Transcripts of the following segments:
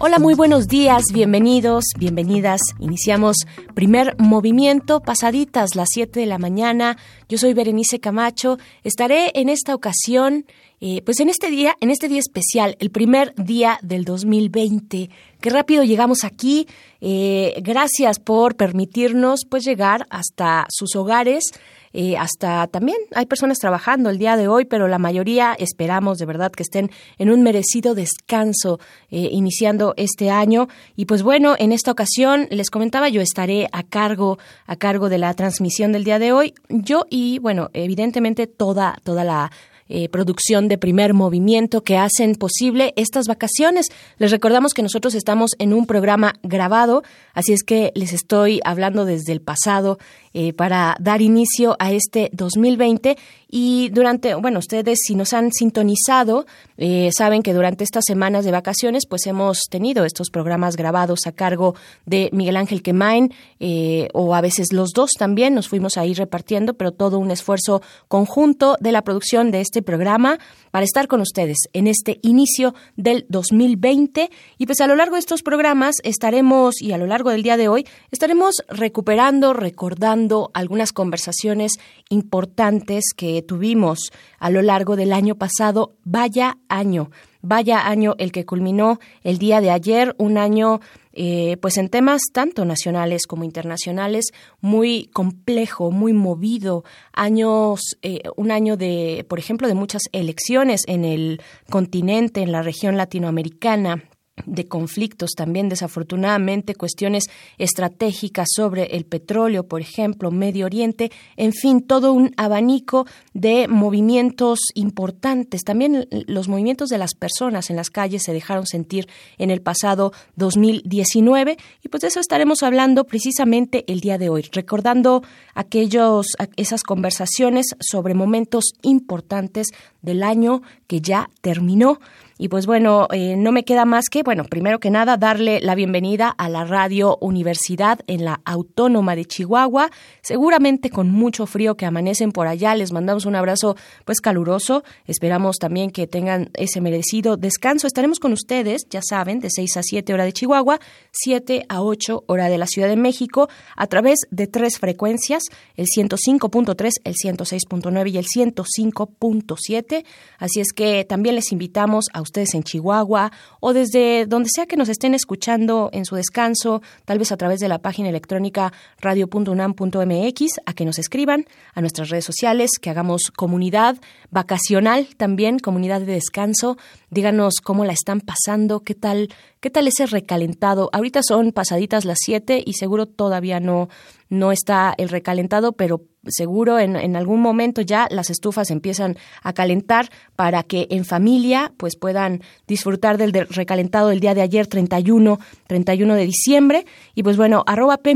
Hola, muy buenos días, bienvenidos, bienvenidas. Iniciamos primer movimiento, pasaditas las 7 de la mañana. Yo soy Berenice Camacho. Estaré en esta ocasión, eh, pues en este día, en este día especial, el primer día del 2020. Qué rápido llegamos aquí. Eh, gracias por permitirnos, pues, llegar hasta sus hogares eh, hasta también hay personas trabajando el día de hoy, pero la mayoría esperamos de verdad que estén en un merecido descanso eh, iniciando este año. Y pues bueno, en esta ocasión les comentaba, yo estaré a cargo, a cargo de la transmisión del día de hoy. Yo y bueno, evidentemente toda, toda la eh, producción de primer movimiento que hacen posible estas vacaciones. Les recordamos que nosotros estamos en un programa grabado, así es que les estoy hablando desde el pasado eh, para dar inicio a este 2020 y durante, bueno, ustedes si nos han sintonizado, eh, saben que durante estas semanas de vacaciones pues hemos tenido estos programas grabados a cargo de Miguel Ángel Quemain eh, o a veces los dos también, nos fuimos ahí repartiendo, pero todo un esfuerzo conjunto de la producción de este programa para estar con ustedes en este inicio del 2020 y pues a lo largo de estos programas estaremos y a lo largo del día de hoy estaremos recuperando, recordando algunas conversaciones importantes que tuvimos a lo largo del año pasado. Vaya año, vaya año el que culminó el día de ayer, un año eh, pues en temas tanto nacionales como internacionales muy complejo, muy movido, años, eh, un año de, por ejemplo, de muchas elecciones en el continente, en la región latinoamericana, de conflictos también, desafortunadamente, cuestiones estratégicas sobre el petróleo, por ejemplo, Medio Oriente, en fin, todo un abanico de movimientos importantes. También los movimientos de las personas en las calles se dejaron sentir en el pasado 2019 y pues de eso estaremos hablando precisamente el día de hoy, recordando aquellos, esas conversaciones sobre momentos importantes del año que ya terminó. Y pues bueno, eh, no me queda más que, bueno, primero que nada, darle la bienvenida a la Radio Universidad en la Autónoma de Chihuahua, seguramente con mucho frío que amanecen por allá. Les mandamos un abrazo pues caluroso. Esperamos también que tengan ese merecido descanso. Estaremos con ustedes, ya saben, de 6 a 7 hora de Chihuahua, 7 a 8 hora de la Ciudad de México, a través de tres frecuencias, el 105.3, el 106.9 y el 105.7. Así es que también les invitamos a ustedes en Chihuahua o desde donde sea que nos estén escuchando en su descanso, tal vez a través de la página electrónica radio.unam.mx, a que nos escriban a nuestras redes sociales, que hagamos comunidad vacacional también, comunidad de descanso. Díganos cómo la están pasando, qué tal, qué tal ese recalentado. Ahorita son pasaditas las 7 y seguro todavía no, no está el recalentado, pero seguro en, en, algún momento ya las estufas empiezan a calentar para que en familia pues puedan disfrutar del recalentado del día de ayer 31, 31 de diciembre y pues bueno, arroba P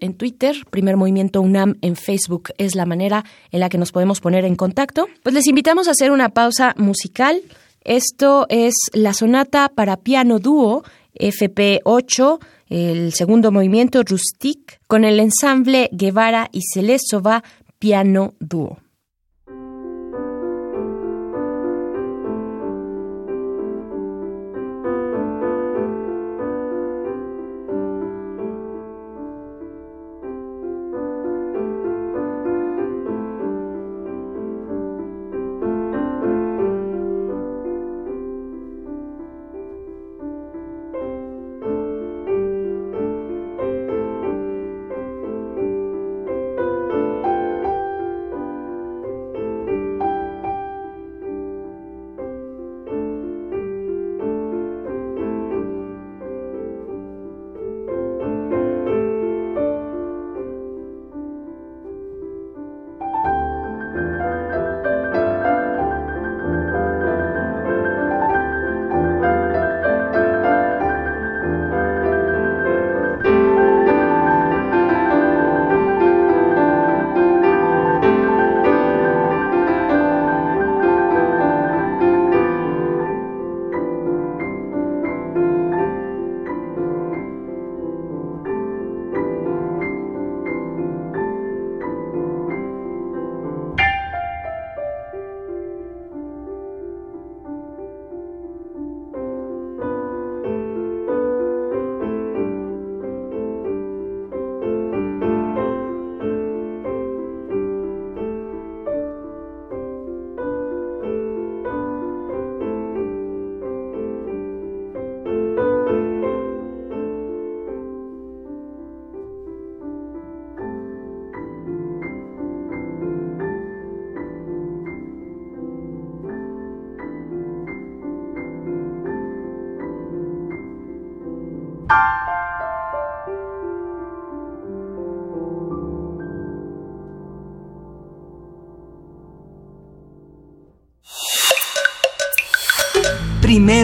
en Twitter, Primer Movimiento UNAM en Facebook es la manera en la que nos podemos poner en contacto. Pues les invitamos a hacer una pausa musical. Esto es la sonata para piano dúo FP8 el segundo movimiento Rustic con el ensamble Guevara y Celesova piano dúo.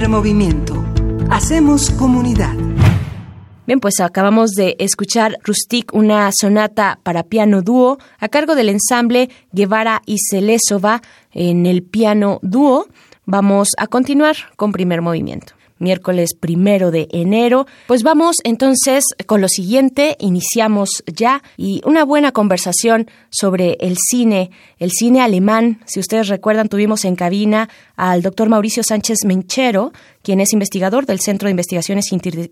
Movimiento. Hacemos comunidad. Bien, pues acabamos de escuchar Rustic, una sonata para piano dúo a cargo del ensamble Guevara y Celesova en el piano dúo. Vamos a continuar con primer movimiento miércoles primero de enero. Pues vamos entonces con lo siguiente, iniciamos ya y una buena conversación sobre el cine, el cine alemán. Si ustedes recuerdan, tuvimos en cabina al doctor Mauricio Sánchez Menchero, quien es investigador del Centro de Investigaciones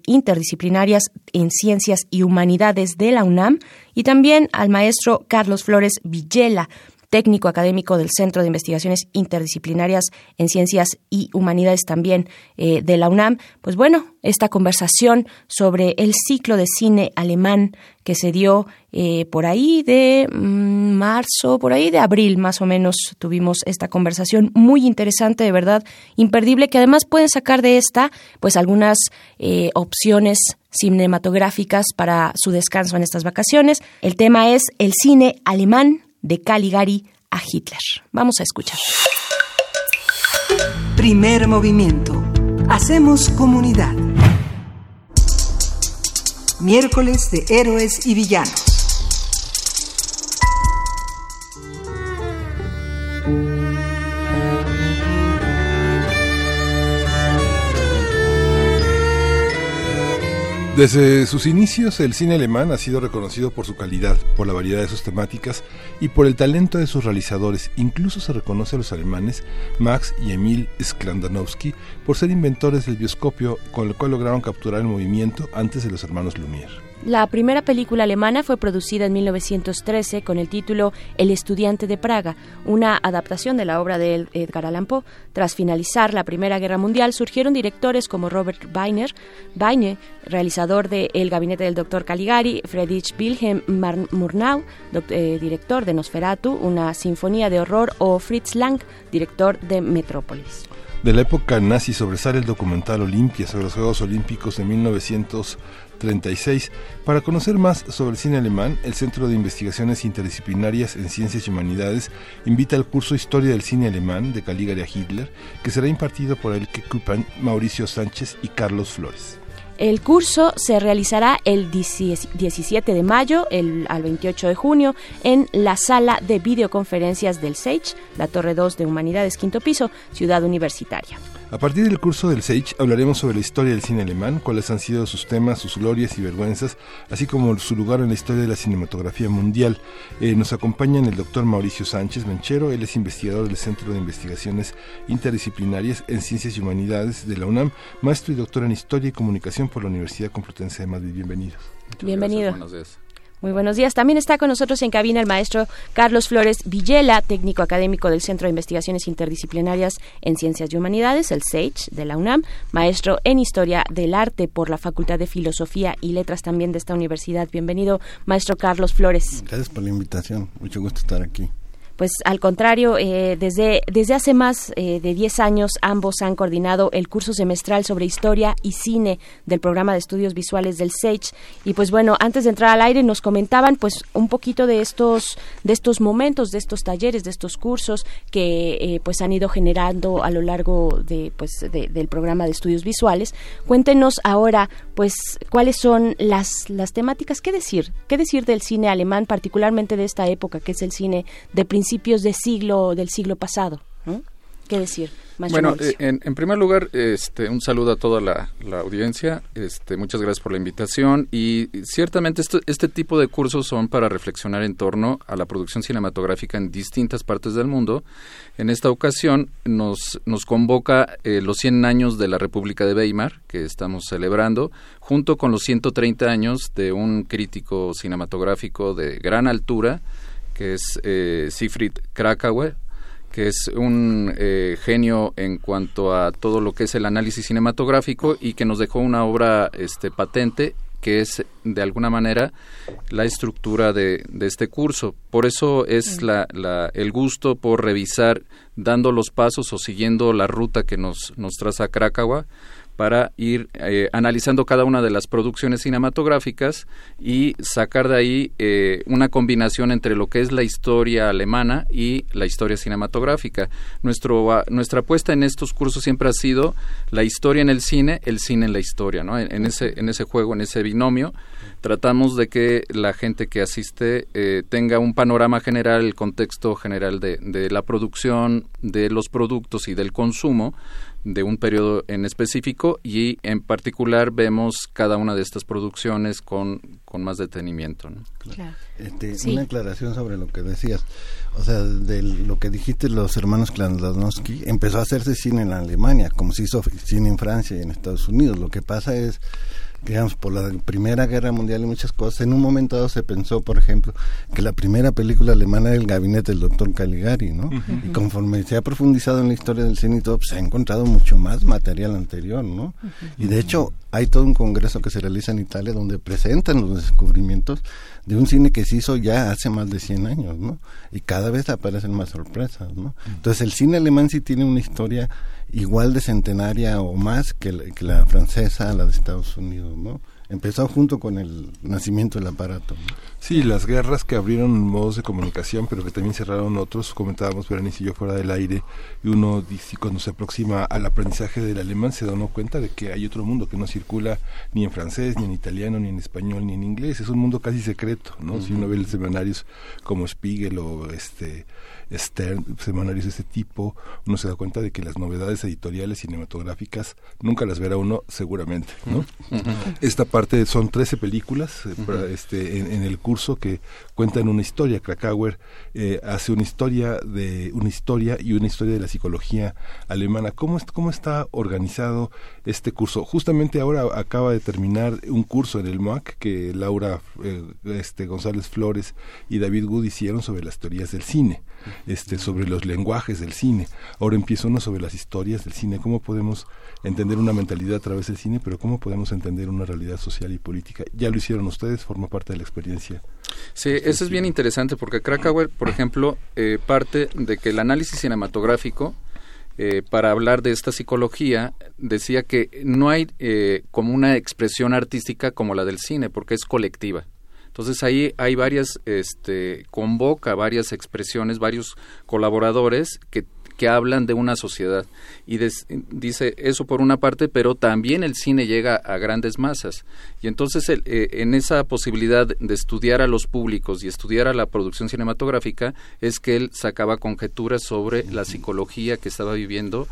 Interdisciplinarias en Ciencias y Humanidades de la UNAM, y también al maestro Carlos Flores Villela, técnico académico del Centro de Investigaciones Interdisciplinarias en Ciencias y Humanidades también eh, de la UNAM. Pues bueno, esta conversación sobre el ciclo de cine alemán que se dio eh, por ahí de mm, marzo, por ahí de abril más o menos tuvimos esta conversación muy interesante, de verdad, imperdible, que además pueden sacar de esta pues algunas eh, opciones cinematográficas para su descanso en estas vacaciones. El tema es el cine alemán de Caligari a Hitler. Vamos a escuchar. Primer movimiento. Hacemos comunidad. Miércoles de héroes y villanos. Desde sus inicios, el cine alemán ha sido reconocido por su calidad, por la variedad de sus temáticas y por el talento de sus realizadores. Incluso se reconoce a los alemanes Max y Emil Sklandanowski por ser inventores del bioscopio con el cual lograron capturar el movimiento antes de los hermanos Lumière. La primera película alemana fue producida en 1913 con el título El estudiante de Praga, una adaptación de la obra de Edgar Allan Poe. Tras finalizar la Primera Guerra Mundial, surgieron directores como Robert Weiner, Weine, realizador de El gabinete del doctor Caligari, Friedrich Wilhelm Murnau, eh, director de Nosferatu, una sinfonía de horror, o Fritz Lang, director de Metrópolis. De la época nazi sobresale el documental Olimpia sobre los Juegos Olímpicos de 1900 36. Para conocer más sobre el cine alemán, el Centro de Investigaciones Interdisciplinarias en Ciencias y Humanidades invita al curso Historia del Cine Alemán de Caligari Hitler, que será impartido por el que ocupan Mauricio Sánchez y Carlos Flores. El curso se realizará el 17 de mayo al 28 de junio en la sala de videoconferencias del SEICH, la Torre 2 de Humanidades, quinto piso, Ciudad Universitaria. A partir del curso del SEICH hablaremos sobre la historia del cine alemán, cuáles han sido sus temas, sus glorias y vergüenzas, así como su lugar en la historia de la cinematografía mundial. Eh, nos acompañan el doctor Mauricio Sánchez Menchero, él es investigador del Centro de Investigaciones Interdisciplinarias en Ciencias y Humanidades de la UNAM, maestro y doctor en Historia y Comunicación por la Universidad Complutense de Madrid. Bienvenidos. Bienvenido. buenos días. Muy buenos días. También está con nosotros en cabina el maestro Carlos Flores Villela, técnico académico del Centro de Investigaciones Interdisciplinarias en Ciencias y Humanidades, el SAGE de la UNAM, maestro en Historia del Arte por la Facultad de Filosofía y Letras también de esta universidad. Bienvenido, maestro Carlos Flores. Gracias por la invitación. Mucho gusto estar aquí pues al contrario, eh, desde, desde hace más eh, de 10 años ambos han coordinado el curso semestral sobre historia y cine del programa de estudios visuales del SAGE. Y pues bueno, antes de entrar al aire nos comentaban pues un poquito de estos, de estos momentos, de estos talleres, de estos cursos que eh, pues han ido generando a lo largo de, pues, del programa de estudios visuales. Cuéntenos ahora pues cuáles son las, las temáticas, qué decir, qué decir del cine alemán, particularmente de esta época, que es el cine de principio principios de siglo, del siglo pasado. ¿Qué decir? bueno, eh, en, primer lugar, este, un saludo a toda la, audiencia. Este, muchas gracias por la invitación. Y ciertamente este tipo de cursos son para reflexionar en torno a la producción cinematográfica en distintas partes del mundo. En esta ocasión nos, nos convoca eh, los 100 años de la República de Weimar, que estamos celebrando, junto con los 130 años de un crítico cinematográfico de gran altura, que es eh, Siegfried Krakauer, que es un eh, genio en cuanto a todo lo que es el análisis cinematográfico y que nos dejó una obra este, patente que es de alguna manera la estructura de, este curso. Por eso es la, el gusto por revisar, dando los pasos o siguiendo la ruta que nos, nos traza Krakauer para ir eh, analizando cada una de las producciones cinematográficas y sacar de ahí eh, una combinación entre lo que es la historia alemana y la historia cinematográfica. Nuestro, nuestra apuesta en estos cursos siempre ha sido la historia en el cine, el cine en la historia, ¿no? en, ese, en ese juego, en ese binomio tratamos de que la gente que asiste eh, tenga un panorama general, el contexto general de, de, la producción, de los productos y del consumo de un periodo en específico y en particular vemos cada una de estas producciones con, con más detenimiento. Este, una aclaración sobre lo que decías. O sea, de lo que dijiste los hermanos Klandlanowski, empezó a hacerse cine en Alemania, como se hizo cine en Francia y en Estados Unidos. Lo que pasa es digamos, por la Primera Guerra Mundial y muchas cosas. En un momento dado se pensó, por ejemplo, que la primera película alemana era El gabinete del doctor Caligari, ¿no? Y conforme se ha profundizado en la historia del cine y todo, pues, se ha encontrado mucho más material anterior, ¿no? Y de hecho, hay todo un congreso que se realiza en Italia donde presentan los descubrimientos de un cine que se hizo ya hace más de 100 años, ¿no? Y cada vez aparecen más sorpresas, ¿no? Entonces, el cine alemán sí tiene una historia igual de centenaria o más que la, francesa, la de Estados Unidos, ¿no? Empezó junto con el nacimiento del aparato. Sí, las guerras que abrieron modos de comunicación, pero que también cerraron otros, comentábamos Berenice y yo fuera del aire, y uno dice, cuando se aproxima al aprendizaje del alemán se da uno cuenta de que hay otro mundo que no circula ni en francés, ni en italiano, ni en español, ni en inglés, es un mundo casi secreto, ¿no? Si uno ve los semanarios como Spiegel o este Stern, semanarios de este tipo, uno se da cuenta de que las novedades editoriales cinematográficas nunca las verá uno seguramente, ¿no? Esta parte son 13 películas eh, este, en, el curso que cuentan una historia. Krakauer eh, hace una historia de una historia y una historia de la psicología alemana. ¿Cómo, cómo está organizado este curso? Justamente ahora acaba de terminar un curso en el MOAC que Laura eh, este, González Flores y David Wood hicieron sobre las teorías del cine este, sobre los lenguajes del cine. Ahora empieza uno sobre las historias del cine, cómo podemos entender una mentalidad a través del cine, pero cómo podemos entender una realidad social y política. Ya lo hicieron ustedes, forma parte de la experiencia. Sí, eso es bien interesante porque Krakauer, por ejemplo, eh, parte de que el análisis cinematográfico eh, para hablar de esta psicología, decía que no hay eh, como una expresión artística como la del cine, porque es colectiva. Entonces ahí hay varias, este, convoca varias expresiones, varios colaboradores que que hablan de una sociedad. Y dice eso por una parte, pero también el cine llega a grandes masas. Y entonces eh, en esa posibilidad de estudiar a los públicos y estudiar a la producción cinematográfica es que él sacaba conjeturas sobre la psicología que estaba viviendo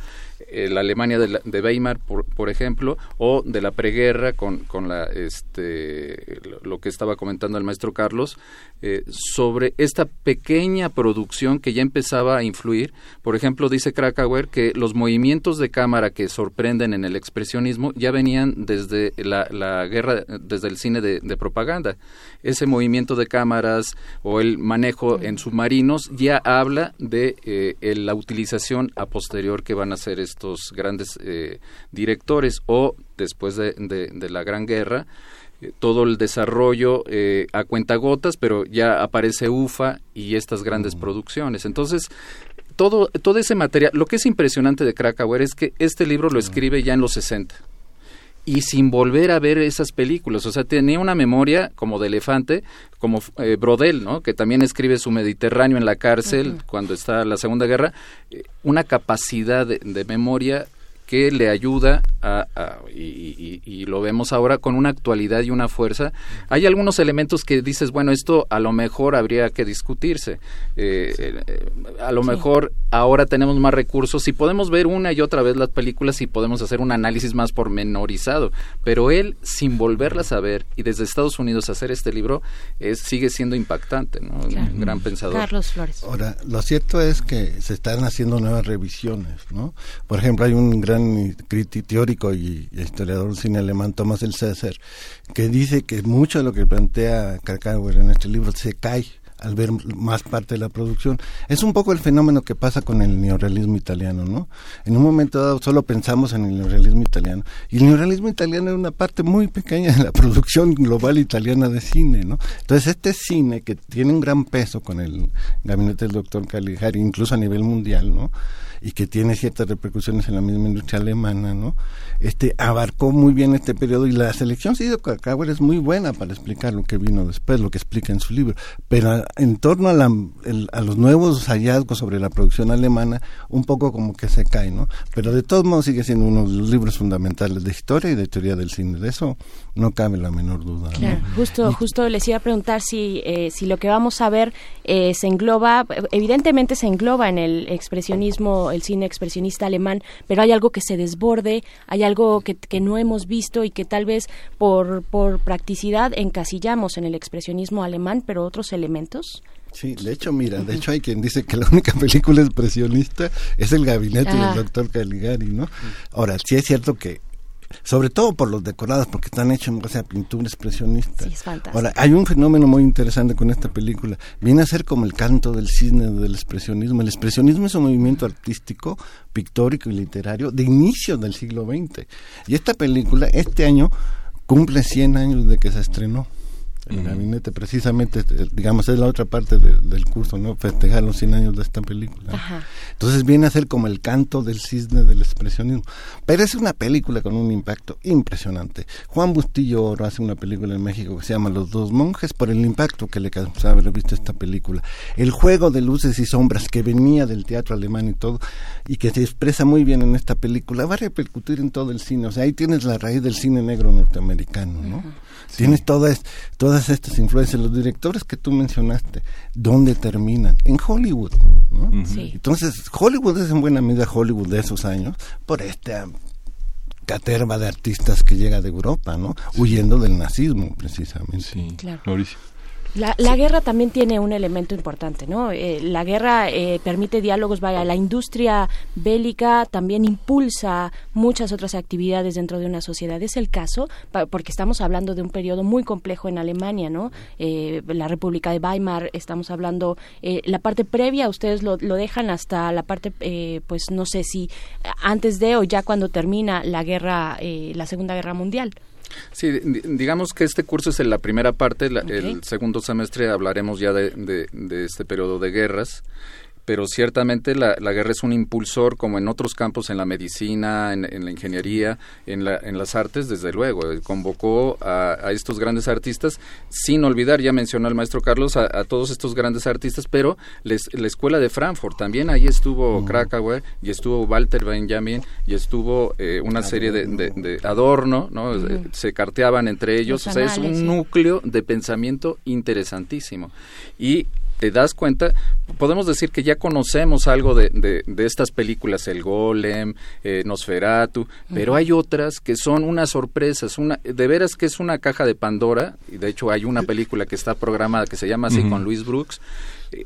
eh, la Alemania de, Weimar, por, ejemplo, o de la preguerra con, con la, este, lo que estaba comentando el maestro Carlos, eh, sobre esta pequeña producción que ya empezaba a influir. Por ejemplo, dice Krakauer que los movimientos de cámara que sorprenden en el expresionismo ya venían desde la, guerra, desde el cine de, propaganda. Ese movimiento de cámaras o el manejo en submarinos ya habla de eh, la utilización a posterior que van a hacer estos grandes eh, directores o después de, la Gran Guerra eh, todo el desarrollo eh, a cuentagotas, pero ya aparece UFA y estas grandes producciones. Entonces, todo, todo ese material, lo que es impresionante de Krakauer es que este libro lo escribe ya en los 60 y sin volver a ver esas películas. O sea, tenía una memoria como de elefante, como eh, Brodel, ¿no? Que también escribe su Mediterráneo en la cárcel cuando está la Segunda Guerra. Eh, una capacidad de memoria que le ayuda a, y, lo vemos ahora con una actualidad y una fuerza. Hay algunos elementos que dices, bueno, esto a lo mejor habría que discutirse. Eh, eh, a lo mejor ahora tenemos más recursos y podemos ver una y otra vez las películas y podemos hacer un análisis más pormenorizado. Pero él, sin volverlas a ver y desde Estados Unidos hacer este libro, es, sigue siendo impactante, ¿no? Un gran pensador. Carlos Flores. Ahora, lo cierto es que se están haciendo nuevas revisiones, ¿no? Por ejemplo, hay un gran teórico y historiador del cine alemán Thomas el César, que dice que mucho de lo que plantea Krakauer en este libro se cae al ver más parte de la producción. Es un poco el fenómeno que pasa con el neorrealismo italiano, ¿no? En un momento dado solo pensamos en el neorrealismo italiano. Y el neorrealismo italiano es una parte muy pequeña de la producción global italiana de cine, ¿no? Entonces este cine que tiene un gran peso con el gabinete del doctor Caligari, incluso a nivel mundial, ¿no? Y que tiene ciertas repercusiones en la misma industria alemana, ¿no? Este abarcó muy bien este periodo y la selección de Krakauer es muy buena para explicar lo que vino después, lo que explica en su libro, pero en torno a, la, a los nuevos hallazgos sobre la producción alemana, un poco como que se cae, ¿no? Pero de todos modos sigue siendo uno de los libros fundamentales de historia y de teoría del cine, de eso no cabe la menor duda. Claro, justo, justo les iba a preguntar si, eh, si lo que vamos a ver eh, se engloba, evidentemente se engloba en el expresionismo el cine expresionista alemán, pero hay algo que se desborde, hay algo que, que no hemos visto y que tal vez por, por practicidad encasillamos en el expresionismo alemán, pero otros elementos. Sí, de hecho, mira, de hecho hay quien dice que la única película expresionista es el gabinete del ah. doctor Caligari, ¿no? Ahora, sí es cierto que sobre todo por los decorados, porque están hechos en base a pintura expresionista. Sí, es fantástico. Ahora, hay un fenómeno muy interesante con esta película. Viene a ser como el canto del cisne del expresionismo. El expresionismo es un movimiento artístico, pictórico y literario de inicio del siglo XX. Y esta película, este año, cumple 100 años de que se estrenó el gabinete precisamente eh, digamos es la otra parte del curso no festejar los 100 años de esta película. Entonces viene a ser como el canto del cisne del expresionismo. Pero es una película con un impacto impresionante. Juan Bustillo Oro hace una película en México que se llama Los dos monjes por el impacto que le causaba haber visto esta película. El juego de luces y sombras que venía del teatro alemán y todo y que se expresa muy bien en esta película va a repercutir en todo el cine. O sea ahí tienes la raíz del cine negro norteamericano no Tienes todas, todas estas influencias. Los directores que tú mencionaste, ¿dónde terminan? En Hollywood. Entonces, Hollywood es en buena medida Hollywood de esos años por esta caterva de artistas que llega de Europa, ¿no? Huyendo del nazismo, precisamente. Sí, claro. La, la guerra también tiene un elemento importante, ¿no? Eh, la guerra eh, permite diálogos, vaya, la industria bélica también impulsa muchas otras actividades dentro de una sociedad. Es el caso, porque estamos hablando de un periodo muy complejo en Alemania, ¿no? Eh, la República de Weimar, estamos hablando, la parte previa, ustedes lo, lo dejan hasta la parte, pues no sé si antes de o ya cuando termina la guerra, la Segunda Guerra Mundial. Sí, digamos que este curso es en la primera parte, el segundo semestre hablaremos ya de, de, este periodo de guerras pero ciertamente la, guerra es un impulsor como en otros campos, en la medicina, en, la ingeniería, en, la, en, las artes, desde luego. Eh, convocó a, estos grandes artistas, sin olvidar, ya mencionó el maestro Carlos, a, todos estos grandes artistas, pero les, la escuela de Frankfurt, también ahí estuvo Krakauer y estuvo Walter Benjamin y estuvo eh, una serie de, Adorno, ¿no? Eh, se carteaban entre ellos, o sea, es un núcleo de pensamiento interesantísimo. Y te das cuenta, podemos decir que ya conocemos algo de, de, estas películas, El Golem, eh, Nosferatu, pero hay otras que son unas sorpresas, una, de veras que es una caja de Pandora, y de hecho hay una película que está programada que se llama así con Luis Brooks,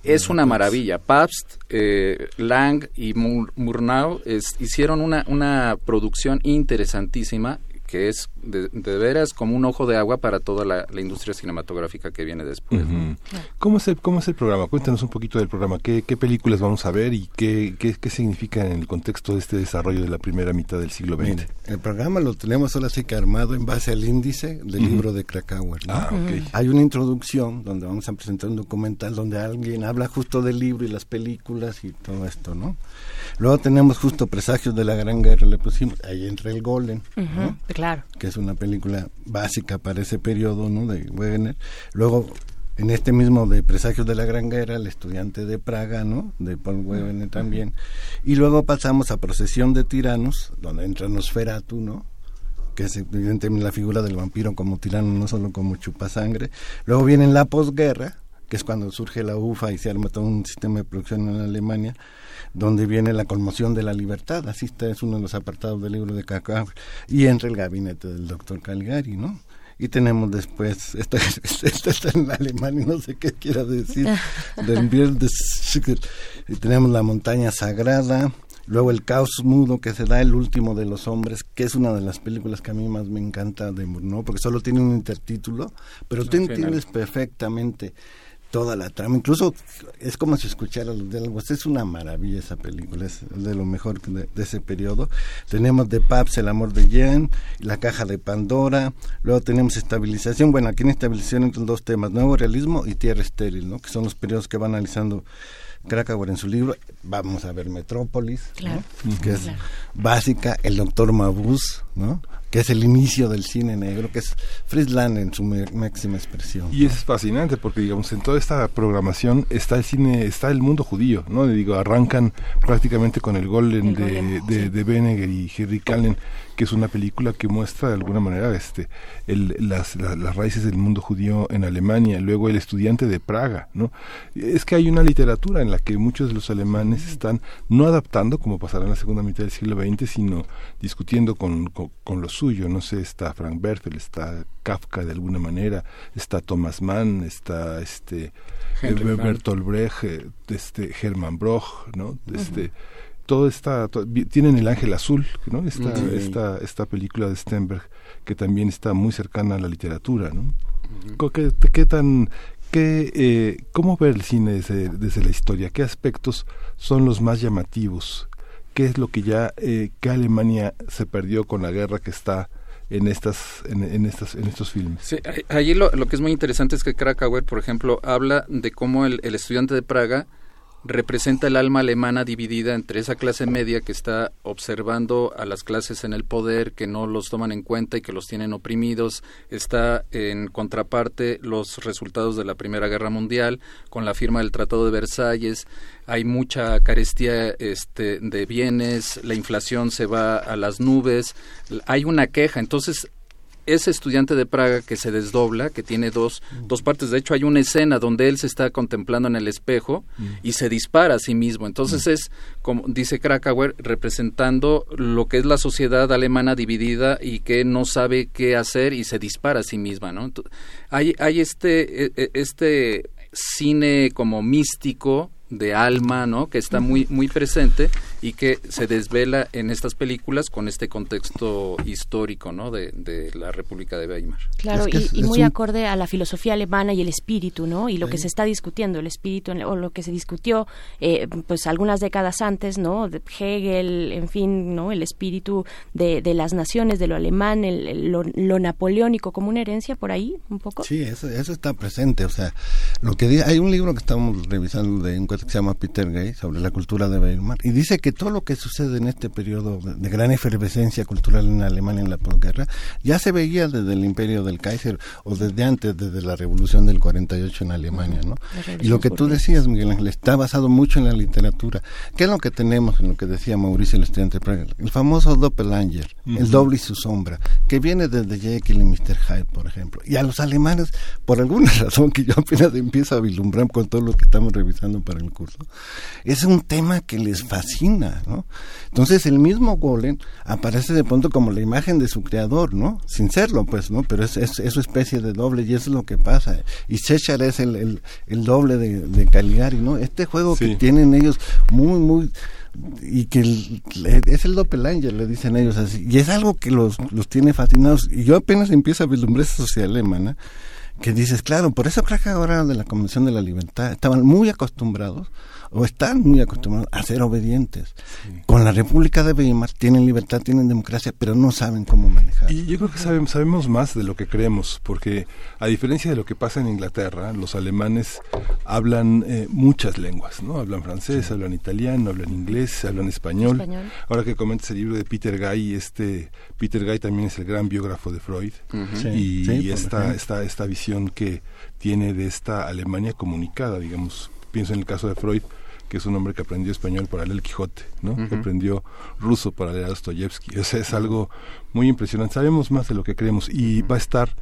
es una maravilla. Pabst, eh, Lang y Murnau hicieron una, una producción interesantísima que es de, veras como un ojo de agua para toda la, industria cinematográfica que viene después. ¿Cómo, es el, ¿Cómo es el programa? Cuéntanos un poquito del programa. ¿Qué, qué películas vamos a ver y qué, qué, qué, significa en el contexto de este desarrollo de la primera mitad del siglo XX? el programa lo tenemos ahora sí que armado en base al índice del libro de Krakauer. Ah, Hay una introducción donde vamos a presentar un documental donde alguien habla justo del libro y las películas y todo esto, ¿no? Luego tenemos justo Presagios de la Gran Guerra, le pusimos, ahí entra el Golem, Claro. Que es una película básica para ese periodo, ¿no? De Wegener. Luego, en este mismo de Presagios de la Gran Guerra, El estudiante de Praga, ¿no? De Paul Wegener también. Y luego pasamos a Procesión de Tiranos, donde entra Nosferatu, ¿no? que es evidentemente la figura del vampiro como tirano, no solo como chupasangre. Luego viene la posguerra, que es cuando surge la UFA y se arma todo un sistema de producción en Alemania donde viene la conmoción de la libertad, así está, es uno de los apartados del libro de Cacao, y entra el gabinete del doctor Caligari, ¿no? Y tenemos después, esta, está en alemán y no sé qué quiera decir, del y tenemos la montaña sagrada, luego el caos mudo que se da el último de los hombres, que es una de las películas que a mí más me encanta de Murnau, porque solo tiene un intertítulo, pero tú entiendes perfectamente toda la trama. Incluso es como si escuchara los diálogos. Es una maravilla esa película, es de lo mejor de, ese periodo. Tenemos de Paps, El amor de Jen, La caja de Pandora. Luego tenemos Estabilización. Bueno, aquí en Estabilización entran dos temas, Nuevo Realismo y Tierra Estéril, ¿no? que son los periodos que va analizando Krakauer en su libro. Vamos a ver Metrópolis, que es básica. El doctor Mabuse, ¿no? Que es el inicio del cine negro, que es Friesland en su máxima expresión. Y es fascinante porque, digamos, en toda esta programación está el cine, está el mundo judío, ¿no? Digo, arrancan prácticamente con el Golden, de, de, de, Benegger y Henry Callen, que es una película que muestra de alguna manera este el, las, las raíces del mundo judío en Alemania, luego el estudiante de Praga, ¿no? Es que hay una literatura en la que muchos de los alemanes están no adaptando, como pasará en la segunda mitad del siglo XX, sino discutiendo con, con, lo suyo, no sé, está Frank Bertel, está Kafka de alguna manera, está Thomas Mann, está este Bertolt Brecht, eh, este Hermann Broch, ¿no? Este todo está tienen el ángel azul no esta, esta esta película de Stenberg que también está muy cercana a la literatura no ¿Qué, ¿Qué, tan qué eh, cómo ver el cine desde, desde la historia qué aspectos son los más llamativos qué es lo que ya eh, qué Alemania se perdió con la guerra que está en estas en, estas en estos filmes sí allí lo, lo, que es muy interesante es que Krakauer por ejemplo habla de cómo el, el estudiante de Praga representa el alma alemana dividida entre esa clase media que está observando a las clases en el poder, que no los toman en cuenta y que los tienen oprimidos, está en contraparte los resultados de la Primera Guerra Mundial con la firma del Tratado de Versalles, hay mucha carestía este, de bienes, la inflación se va a las nubes, hay una queja, entonces ese estudiante de Praga que se desdobla, que tiene dos, dos partes. De hecho, hay una escena donde él se está contemplando en el espejo y se dispara a sí mismo. Entonces es, como dice Krakauer, representando lo que es la sociedad alemana dividida y que no sabe qué hacer y se dispara a sí misma. ¿no? hay, hay este, e, e, este cine como místico de alma, ¿no? Que está muy muy presente y que se desvela en estas películas con este contexto histórico, ¿no? De, la República de Weimar. Claro, y, muy acorde a la filosofía alemana y el espíritu, ¿no? Y lo que se está discutiendo, el espíritu o lo que se discutió, eh, pues algunas décadas antes, ¿no? De Hegel, en fin, ¿no? El espíritu de, las naciones, de lo alemán, el, lo, napoleónico como una herencia por ahí, un poco. Sí, eso, eso está presente. O sea, lo que hay un libro que estamos revisando de que se llama Peter Gay, sobre la cultura de Weimar, y dice que todo lo que sucede en este periodo de gran efervescencia cultural en Alemania en la posguerra ya se veía desde el imperio del Kaiser o desde antes, desde la revolución del 48 en Alemania, ¿no? Y lo que tú decías, Miguel Ángel, está basado mucho en la literatura. ¿Qué es lo que tenemos en lo que decía Mauricio el estudiante El famoso Doppelanger, el doble y su sombra, que viene desde Jekyll y Mr. Hyde, por ejemplo. Y a los alemanes, por alguna razón que yo apenas empiezo a vislumbrar con todo lo que estamos revisando para el curso, es un tema que les fascina, ¿no? Entonces el mismo Golem aparece de pronto como la imagen de su creador, ¿no? Sin serlo, pues, ¿no? Pero es, es, su especie de doble y eso es lo que pasa. Y Cheshire es el, el, doble de, Caligari, ¿no? Este juego que tienen ellos muy, muy y que es el doppelganger, le dicen ellos así, y es algo que los, los tiene fascinados, y yo apenas empiezo a vislumbrar esa sociedad alemana, que dices, claro, por creo que ahora de la Convención de la Libertad estaban muy acostumbrados o están muy acostumbrados a ser obedientes. Con la República de Weimar tienen libertad, tienen democracia, pero no saben cómo manejar. Y yo creo que sabemos, sabemos más de lo que creemos, porque a diferencia de lo que pasa en Inglaterra, los alemanes hablan eh, muchas lenguas, ¿no? Hablan francés, hablan italiano, hablan inglés, hablan español. Ahora que comentas el libro de Peter Guy, este Peter Guy también es el gran biógrafo de Freud y, esta, esta, esta visión que tiene de esta Alemania comunicada, digamos. Pienso en el caso de Freud, que es un hombre que aprendió español para leer el Quijote, ¿no? Que aprendió ruso para leer a Dostoyevsky. O sea, es algo muy impresionante. Sabemos más de lo que creemos y va a estar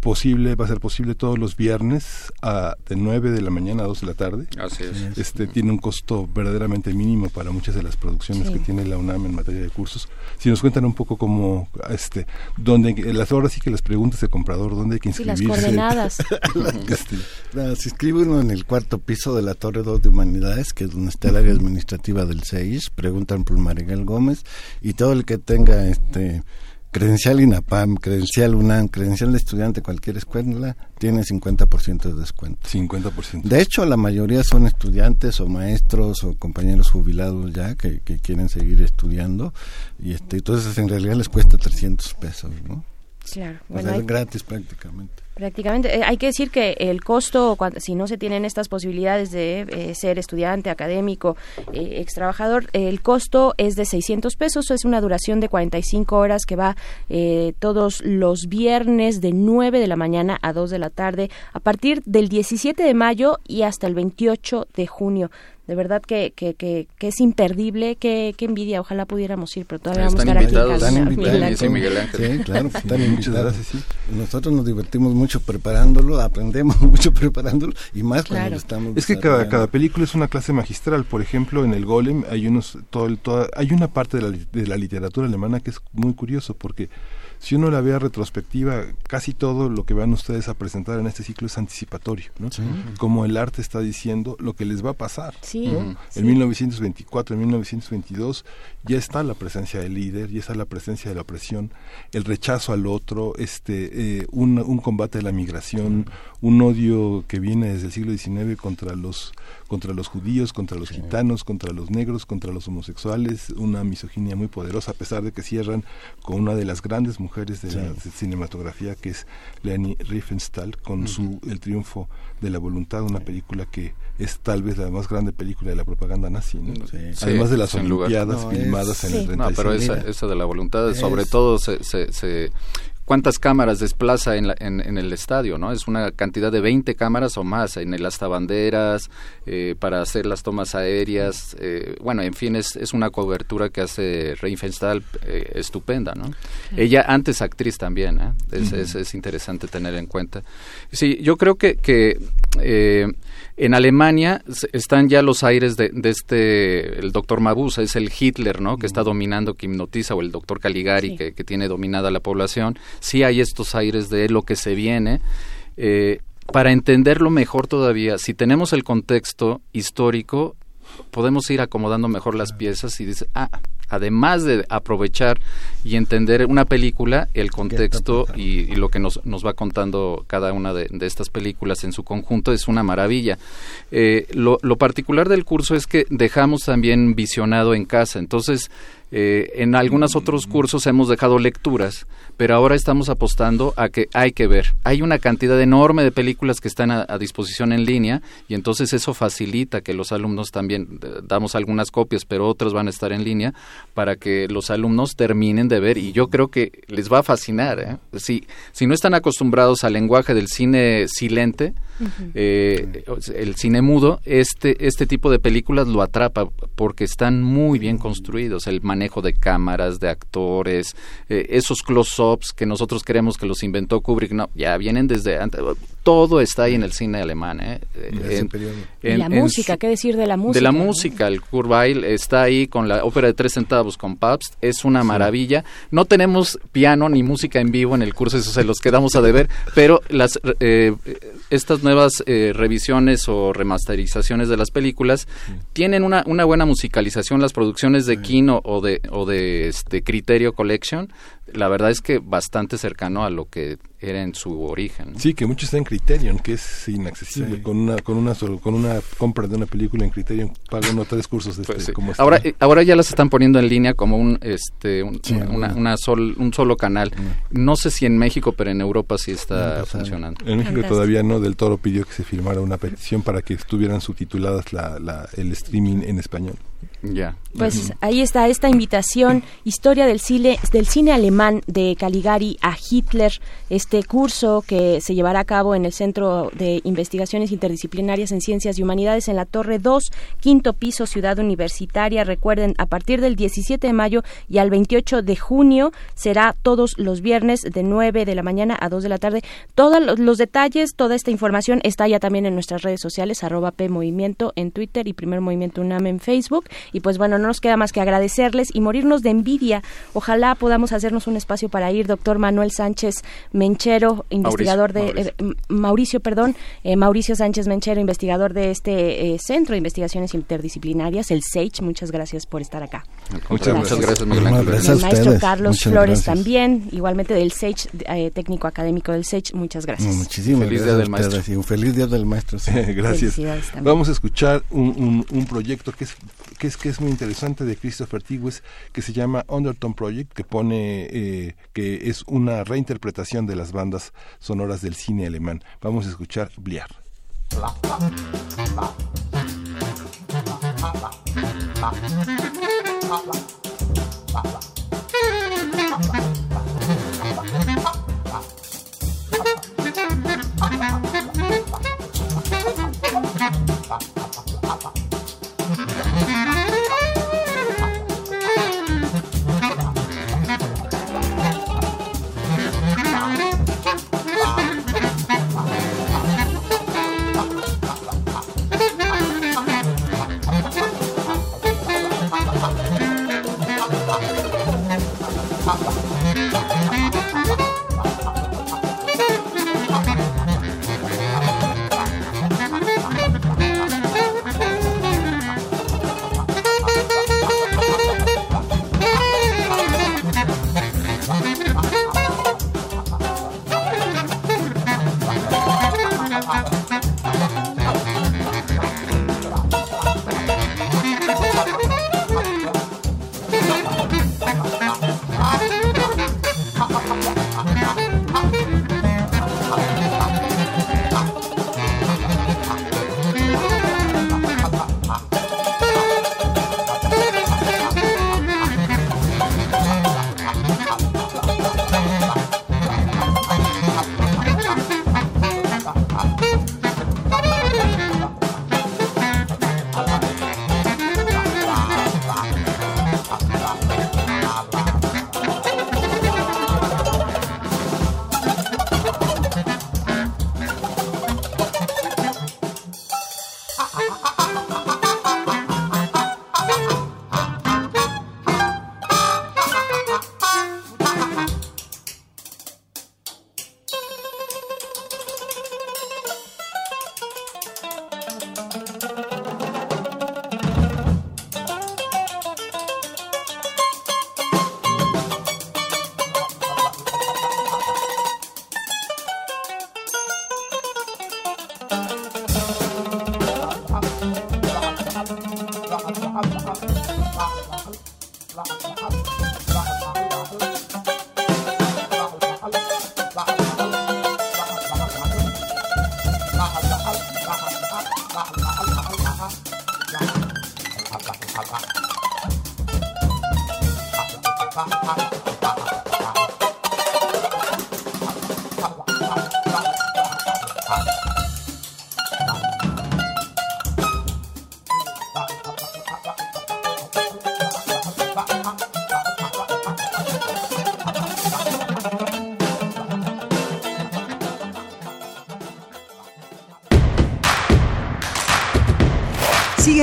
posible, va a ser posible todos los viernes a, de 9 de la mañana a 2 de la tarde. Así es. Este tiene un costo verdaderamente mínimo para muchas de las producciones que tiene la UNAM en materia de cursos. Si nos cuentan un poco como este dónde las horas sí que las preguntas de comprador, dónde hay que inscribirse. Sí, las coordenadas. Este, se inscribe uno en el cuarto piso de la Torre 2 de Humanidades, que es donde está el área administrativa del CEIS, preguntan por Mariguel Gómez y todo el que tenga este credencial INAPAM, credencial UNAM, credencial de estudiante, cualquier escuela, tiene 50% de descuento. 50%. De hecho, la mayoría son estudiantes o maestros o compañeros jubilados ya que, quieren seguir estudiando y este, entonces en realidad les cuesta 300 pesos, ¿no? Claro. Bueno, es gratis prácticamente. Prácticamente. Eh, hay que decir que el costo, si no se tienen estas posibilidades de eh, ser estudiante, académico, eh, ex trabajador, el costo es de 600 pesos. Es una duración de 45 horas que va eh, todos los viernes de 9 de la mañana a 2 de la tarde a partir del 17 de mayo y hasta el 28 de junio de verdad que, que, que, es imperdible, que, envidia, ojalá pudiéramos ir, pero todavía vamos a estar aquí. Miguel Ángel. Sí, claro, están gracias. Sí. Nosotros nos divertimos mucho preparándolo, aprendemos mucho preparándolo y más cuando lo estamos Es que cada, cada película es una clase magistral, por ejemplo, en el Golem hay unos todo, el, hay una parte de la, de la literatura alemana que es muy curioso porque si uno la ve a retrospectiva, casi todo lo que van ustedes a presentar en este ciclo es anticipatorio, ¿no? Como el arte está diciendo lo que les va a pasar. En 1924, en 1922 ya está la presencia del líder, ya está la presencia de la opresión, el rechazo al otro, este, eh, un, un, combate de la migración, un odio que viene desde el siglo XIX contra los contra los judíos, contra los gitanos, contra los negros, contra los homosexuales, una misoginia muy poderosa, a pesar de que cierran con una de las grandes mujeres de la cinematografía, que es Leni Riefenstahl, con su El triunfo de la voluntad, una película que es tal vez la más grande película de la propaganda nazi, además de las Olimpiadas filmadas en el 36. No, pero esa, esa de la voluntad, sobre todo se, se cuántas cámaras desplaza en, en, el estadio, ¿no? Es una cantidad de 20 cámaras o más en el banderas, eh, para hacer las tomas aéreas, eh, bueno, en fin, es, es, una cobertura que hace Reinfeldstahl eh, estupenda, ¿no? Ella antes actriz también, ¿eh? Es, es, es, interesante tener en cuenta. Sí, yo creo que, que en Alemania están ya los aires de, este, el doctor Mabuse, es el Hitler, ¿no? Que está dominando, que hipnotiza, o el doctor Caligari, que, tiene dominada la población. Sí hay estos aires de lo que se viene. Eh, para entenderlo mejor todavía, si tenemos el contexto histórico, podemos ir acomodando mejor las piezas y dice, ah, además de aprovechar y entender una película, el contexto y, lo que nos, nos, va contando cada una de, estas películas en su conjunto es una maravilla. Eh, lo, lo particular del curso es que dejamos también visionado en casa, entonces eh, en algunos otros cursos hemos dejado lecturas, pero ahora estamos apostando a que hay que ver. Hay una cantidad enorme de películas que están a, disposición en línea y entonces eso facilita que los alumnos también eh, damos algunas copias, pero otras van a estar en línea para que los alumnos terminen de ver y yo creo que les va a fascinar. ¿eh? Si, si no están acostumbrados al lenguaje del cine silente, eh, el cine mudo, este, este tipo de películas lo atrapa porque están muy bien construidos, el manejo de cámaras, de actores, eh, esos close-ups que nosotros queremos que los inventó Kubrick, no, ya vienen desde antes, todo está ahí en el cine alemán. ¿eh? En, la música, ¿qué decir de la música? De la música, el Kurt está ahí con la ópera de tres centavos con Pabst, es una maravilla. No tenemos piano ni música en vivo en el curso, eso se los quedamos a deber, pero las eh, estas nuevas eh, revisiones o remasterizaciones de las películas tienen una, una buena musicalización, las producciones de Kino o de, o de este Criterio Collection, la verdad es que bastante cercano a lo que era en su origen. Sí, que mucho está en Criterion, que es inaccesible. Con una con una con una compra de una película en Criterion pagan uno tres cursos de pues este, como Ahora eh, ahora ya las están poniendo en línea como un este un, una, sol, un solo canal. No sé si en México, pero en Europa sí está funcionando. En México todavía no. Del Toro pidió que se firmara una petición para que estuvieran subtituladas la, la, el streaming en español. Pues ahí está esta invitación, historia del cine, del cine alemán de Caligari a Hitler, este curso que se llevará a cabo en el Centro de Investigaciones Interdisciplinarias en Ciencias y Humanidades en la Torre 2, quinto piso, Ciudad Universitaria. Recuerden, a partir del 17 de mayo y al 28 de junio será todos los viernes de 9 de la mañana a 2 de la tarde. Todos los detalles, toda esta información está ya también en nuestras redes sociales, arroba P Movimiento en Twitter y Primer Movimiento UNAM en Facebook Y pues bueno, no nos queda más que agradecerles y morirnos de envidia. Ojalá podamos hacernos un espacio para ir, doctor Manuel Sánchez Menchero, investigador de Mauricio, eh, perdón, eh, Mauricio Sánchez Menchero, investigador de este eh, Centro de Investigaciones Interdisciplinarias, el SAGE. Muchas gracias por estar acá. Muchas gracias, Miguel El maestro Carlos Flores también, igualmente del SAGE, técnico académico del SAGE. Muchas gracias. muchísimas feliz Día del Maestro. un feliz Día del Maestro. gracias. Vamos a escuchar un, un, proyecto que es, que es que es muy interesante de Christopher Tigwes que se llama Undertone Project, que pone que es una reinterpretación de las bandas sonoras del cine alemán. Vamos a escuchar Bliar.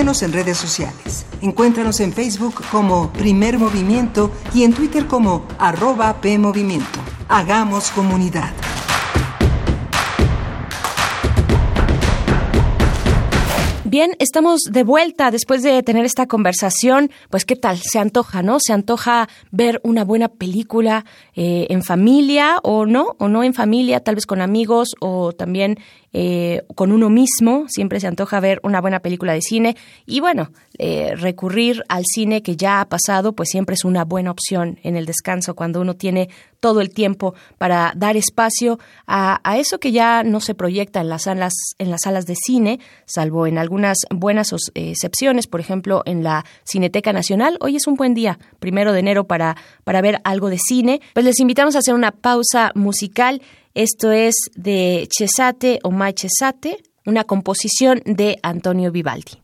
En redes sociales. Encuéntranos en Facebook como Primer Movimiento y en Twitter como arroba PMovimiento. Hagamos comunidad. Bien, estamos de vuelta después de tener esta conversación. Pues, ¿qué tal? Se antoja, ¿no? Se antoja ver una buena película eh, en familia o no, o no en familia, tal vez con amigos o también eh, con uno mismo, siempre se antoja ver una buena película de cine y bueno, eh, recurrir al cine que ya ha pasado, pues siempre es una buena opción en el descanso cuando uno tiene todo el tiempo para dar espacio a, eso que ya no se proyecta en las salas en las salas de cine, salvo en algunas buenas excepciones, por ejemplo en la Cineteca Nacional. Hoy es un buen día, primero de enero para para ver algo de cine. Pues les invitamos a hacer una pausa musical esto es de Cesate o Mai Cesate, una composición de Antonio Vivaldi.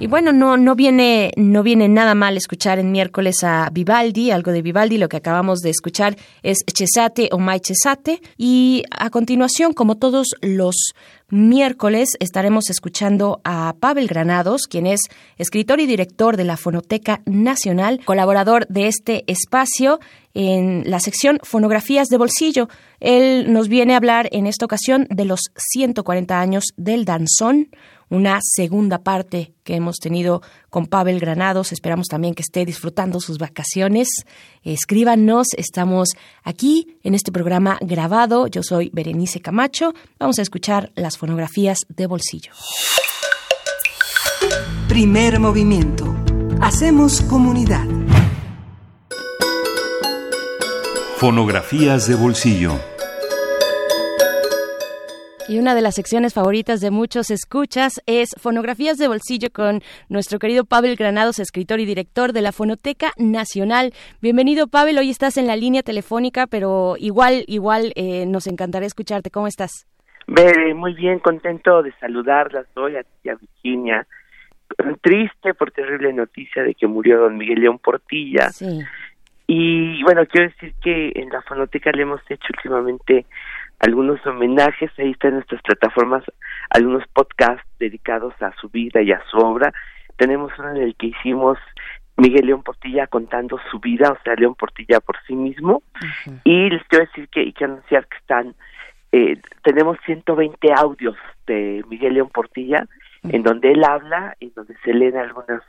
Y bueno, no, no, viene, no viene nada mal escuchar en miércoles a Vivaldi, algo de Vivaldi. Lo que acabamos de escuchar es Cesate o Mai Cesate. Y a continuación, como todos los miércoles, estaremos escuchando a Pavel Granados, quien es escritor y director de la Fonoteca Nacional, colaborador de este espacio en la sección Fonografías de Bolsillo. Él nos viene a hablar en esta ocasión de los 140 años del danzón una segunda parte que hemos tenido con Pavel Granados. Esperamos también que esté disfrutando sus vacaciones. Escríbanos, estamos aquí en este programa grabado. Yo soy Berenice Camacho. Vamos a escuchar las fonografías de bolsillo. Primer movimiento. Hacemos comunidad. Fonografías de bolsillo. Y una de las secciones favoritas de muchos escuchas es Fonografías de Bolsillo con nuestro querido Pavel Granados, escritor y director de la Fonoteca Nacional. Bienvenido, Pavel. Hoy estás en la línea telefónica, pero igual, igual eh, nos encantaría escucharte. ¿Cómo estás? muy bien, contento de saludarlas hoy a ti, a Virginia. Triste por terrible noticia de que murió don Miguel León Portilla. Sí. Y bueno, quiero decir que en la fonoteca le hemos hecho últimamente algunos homenajes, ahí están en nuestras plataformas algunos podcasts dedicados a su vida y a su obra. Tenemos uno en el que hicimos Miguel León Portilla contando su vida, o sea, León Portilla por sí mismo. Y les quiero decir que, y que anunciar que están, eh, tenemos 120 audios de Miguel León Portilla en donde él habla, en donde se leen algunos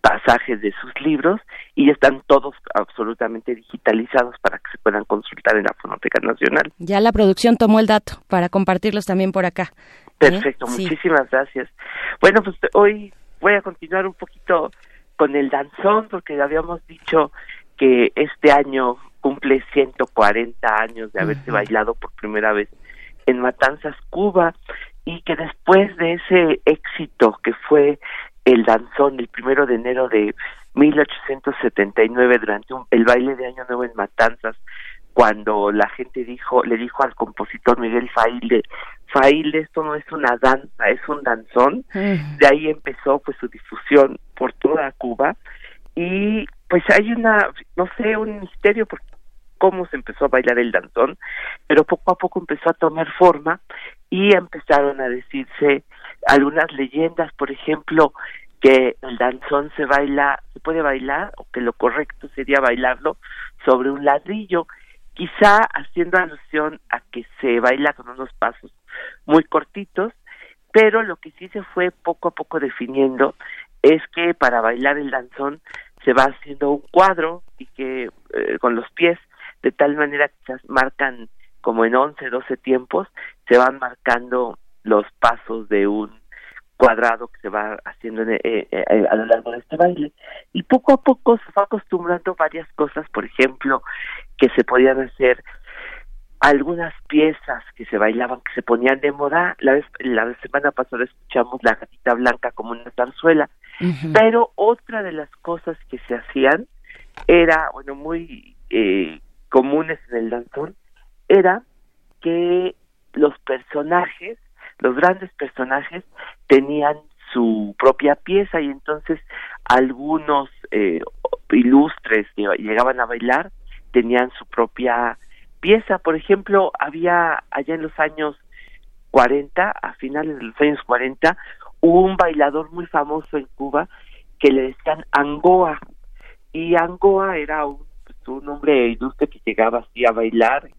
pasajes de sus libros y están todos absolutamente digitalizados para que se puedan consultar en la Fonoteca Nacional. Ya la producción tomó el dato para compartirlos también por acá. ¿eh? Perfecto, muchísimas gracias. Bueno, pues hoy voy a continuar un poquito con el danzón porque habíamos dicho que este año cumple 140 años de haberse bailado por primera vez en Matanzas, Cuba y que después de ese éxito que fue el danzón el primero de enero de 1879 durante el baile de Año Nuevo en Matanzas cuando la gente dijo le dijo al compositor Miguel Faile Faile esto no es una danza es un danzón de ahí empezó pues su difusión por toda Cuba. Y pues hay una no sé un misterio porque cómo se empezó a bailar el danzón, pero poco a poco empezó a tomar forma y empezaron a decirse algunas leyendas, por ejemplo, que el danzón se baila, se puede bailar o que lo correcto sería bailarlo sobre un ladrillo, quizá haciendo alusión a que se baila con unos pasos muy cortitos, pero lo que sí se fue poco a poco definiendo es que para bailar el danzón se va haciendo un cuadro y que eh, con los pies de tal manera que se marcan como en 11, 12 tiempos, se van marcando los pasos de un cuadrado que se va haciendo eh, eh, a lo largo de este baile. Y poco a poco se va acostumbrando varias cosas, por ejemplo, que se podían hacer algunas piezas que se bailaban, que se ponían de moda. La, vez, la semana pasada escuchamos la gatita blanca como una zarzuela, pero otra de las cosas que se hacían era, bueno, muy eh, comunes en el danzón, era que los personajes, los grandes personajes, tenían su propia pieza y entonces algunos eh, ilustres que llegaban a bailar tenían su propia pieza. Por ejemplo, había allá en los años 40, a finales de los años 40, un bailador muy famoso en Cuba que le decían Angoa. Y Angoa era un, pues, un hombre ilustre que llegaba así a bailar,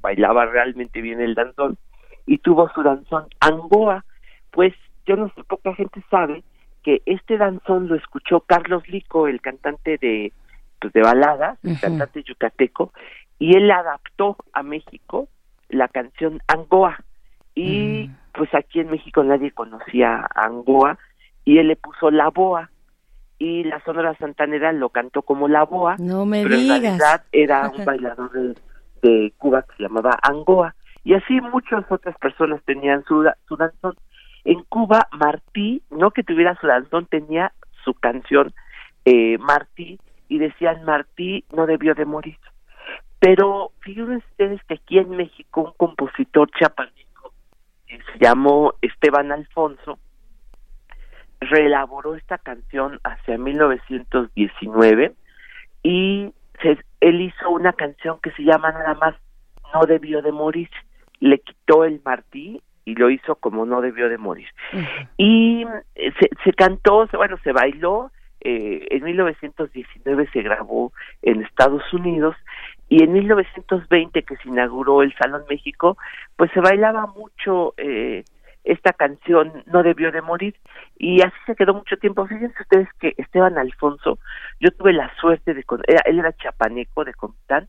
bailaba realmente bien el danzón, y tuvo su danzón Angoa. Pues yo no sé, poca gente sabe que este danzón lo escuchó Carlos Lico, el cantante de, pues, de baladas, el cantante yucateco, y él adaptó a México la canción Angoa y mm. pues aquí en México nadie conocía a Angoa y él le puso la boa y la Sonora Santanera lo cantó como la boa no me pero digas. en realidad era un bailador de, Cuba que se llamaba Angoa y así muchas otras personas tenían su, su danzón. En Cuba Martí no que tuviera su danzón tenía su canción eh, Martí y decían Martí no debió de morir pero fíjense ustedes que aquí en México un compositor chapaneco que se llamó Esteban Alfonso reelaboró esta canción hacia 1919 y él hizo una canción que se llama nada más No debió de morir. Le quitó el martí y lo hizo como No debió de morir. Y se, se cantó, bueno, se bailó eh, en 1919 se grabó en Estados Unidos y en 1920 que se inauguró el Salón México, pues se bailaba mucho eh, esta canción No debió de morir y así se quedó mucho tiempo. Fíjense ustedes que Esteban Alfonso, yo tuve la suerte de, él era chapaneco de Comitán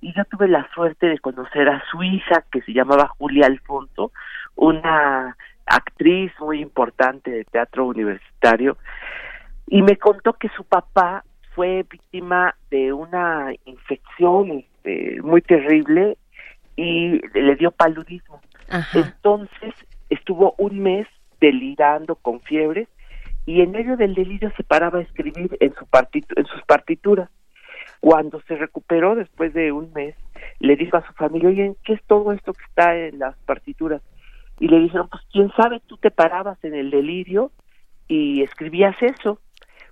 y yo tuve la suerte de conocer a su hija que se llamaba Julia Alfonso, una actriz muy importante de teatro universitario y me contó que su papá fue víctima de una infección este, muy terrible y le dio paludismo. Entonces estuvo un mes delirando con fiebre y en medio del delirio se paraba a escribir en, su en sus partituras. Cuando se recuperó después de un mes, le dijo a su familia, oye, ¿qué es todo esto que está en las partituras? Y le dijeron, pues quién sabe, tú te parabas en el delirio y escribías eso.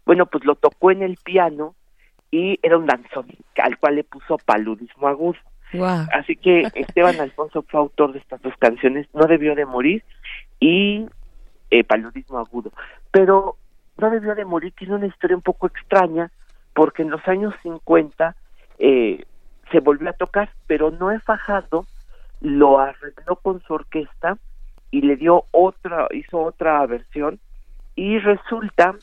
Bueno, pues lo tocó en el piano y era un danzón al cual le puso paludismo agudo. Así que Esteban Alfonso fue autor de estas dos canciones, No debió de morir y eh, Paludismo agudo. Pero No debió de morir tiene una historia un poco extraña porque en los años 50 eh, se volvió a tocar, pero no he fajado lo arregló con su orquesta y le dio otra, hizo otra versión y resulta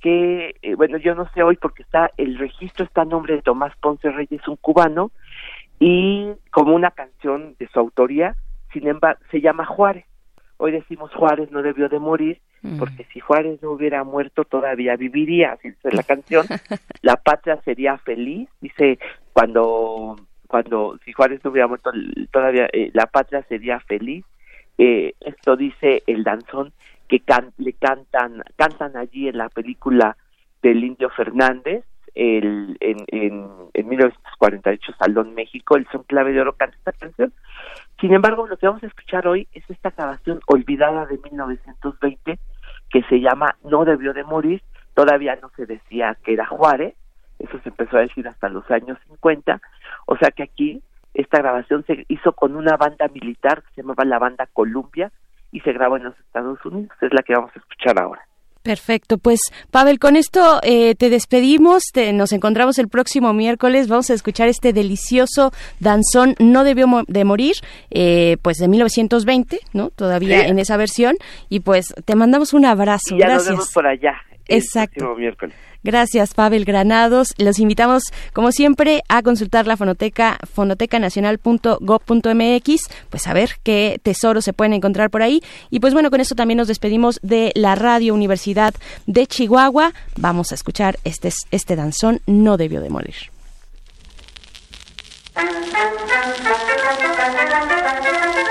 que, eh, bueno, yo no sé hoy porque está, el registro está a nombre de Tomás Ponce Reyes, un cubano, y como una canción de su autoría, sin embargo, se llama Juárez. Hoy decimos Juárez no debió de morir, mm. porque si Juárez no hubiera muerto todavía viviría, así dice la canción, la patria sería feliz, dice, cuando, cuando, si Juárez no hubiera muerto todavía, eh, la patria sería feliz, eh, esto dice el danzón, que le cantan, cantan allí en la película del Indio Fernández, el, en, en, en 1948 Salón México, el Son Clave de Oro canta esta canción. Sin embargo, lo que vamos a escuchar hoy es esta grabación olvidada de 1920 que se llama No debió de morir, todavía no se decía que era Juárez, eso se empezó a decir hasta los años 50, o sea que aquí esta grabación se hizo con una banda militar que se llamaba la banda Columbia, y se grabó en los Estados Unidos. Es la que vamos a escuchar ahora. Perfecto, pues Pavel, con esto eh, te despedimos, nos encontramos el próximo miércoles, vamos a escuchar este delicioso danzón No debió de morir, eh, pues de 1920, ¿no? Todavía en esa versión, y pues te mandamos un abrazo. ya Gracias. Nos vemos por allá. Exacto. miércoles. Gracias, Pavel Granados. Los invitamos, como siempre, a consultar la fonoteca fonotecanacional.gov.mx, pues a ver qué tesoros se pueden encontrar por ahí. Y pues bueno, con esto también nos despedimos de la Radio Universidad de Chihuahua. Vamos a escuchar este, este danzón, no debió de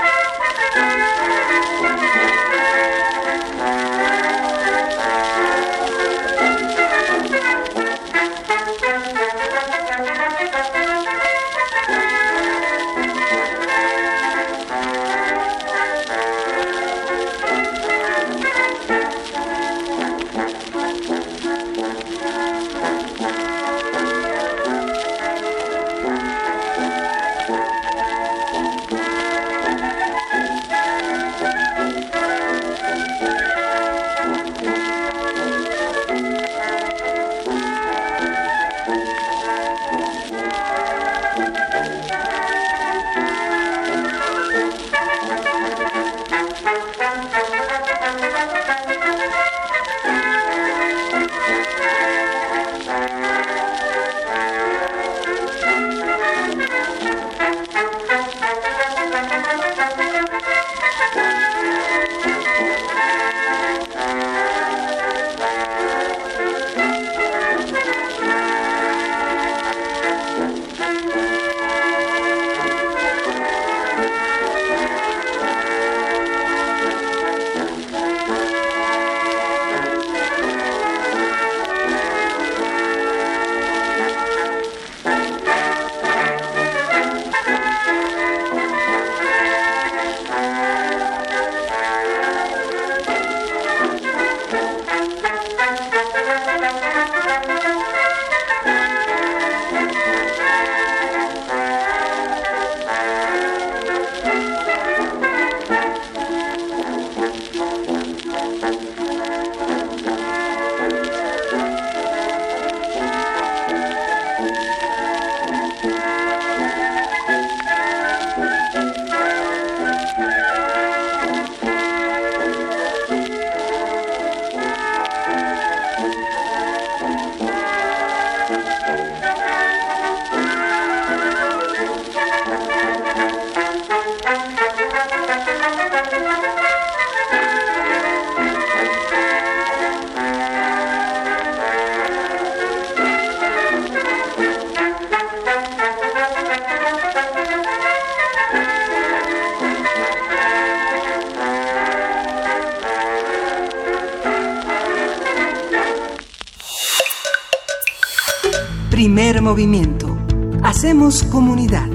movimiento. Hacemos comunidad.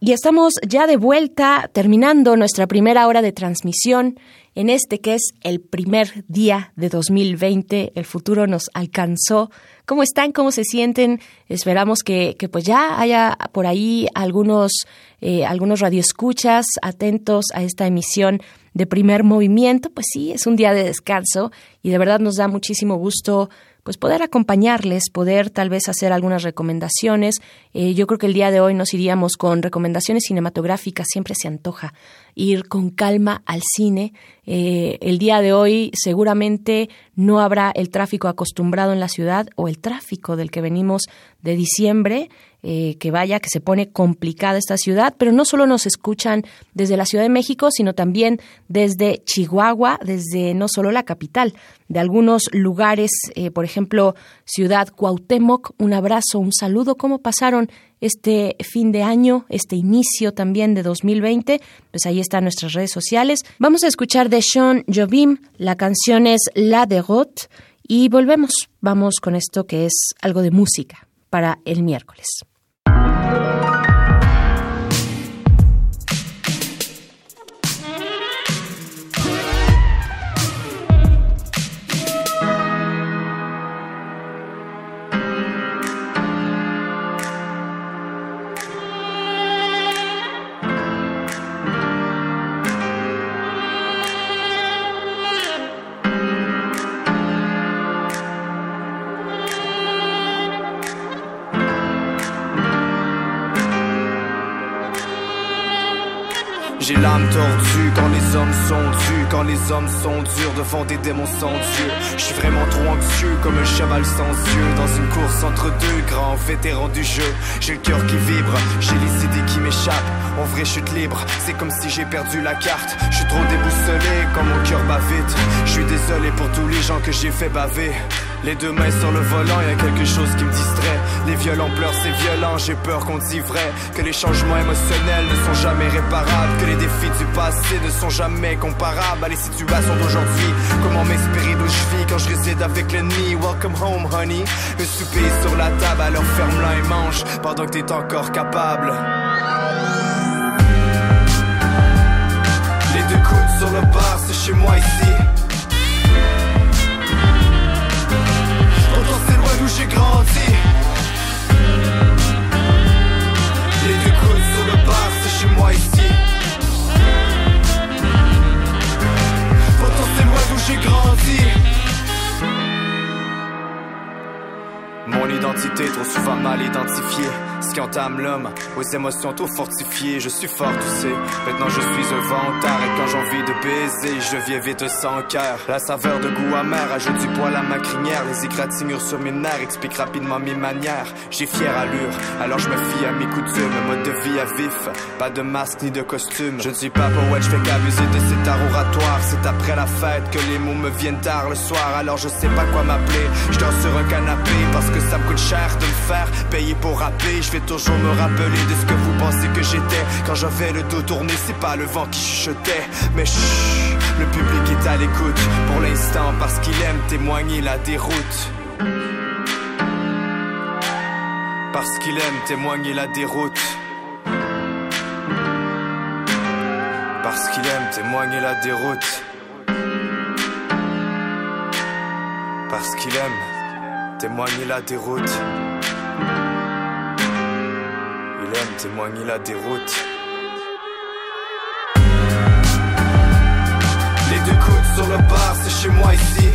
Y estamos ya de vuelta, terminando nuestra primera hora de transmisión en este que es el primer día de 2020. El futuro nos alcanzó. ¿Cómo están? ¿Cómo se sienten? Esperamos que, pues ya haya por ahí algunos, eh, algunos radioescuchas atentos a esta emisión de primer movimiento. Pues sí, es un día de descanso y de verdad nos da muchísimo gusto pues poder acompañarles, poder tal vez hacer algunas recomendaciones. Eh, yo creo que el día de hoy nos iríamos con recomendaciones cinematográficas, siempre se antoja ir con calma al cine. Eh, el día de hoy seguramente no habrá el tráfico acostumbrado en la ciudad o el tráfico del que venimos de diciembre. Eh, que vaya, que se pone complicada esta ciudad, pero no solo nos escuchan desde la Ciudad de México, sino también desde Chihuahua, desde no solo la capital, de algunos lugares, eh, por ejemplo, Ciudad Cuauhtémoc, un abrazo, un saludo, ¿cómo pasaron este fin de año, este inicio también de 2020? Pues ahí están nuestras redes sociales. Vamos a escuchar de Sean Jobim, la canción es La de Roth, y volvemos, vamos con esto que es algo de música para el miércoles. J'ai l'âme tordue quand les hommes sont dus, quand les hommes sont durs devant des démons sans Dieu. Je vraiment trop anxieux comme un cheval sans yeux dans une course entre deux grands vétérans du jeu. J'ai le cœur qui vibre, j'ai les idées qui m'échappent. En vrai, chute libre, c'est comme si j'ai perdu la carte. Je suis trop déboussolé quand mon cœur bat vite. Je suis désolé pour tous les gens que j'ai fait baver. Les deux mains sur le volant, y a quelque chose qui me distrait. Les violents pleurent, c'est violent, j'ai peur qu'on dit vrai. Que les changements émotionnels ne sont jamais réparables. Que les défis du passé ne sont jamais comparables à les situations d'aujourd'hui. Comment m'inspirer d'où je vis quand je réside avec l'ennemi? Welcome home, honey. Le souper sur la table, alors ferme-la et mange pendant que t'es encore capable. Les deux coudes sur le bar, c'est chez moi ici. Où j'ai grandi. Les deux coudes sur le bar, c'est chez moi ici. Pourtant c'est loin d'où j'ai grandi. Mon identité trop souvent mal identifiée qui entame l'homme, aux émotions trop fortifiées. Je suis fort, tu sais. Maintenant je suis un vantard et quand j'ai envie de baiser, je viens vite sans cœur. La saveur de goût amer ajoute du poil à ma crinière. Les égratignures sur mes nerfs expliquent rapidement mes manières. J'ai fière allure, alors je me fie à mes coutumes. Mode de vie à vif, pas de masque ni de costume. Je ne suis pas poète, je fais qu'abuser de cet art oratoire. C'est après la fête que les mots me viennent tard le soir, alors je sais pas quoi m'appeler. Je dors sur un canapé parce que ça me coûte cher de me faire payer pour rapper. Toujours me rappeler de ce que vous pensez que j'étais. Quand j'avais le dos tourné, c'est pas le vent qui chuchotait. Mais chut, le public est à l'écoute pour l'instant parce qu'il aime témoigner la déroute. Parce qu'il aime témoigner la déroute. Parce qu'il aime témoigner la déroute. Parce qu'il aime témoigner la déroute témoigner la déroute. Les deux coudes sur le bar, c'est chez moi ici.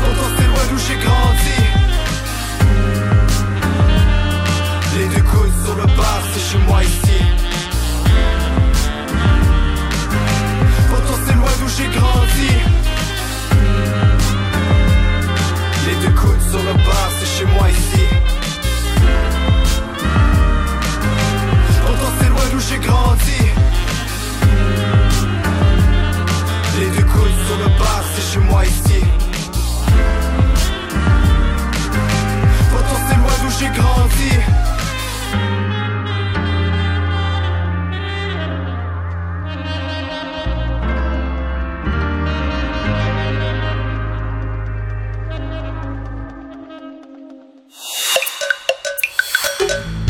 Pourtant c'est loin d'où j'ai grandi. Les deux coudes sur le bar, c'est chez moi ici. Pourtant c'est loin d'où j'ai grandi. Sur le bar, c'est chez moi ici. j'ai grandi. Les deux coudes sur le bar, c'est chez moi ici. Pourtant c'est loin d'où j'ai grandi.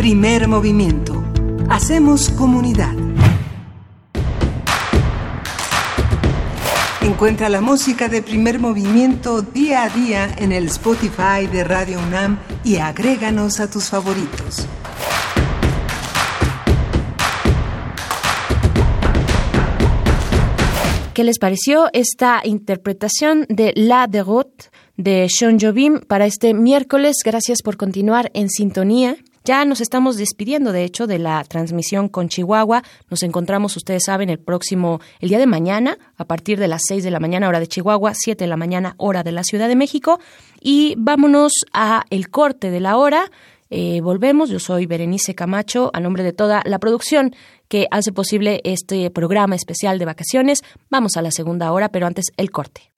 Primer movimiento Hacemos comunidad. Encuentra la música de primer movimiento día a día en el Spotify de Radio UNAM y agréganos a tus favoritos. ¿Qué les pareció esta interpretación de La Deroute de Sean Jobim para este miércoles? Gracias por continuar en sintonía. Ya nos estamos despidiendo, de hecho, de la transmisión con Chihuahua. Nos encontramos, ustedes saben, el próximo, el día de mañana, a partir de las 6 de la mañana, hora de Chihuahua, 7 de la mañana, hora de la Ciudad de México. Y vámonos a el corte de la hora. Eh, volvemos, yo soy Berenice Camacho, a nombre de toda la producción que hace posible este programa especial de vacaciones. Vamos a la segunda hora, pero antes el corte.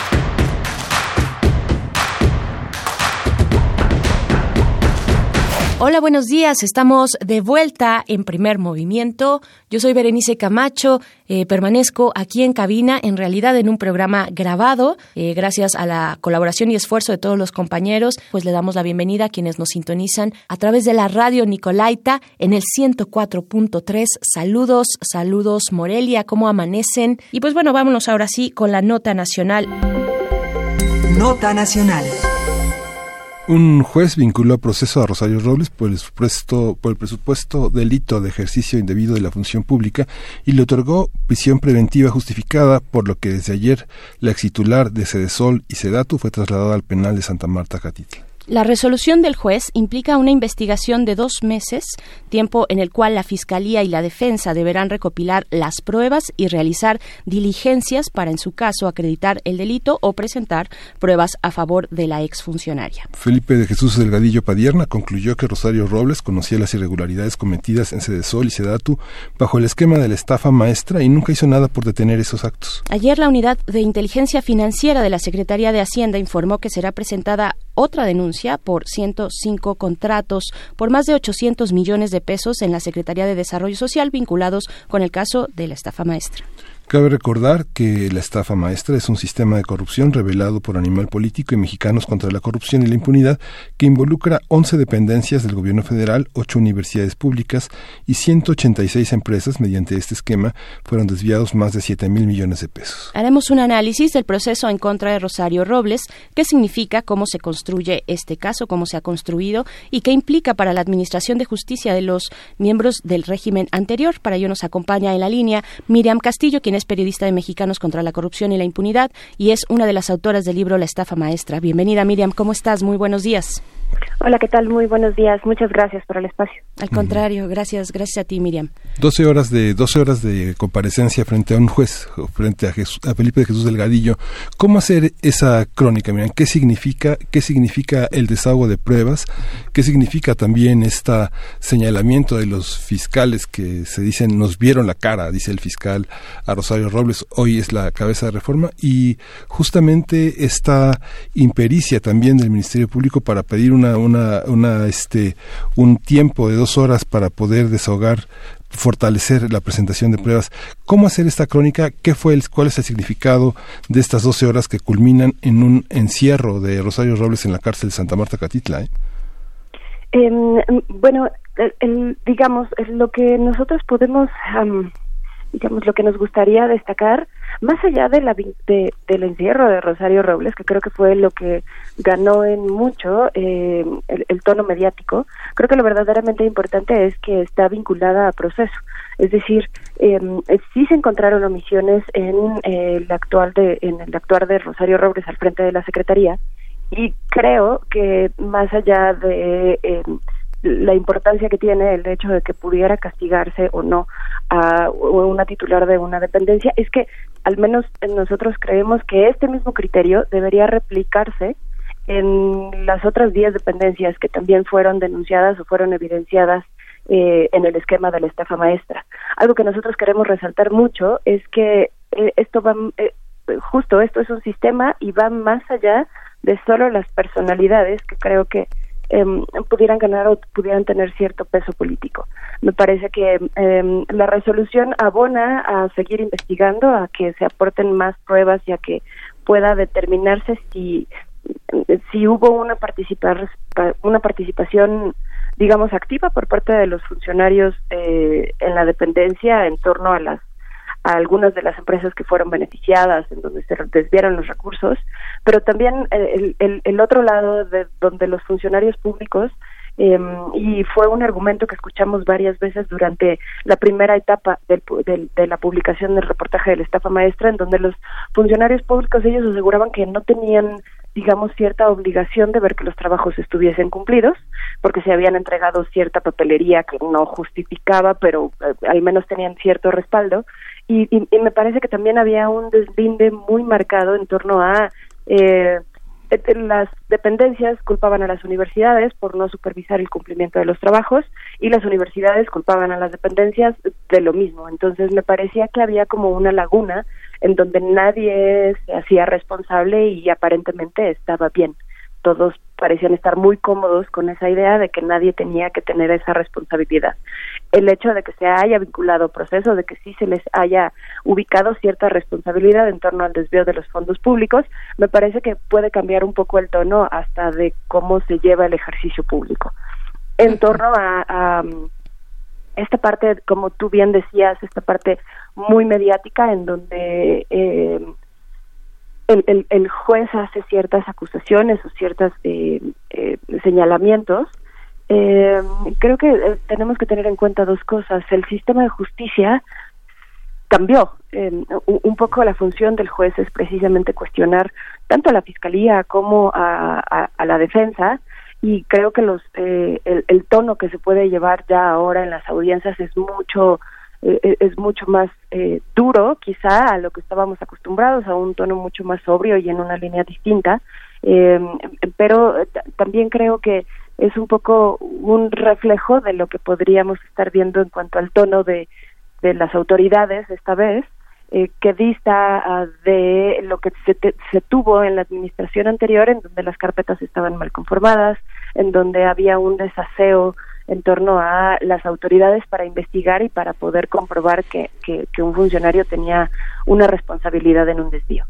Hola, buenos días. Estamos de vuelta en primer movimiento. Yo soy Berenice Camacho. Eh, permanezco aquí en cabina, en realidad en un programa grabado. Eh, gracias a la colaboración y esfuerzo de todos los compañeros, pues le damos la bienvenida a quienes nos sintonizan a través de la radio Nicolaita en el 104.3. Saludos, saludos Morelia, ¿cómo amanecen? Y pues bueno, vámonos ahora sí con la nota nacional. Nota nacional. Un juez vinculó a proceso a Rosario Robles por el, supuesto, por el presupuesto delito de ejercicio indebido de la función pública y le otorgó prisión preventiva justificada, por lo que desde ayer la ex titular de Sedesol y Sedatu fue trasladada al penal de Santa Marta Catitla. La resolución del juez implica una investigación de dos meses, tiempo en el cual la Fiscalía y la Defensa deberán recopilar las pruebas y realizar diligencias para, en su caso, acreditar el delito o presentar pruebas a favor de la exfuncionaria. Felipe de Jesús Delgadillo Padierna concluyó que Rosario Robles conocía las irregularidades cometidas en Sedesol y Sedatu bajo el esquema de la estafa maestra y nunca hizo nada por detener esos actos. Ayer la Unidad de Inteligencia Financiera de la Secretaría de Hacienda informó que será presentada otra denuncia por 105 contratos por más de 800 millones de pesos en la Secretaría de Desarrollo Social vinculados con el caso de la estafa maestra. Cabe recordar que la estafa maestra es un sistema de corrupción revelado por Animal Político y Mexicanos contra la Corrupción y la Impunidad que involucra 11 dependencias del gobierno federal, 8 universidades públicas y 186 empresas. Mediante este esquema fueron desviados más de 7 mil millones de pesos. Haremos un análisis del proceso en contra de Rosario Robles, qué significa, cómo se construye este caso, cómo se ha construido y qué implica para la Administración de Justicia de los miembros del régimen anterior. Para ello nos acompaña en la línea Miriam Castillo, quien periodista de Mexicanos contra la Corrupción y la Impunidad y es una de las autoras del libro La estafa maestra. Bienvenida Miriam, ¿cómo estás? Muy buenos días. Hola, ¿qué tal? Muy buenos días. Muchas gracias por el espacio. Al contrario, gracias, gracias a ti, Miriam. 12 horas de 12 horas de comparecencia frente a un juez, frente a, a Felipe de Jesús Delgadillo. ¿Cómo hacer esa crónica? Miriam, ¿qué significa qué significa el desahogo de pruebas? ¿Qué significa también este señalamiento de los fiscales que se dicen nos vieron la cara, dice el fiscal a Rosario Robles, hoy es la cabeza de reforma y justamente esta impericia también del Ministerio Público para pedir una una, una, este, un tiempo de dos horas para poder desahogar fortalecer la presentación de pruebas. ¿Cómo hacer esta crónica? ¿Qué fue el, ¿Cuál es el significado de estas 12 horas que culminan en un encierro de Rosario Robles en la cárcel de Santa Marta Catitla? Eh? Em, bueno, digamos, lo que nosotros podemos digamos, lo que nos gustaría destacar, más allá de la, de, del encierro de Rosario Robles, que creo que fue lo que ganó en mucho eh, el, tono mediático, creo que lo verdaderamente importante es que está vinculada a proceso. Es decir, eh, sí se encontraron omisiones en eh, el actual de en el actuar de Rosario Robles al frente de la secretaría y creo que más allá de em, la importancia que tiene el hecho de que pudiera castigarse o no a una titular de una dependencia es que al menos nosotros creemos que este mismo criterio debería replicarse en las otras 10 dependencias que también fueron denunciadas o fueron evidenciadas eh, en el esquema de la estafa maestra. Algo que nosotros queremos resaltar mucho es que eh, esto va, eh, justo esto es un sistema y va más allá de solo las personalidades que creo que Em, pudieran ganar o pudieran tener cierto peso político. Me parece que em, la resolución abona a seguir investigando, a que se aporten más pruebas y a que pueda determinarse si si hubo una participar una participación digamos activa por parte de los funcionarios eh, en la dependencia en torno a las a algunas de las empresas que fueron beneficiadas, en donde se desviaron los recursos, pero también el, el, el otro lado de donde los funcionarios públicos em, y fue un argumento que escuchamos varias veces durante la primera etapa del, de la publicación del reportaje de la estafa maestra, en donde los funcionarios públicos ellos aseguraban que no tenían digamos, cierta obligación de ver que los trabajos estuviesen cumplidos, porque se habían entregado cierta papelería que no justificaba, pero eh, al menos tenían cierto respaldo, y, y, me parece que también había un deslinde muy marcado en torno a eh, las dependencias culpaban a las universidades por no supervisar el cumplimiento de los trabajos y las universidades culpaban a las dependencias de lo mismo. Entonces me parecía que había como una laguna en donde nadie se hacía responsable y aparentemente estaba bien todos parecían estar muy cómodos con esa idea de que nadie tenía que tener esa responsabilidad. El hecho de que se haya vinculado proceso, de que sí se les haya ubicado cierta responsabilidad en torno al desvío de los fondos públicos, me parece que puede cambiar un poco el tono hasta de cómo se lleva el ejercicio público. En torno a, esta parte, como tú bien decías, esta parte muy mediática en donde eh, el, el, juez hace ciertas acusaciones o ciertos eh, eh, señalamientos, eh, creo que tenemos que tener en cuenta dos cosas. El sistema de justicia cambió. un poco la función del juez es precisamente cuestionar tanto a la fiscalía como a, la defensa y creo que los el, el, tono que se puede llevar ya ahora en las audiencias es mucho eh, eh, es mucho más eh, duro quizá a lo que estábamos acostumbrados, a un tono mucho más sobrio y en una línea distinta, em, pero también creo que es un poco un reflejo de lo que podríamos estar viendo en cuanto al tono de, de las autoridades esta vez, que dista de lo que se, se tuvo en la administración anterior, en donde las carpetas estaban mal conformadas, en donde había un desaseo en torno a las autoridades para investigar y para poder comprobar que, un funcionario tenía una responsabilidad en un desvío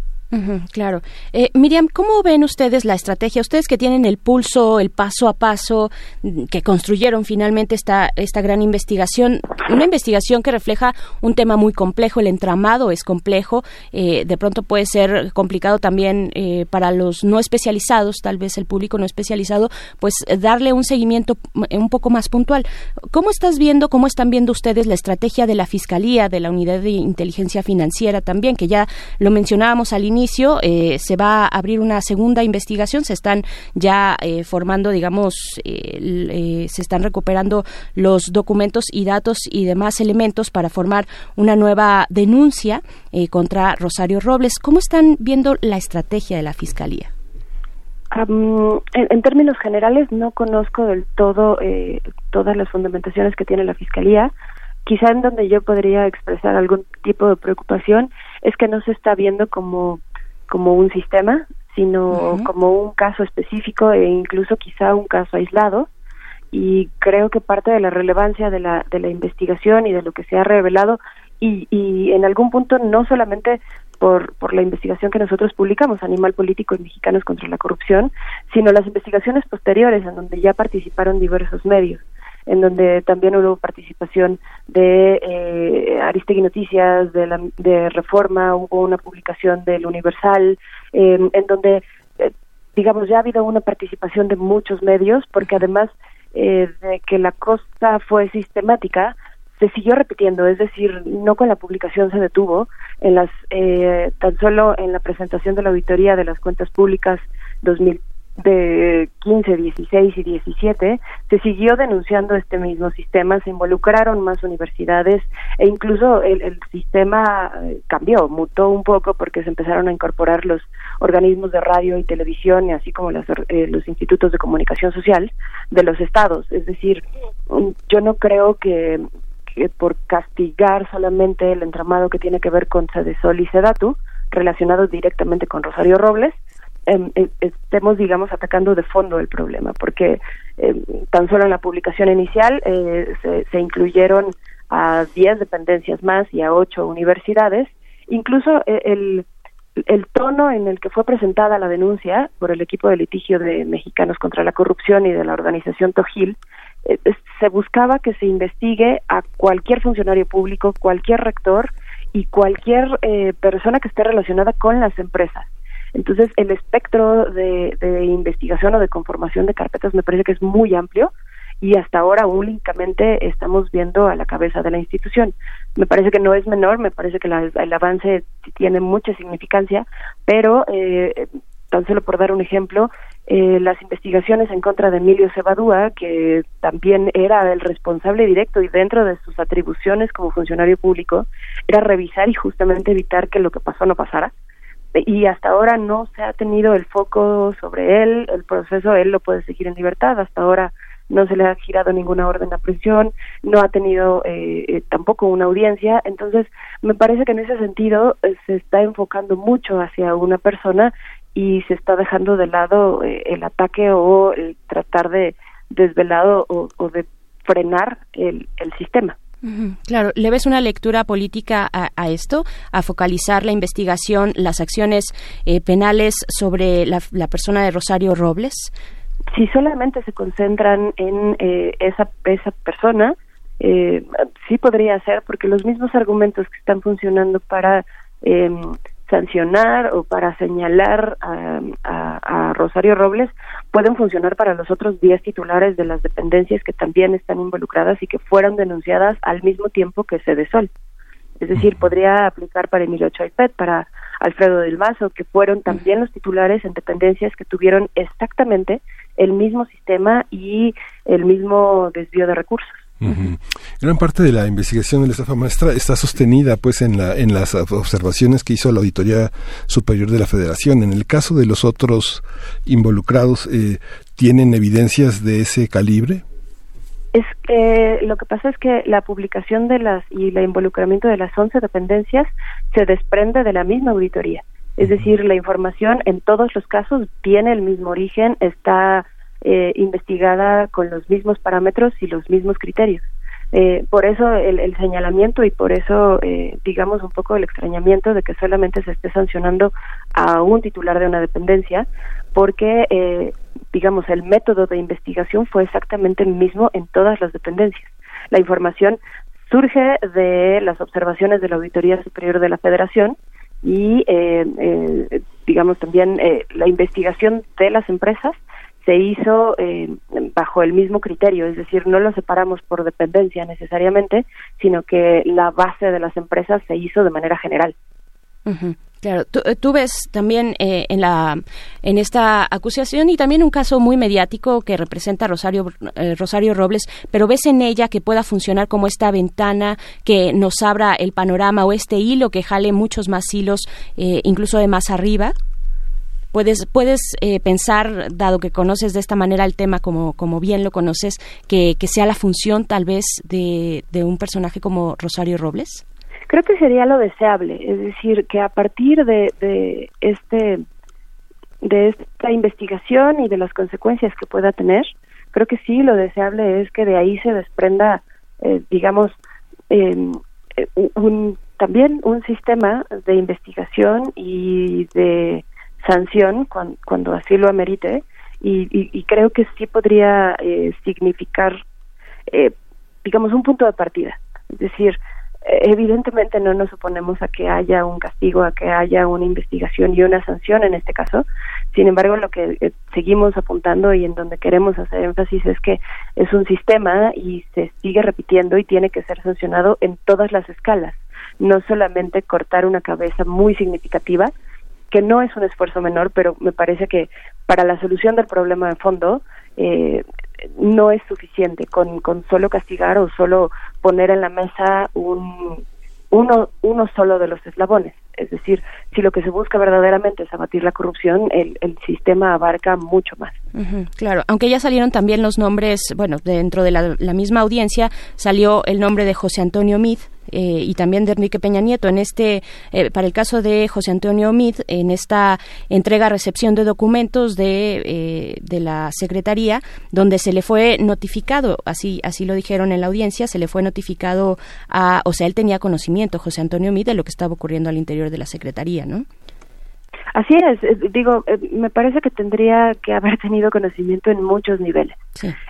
claro. Eh, Miriam, ¿cómo ven ustedes la estrategia? Ustedes que tienen el pulso, el paso a paso, mm, que construyeron finalmente esta, esta gran investigación, una investigación que refleja un tema muy complejo, el entramado es complejo, eh, de pronto puede ser complicado también eh, para los no especializados, tal vez el público no especializado, pues darle un seguimiento un poco más puntual. ¿Cómo estás viendo, cómo están viendo ustedes la estrategia de la Fiscalía, de la Unidad de Inteligencia Financiera también, que ya lo mencionábamos al inicio? Eh, se va a abrir una segunda investigación, se están ya eh, formando, digamos, eh, se están recuperando los documentos y datos y demás elementos para formar una nueva denuncia contra Rosario Robles. ¿Cómo están viendo la estrategia de la Fiscalía? en, términos generales, no conozco del todo todas las fundamentaciones que tiene la Fiscalía. Quizá en donde yo podría expresar algún tipo de preocupación es que no se está viendo como como un sistema, sino como un caso específico e incluso quizá un caso aislado. Y creo que parte de la relevancia de la, de la investigación y de lo que se ha revelado, y, y en algún punto no solamente por, por la investigación que nosotros publicamos, Animal Político y Mexicanos contra la Corrupción, sino las investigaciones posteriores en donde ya participaron diversos medios en donde también hubo participación de eh, Aristegui Noticias, de, la, de Reforma, hubo una publicación del Universal, em, en donde, eh, digamos, ya ha habido una participación de muchos medios, porque además eh, de que la cosa fue sistemática, se siguió repitiendo, es decir, no con la publicación se detuvo, en las eh, tan solo en la presentación de la auditoría de las cuentas públicas 2000 de 15, 16 y 17 se siguió denunciando este mismo sistema, se involucraron más universidades e incluso el, sistema eh, cambió, mutó un poco porque se empezaron a incorporar los organismos de radio y televisión y así como eh, los institutos de comunicación social de los estados. Es decir, mm, yo no creo que, que por castigar solamente el entramado que tiene que ver con Sedesol y Sedatu, relacionados directamente con Rosario Robles, Em, estemos, digamos, atacando de fondo el problema, porque em, tan solo en la publicación inicial eh, se, incluyeron a 10 dependencias más y a 8 universidades. Incluso eh, el, el tono en el que fue presentada la denuncia por el equipo de litigio de Mexicanos contra la Corrupción y de la organización Tojil, eh, se buscaba que se investigue a cualquier funcionario público, cualquier rector y cualquier persona que esté relacionada con las empresas entonces, el espectro de, investigación o de conformación de carpetas me parece que es muy amplio y hasta ahora únicamente estamos viendo a la cabeza de la institución. Me parece que no es menor, me parece que el avance tiene mucha significancia, pero eh, tan solo por dar un ejemplo, eh, las investigaciones en contra de Emilio Cebadúa, que también era el responsable directo y dentro de sus atribuciones como funcionario público, era revisar y justamente evitar que lo que pasó no pasara y hasta ahora no se ha tenido el foco sobre él, el proceso él lo puede seguir en libertad, hasta ahora no se le ha girado ninguna orden a prisión, no ha tenido eh, eh, tampoco una audiencia, entonces me parece que en ese sentido eh, se está enfocando mucho hacia una persona y se está dejando de lado el ataque o el tratar de desvelado o, o de frenar el, el sistema. Claro, ¿le ves una lectura política a, esto, a focalizar la investigación, las acciones eh, penales sobre la, persona de Rosario Robles? Si solamente se concentran en eh, esa, esa persona, eh, sí podría ser, porque los mismos argumentos que están funcionando para em, sancionar o para señalar a, Rosario Robles pueden funcionar para los otros 10 titulares de las dependencias que también están involucradas y que fueron denunciadas al mismo tiempo que Cedesol. Es decir, podría aplicar para Emilio Chaipet, para Alfredo del Mazo, que fueron también los titulares en dependencias que tuvieron exactamente el mismo sistema y el mismo desvío de recursos. Gran parte de la investigación de la estafa maestra está sostenida pues en la en las observaciones que hizo la auditoría superior de la Federación. En el caso de los otros involucrados, eh, ¿tienen evidencias de ese calibre? Es que lo que pasa es que la publicación de las y el involucramiento de las 11 dependencias se desprende de la misma auditoría. Es decir, la información en todos los casos tiene el mismo origen, está eh, investigada con los mismos parámetros y los mismos criterios. Eh, por eso el, señalamiento y por eso, eh, digamos, un poco el extrañamiento de que solamente se esté sancionando a un titular de una dependencia, porque, eh, digamos, el método de investigación fue exactamente el mismo en todas las dependencias. La información surge de las observaciones de la Auditoría Superior de la Federación y, digamos, también la investigación de las empresas se hizo eh, bajo el mismo criterio, es decir, no lo separamos por dependencia necesariamente, sino que la base de las empresas se hizo de manera general. Claro, eh, tú, ves también eh, en la en esta acusación y también un caso muy mediático que representa Rosario Rosario Robles, pero ves en ella que pueda funcionar como esta ventana que nos abra el panorama o este hilo que jale muchos más hilos, incluso de más arriba puedes puedes eh, pensar dado que conoces de esta manera el tema como como bien lo conoces que, que sea la función tal vez de, de un personaje como Rosario Robles creo que sería lo deseable es decir que a partir de, de este de esta investigación y de las consecuencias que pueda tener creo que sí lo deseable es que de ahí se desprenda eh, digamos em, eh, un, también un sistema de investigación y de sanción cuando, así lo amerite y, creo que sí podría eh, significar, eh, digamos, un punto de partida. Es decir, eh, evidentemente no nos oponemos a que haya un castigo, a que haya una investigación y una sanción en este caso. Sin embargo, lo que seguimos apuntando y en donde queremos hacer énfasis es que es un sistema y se sigue repitiendo y tiene que ser sancionado en todas las escalas, no solamente cortar una cabeza muy significativa, que no es un esfuerzo menor, pero me parece que para la solución del problema de fondo eh, no es suficiente con, con solo castigar o solo poner en la mesa un, uno, uno solo de los eslabones. Es decir, si lo que se busca verdaderamente es abatir la corrupción, el, el sistema abarca mucho más. claro, aunque ya salieron también los nombres, bueno, dentro de la, la misma audiencia salió el nombre de José Antonio Mid, eh, y también de Enrique Peña Nieto. En este, eh, para el caso de José Antonio Mid, en esta entrega-recepción de documentos de, eh, de la Secretaría, donde se le fue notificado, así, así lo dijeron en la audiencia, se le fue notificado a, o sea, él tenía conocimiento, José Antonio Mid, de lo que estaba ocurriendo al interior de la Secretaría, ¿no? Así es, digo, me parece que tendría que haber tenido conocimiento en muchos niveles.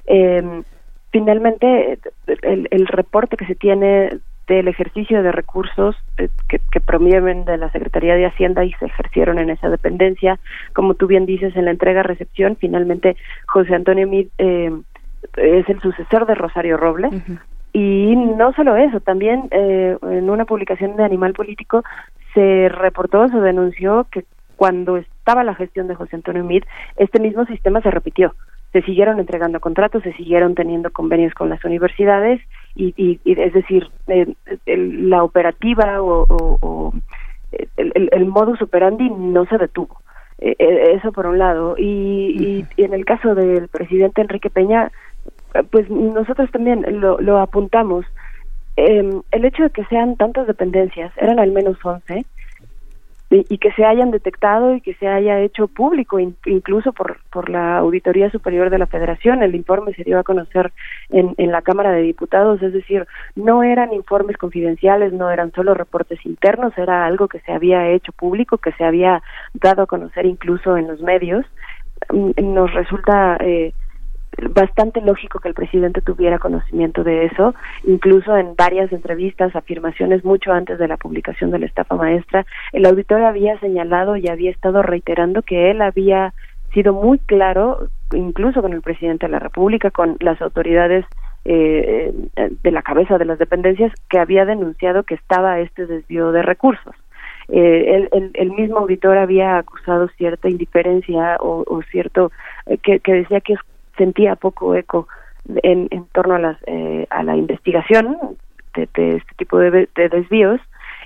Em, finalmente, el, el, reporte que se tiene del ejercicio de recursos eh, que, que promueven de la Secretaría de Hacienda y se ejercieron en esa dependencia. Como tú bien dices, en la entrega-recepción, finalmente José Antonio Mid eh, es el sucesor de Rosario Robles. Y no solo eso, también eh, en una publicación de Animal Político se reportó, se denunció que cuando estaba la gestión de José Antonio Mid, este mismo sistema se repitió se siguieron entregando contratos, se siguieron teniendo convenios con las universidades y, y, es decir, eh, la operativa o, el, el, modus operandi no se detuvo. Eh, eh, eso por un lado. Y, y, en el caso del presidente Enrique Peña, pues nosotros también lo, lo apuntamos. el hecho de que sean tantas dependencias, eran al menos 11, y, que se hayan detectado y que se haya hecho público incluso por, por la Auditoría Superior de la Federación. El informe se dio a conocer en, en la Cámara de Diputados, es decir, no eran informes confidenciales, no eran solo reportes internos, era algo que se había hecho público, que se había dado a conocer incluso en los medios. Mm, nos resulta eh, bastante lógico que el presidente tuviera conocimiento de eso, incluso en varias entrevistas, afirmaciones mucho antes de la publicación de la estafa maestra, el auditor había señalado y había estado reiterando que él había sido muy claro, incluso con el presidente de la República, con las autoridades eh, de la cabeza de las dependencias, que había denunciado que estaba este desvío de recursos. Eh, el, mismo auditor había acusado cierta indiferencia o, cierto eh, que, decía que sentía poco eco en, en torno a, las, eh, a la investigación de, este tipo de, desvíos.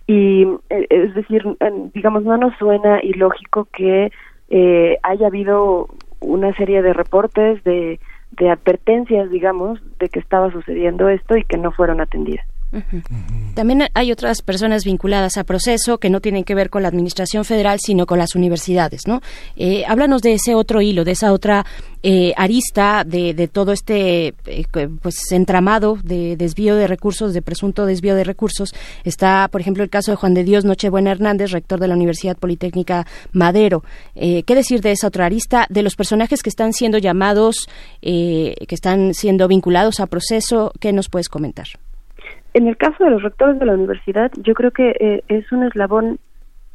Y es decir digamos no nos suena ilógico que haya habido una serie de reportes de de advertencias digamos de que estaba sucediendo esto y que no fueron atendidas también hay otras personas vinculadas a proceso que no tienen que ver con la administración federal, sino con las universidades, ¿no? Eh, háblanos de ese otro hilo, de esa otra eh, arista de, todo este eh, pues entramado de desvío de recursos, de presunto desvío de recursos. Está, por ejemplo, el caso de Juan de Dios Nochebuena Hernández, rector de la Universidad Politécnica Madero. ¿Qué decir de esa otra arista? De los personajes que están siendo llamados, que están siendo vinculados a proceso, ¿qué nos puedes comentar? En el caso de los rectores de la universidad, yo creo que eh, es un eslabón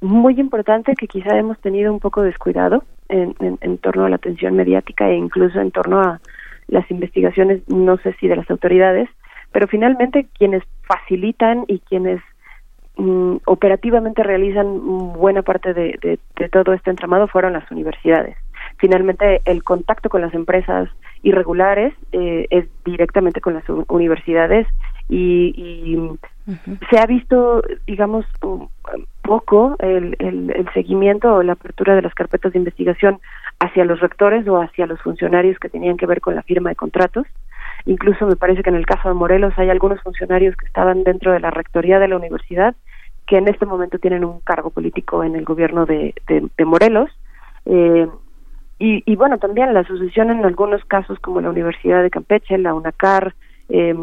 muy importante que quizá hemos tenido un poco descuidado en, en, torno a la atención mediática e incluso en torno a las investigaciones, no sé si de las autoridades, pero finalmente quienes facilitan y quienes mm, operativamente realizan buena parte de, todo este entramado fueron las universidades. Finalmente, el contacto con las empresas irregulares eh, es directamente con las universidades y, se ha visto, digamos, poco el, el, seguimiento o la apertura de las carpetas de investigación hacia los rectores o hacia los funcionarios que tenían que ver con la firma de contratos. Incluso me parece que en el caso de Morelos hay algunos funcionarios que estaban dentro de la rectoría de la universidad que en este momento tienen un cargo político en el gobierno de, de, Morelos. Eh, y, y, bueno, también la sucesión en algunos casos como la Universidad de Campeche, la UNACAR, eh,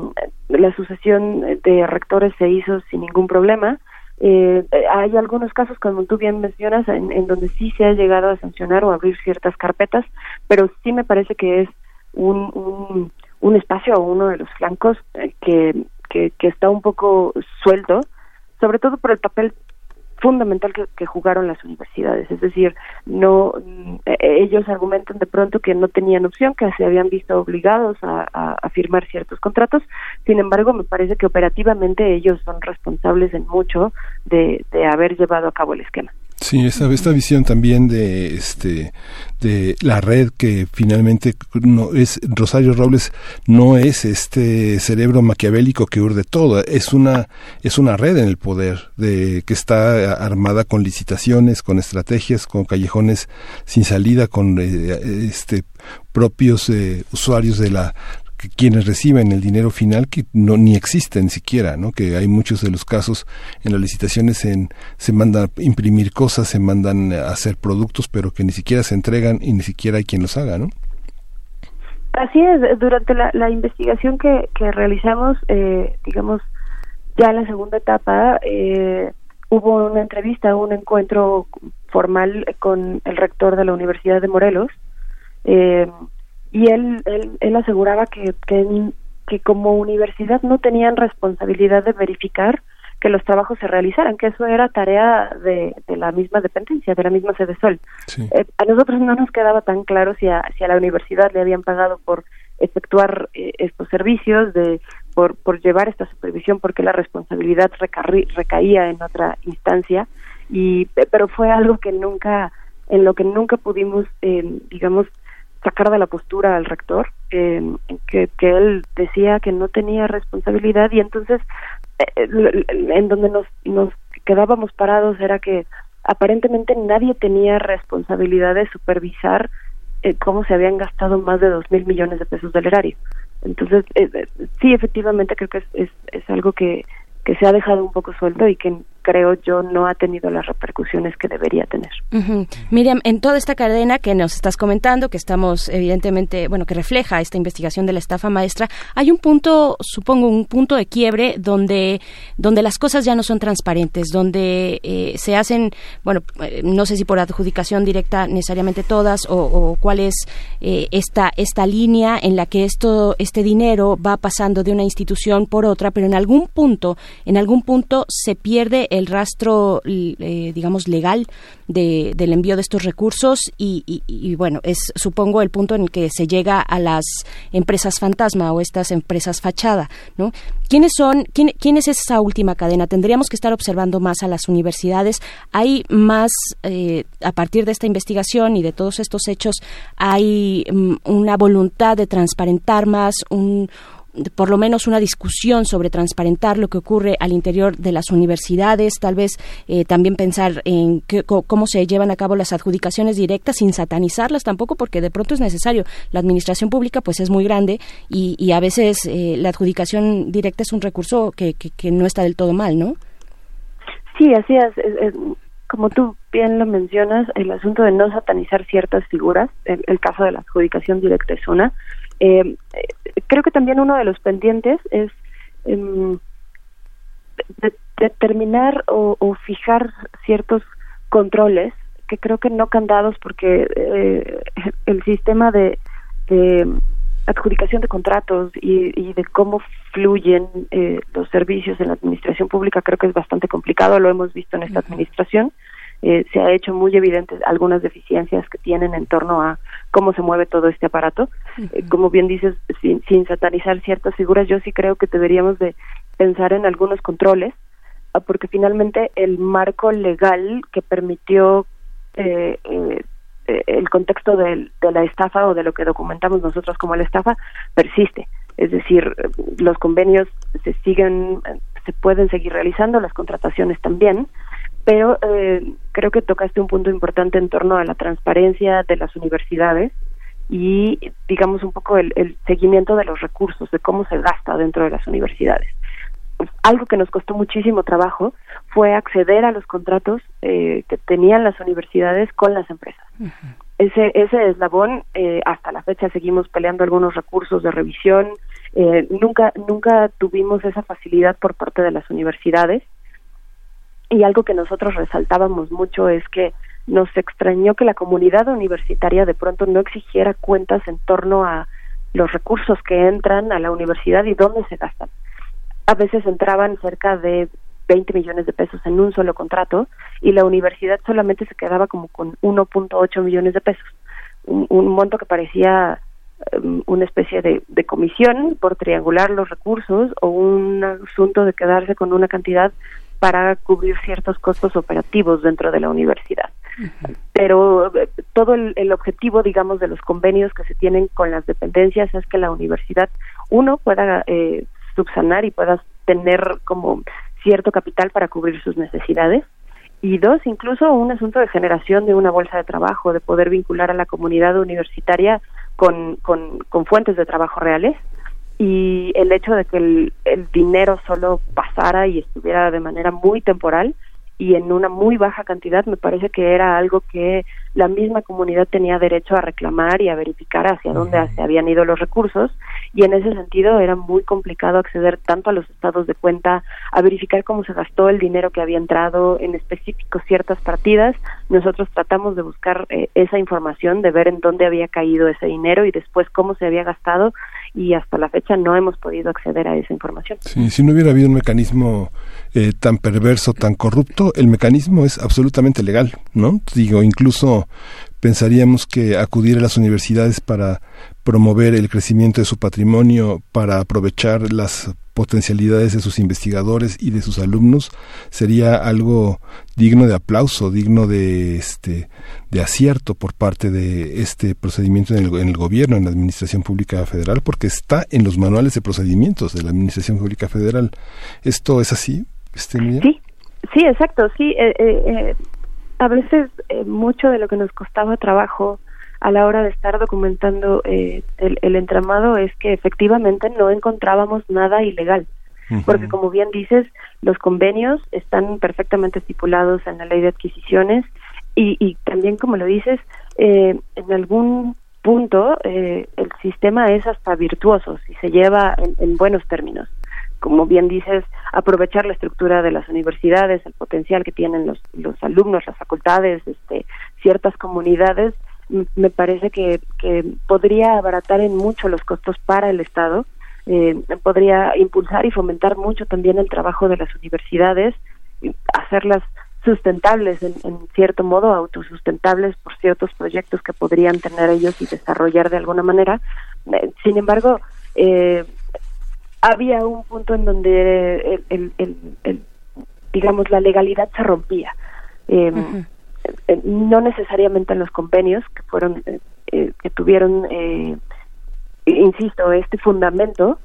la sucesión de rectores se hizo sin ningún problema. Eh, hay algunos casos, como tú bien mencionas, en, donde sí se ha llegado a sancionar o abrir ciertas carpetas, pero sí me parece que es un, un, un espacio o uno de los flancos eh, que, que, que está un poco suelto, sobre todo por el papel fundamental que, jugaron las universidades. Es decir, no eh, ellos argumentan de pronto que no tenían opción, que se habían visto obligados a, firmar ciertos contratos. Sin embargo, me parece que operativamente ellos son responsables en mucho de haber llevado a cabo el esquema. Sí, esta, esta visión también de este de la red que finalmente no es Rosario Robles no es este cerebro maquiavélico que urde todo, es una es una red en el poder de que está armada con licitaciones, con estrategias, con callejones sin salida, con eh, este propios eh, usuarios de la quienes reciben el dinero final que no ni existen siquiera, ¿no? Que hay muchos de los casos en las licitaciones en, se mandan a imprimir cosas, se mandan a hacer productos, pero que ni siquiera se entregan y ni siquiera hay quien los haga, ¿no? Así es, durante la, investigación que, que realizamos, eh, digamos, ya en la segunda etapa, eh, hubo una entrevista, un encuentro formal con el rector de la Universidad de Morelos, eh, y él, él, aseguraba que, que, como universidad no tenían responsabilidad de verificar que los trabajos se realizaran, que eso era tarea de, de la misma dependencia, de la misma sede Sol. Eh, a nosotros no nos quedaba tan claro si a, si a la universidad le habían pagado por efectuar eh, estos servicios, de por, por llevar esta supervisión, porque la responsabilidad recaía en otra instancia, y pero fue algo que nunca, en lo que nunca pudimos, eh, digamos, sacar de la postura al rector, eh, que, que él decía que no tenía responsabilidad y entonces eh, en donde nos, nos quedábamos parados era que aparentemente nadie tenía responsabilidad de supervisar eh, cómo se habían gastado más de dos mil millones de pesos del erario. Entonces, sí, efectivamente creo que es, es, algo que se ha dejado un poco suelto y que creo yo no ha tenido las repercusiones que debería tener. Miriam, en toda esta cadena que nos estás comentando, que estamos evidentemente, bueno, que refleja esta investigación de la estafa maestra, hay un punto, supongo, un punto de quiebre donde, donde las cosas ya no son transparentes, donde eh, se hacen, bueno, eh, no sé si por adjudicación directa necesariamente todas o, cuál es eh, esta, esta línea en la que esto, este dinero va pasando de una institución por otra, pero en algún punto, en algún punto se pierde el rastro, eh, digamos, legal de, del envío de estos recursos y, bueno, es supongo el punto en el que se llega a las empresas fantasma o estas empresas fachada, ¿no? ¿Quiénes son, quién, quién es esa última cadena? Tendríamos que estar observando más a las universidades. Hay más, eh, a partir de esta investigación y de todos estos hechos, hay mm, una voluntad de transparentar más, un, por lo menos una discusión sobre transparentar lo que ocurre al interior de las universidades, tal vez eh, también pensar en cómo se llevan a cabo las adjudicaciones directas sin satanizarlas tampoco, porque de pronto es necesario. La administración pública pues es muy grande y, a veces eh, la adjudicación directa es un recurso que, que, no está del todo mal, ¿no? Sí, así es, como tú bien lo mencionas, el asunto de no satanizar ciertas figuras, el caso de la adjudicación directa es una, eh, creo que también uno de los pendientes es em, determinar o, fijar ciertos controles que creo que no candados porque eh, el sistema de, adjudicación de contratos y, de cómo fluyen eh, los servicios en la administración pública creo que es bastante complicado, lo hemos visto en esta administración. Eh, se ha hecho muy evidentes algunas deficiencias que tienen en torno a cómo se mueve todo este aparato. Eh, como bien dices, sin, satanizar ciertas figuras, yo sí creo que deberíamos de pensar en algunos controles, ah, porque finalmente el marco legal que permitió eh, el contexto de, de la estafa o de lo que documentamos nosotros como la estafa persiste. Es decir, los convenios se siguen, se pueden seguir realizando, las contrataciones también, pero eh, creo que tocaste un punto importante en torno a la transparencia de las universidades y digamos un poco el, seguimiento de los recursos, de cómo se gasta dentro de las universidades. Algo que nos costó muchísimo trabajo fue acceder a los contratos eh, que tenían las universidades con las empresas. Ese, ese eslabón, eh, hasta la fecha seguimos peleando algunos recursos de revisión, eh, nunca, nunca tuvimos esa facilidad por parte de las universidades y algo que nosotros resaltábamos mucho es que nos extrañó que la comunidad universitaria de pronto no exigiera cuentas en torno a los recursos que entran a la universidad y dónde se gastan. A veces entraban cerca de 20 millones de pesos en un solo contrato y la universidad solamente se quedaba como con 1.8 millones de pesos, un, monto que parecía um, una especie de, de comisión por triangular los recursos o un asunto de quedarse con una cantidad para cubrir ciertos costos operativos dentro de la universidad. Pero eh, todo el, objetivo, digamos, de los convenios que se tienen con las dependencias es que la universidad, uno, pueda eh, subsanar y pueda tener como cierto capital para cubrir sus necesidades, y dos, incluso un asunto de generación de una bolsa de trabajo, de poder vincular a la comunidad universitaria con, con, con fuentes de trabajo reales y el hecho de que el, el, dinero solo pasara y estuviera de manera muy temporal y en una muy baja cantidad me parece que era algo que la misma comunidad tenía derecho a reclamar y a verificar hacia dónde se habían ido los recursos. Y en ese sentido era muy complicado acceder tanto a los estados de cuenta, a verificar cómo se gastó el dinero que había entrado en específico ciertas partidas. Nosotros tratamos de buscar eh, esa información, de ver en dónde había caído ese dinero y después cómo se había gastado y hasta la fecha no hemos podido acceder a esa información. Sí, si no hubiera habido un mecanismo eh, tan perverso, tan corrupto, el mecanismo es absolutamente legal, ¿no? Digo, incluso pensaríamos que acudir a las universidades para promover el crecimiento de su patrimonio, para aprovechar las potencialidades de sus investigadores y de sus alumnos sería algo digno de aplauso, digno de este de acierto por parte de este procedimiento en el, gobierno, en la Administración Pública Federal, porque está en los manuales de procedimientos de la Administración Pública Federal. ¿Esto es así? Este, sí, sí, exacto, sí. Eh, eh, eh, a veces mucho de lo que nos costaba trabajo a la hora de estar documentando eh, el, entramado es que efectivamente no encontrábamos nada ilegal. porque como bien dices, los convenios están perfectamente estipulados en la ley de adquisiciones y, también, como lo dices, eh, en algún punto eh, el sistema es hasta virtuoso si se lleva en, buenos términos. Como bien dices, aprovechar la estructura de las universidades, el potencial que tienen los, los alumnos, las facultades, este, ciertas comunidades, me parece que, que podría abaratar en mucho los costos para el Estado, eh, podría impulsar y fomentar mucho también el trabajo de las universidades, hacerlas sustentables en, cierto modo, autosustentables por ciertos proyectos que podrían tener ellos y desarrollar de alguna manera. Eh, sin embargo, eh, había un punto en donde el, digamos la legalidad se rompía. Eh, no necesariamente en los convenios que fueron que tuvieron, insisto, este fundamento,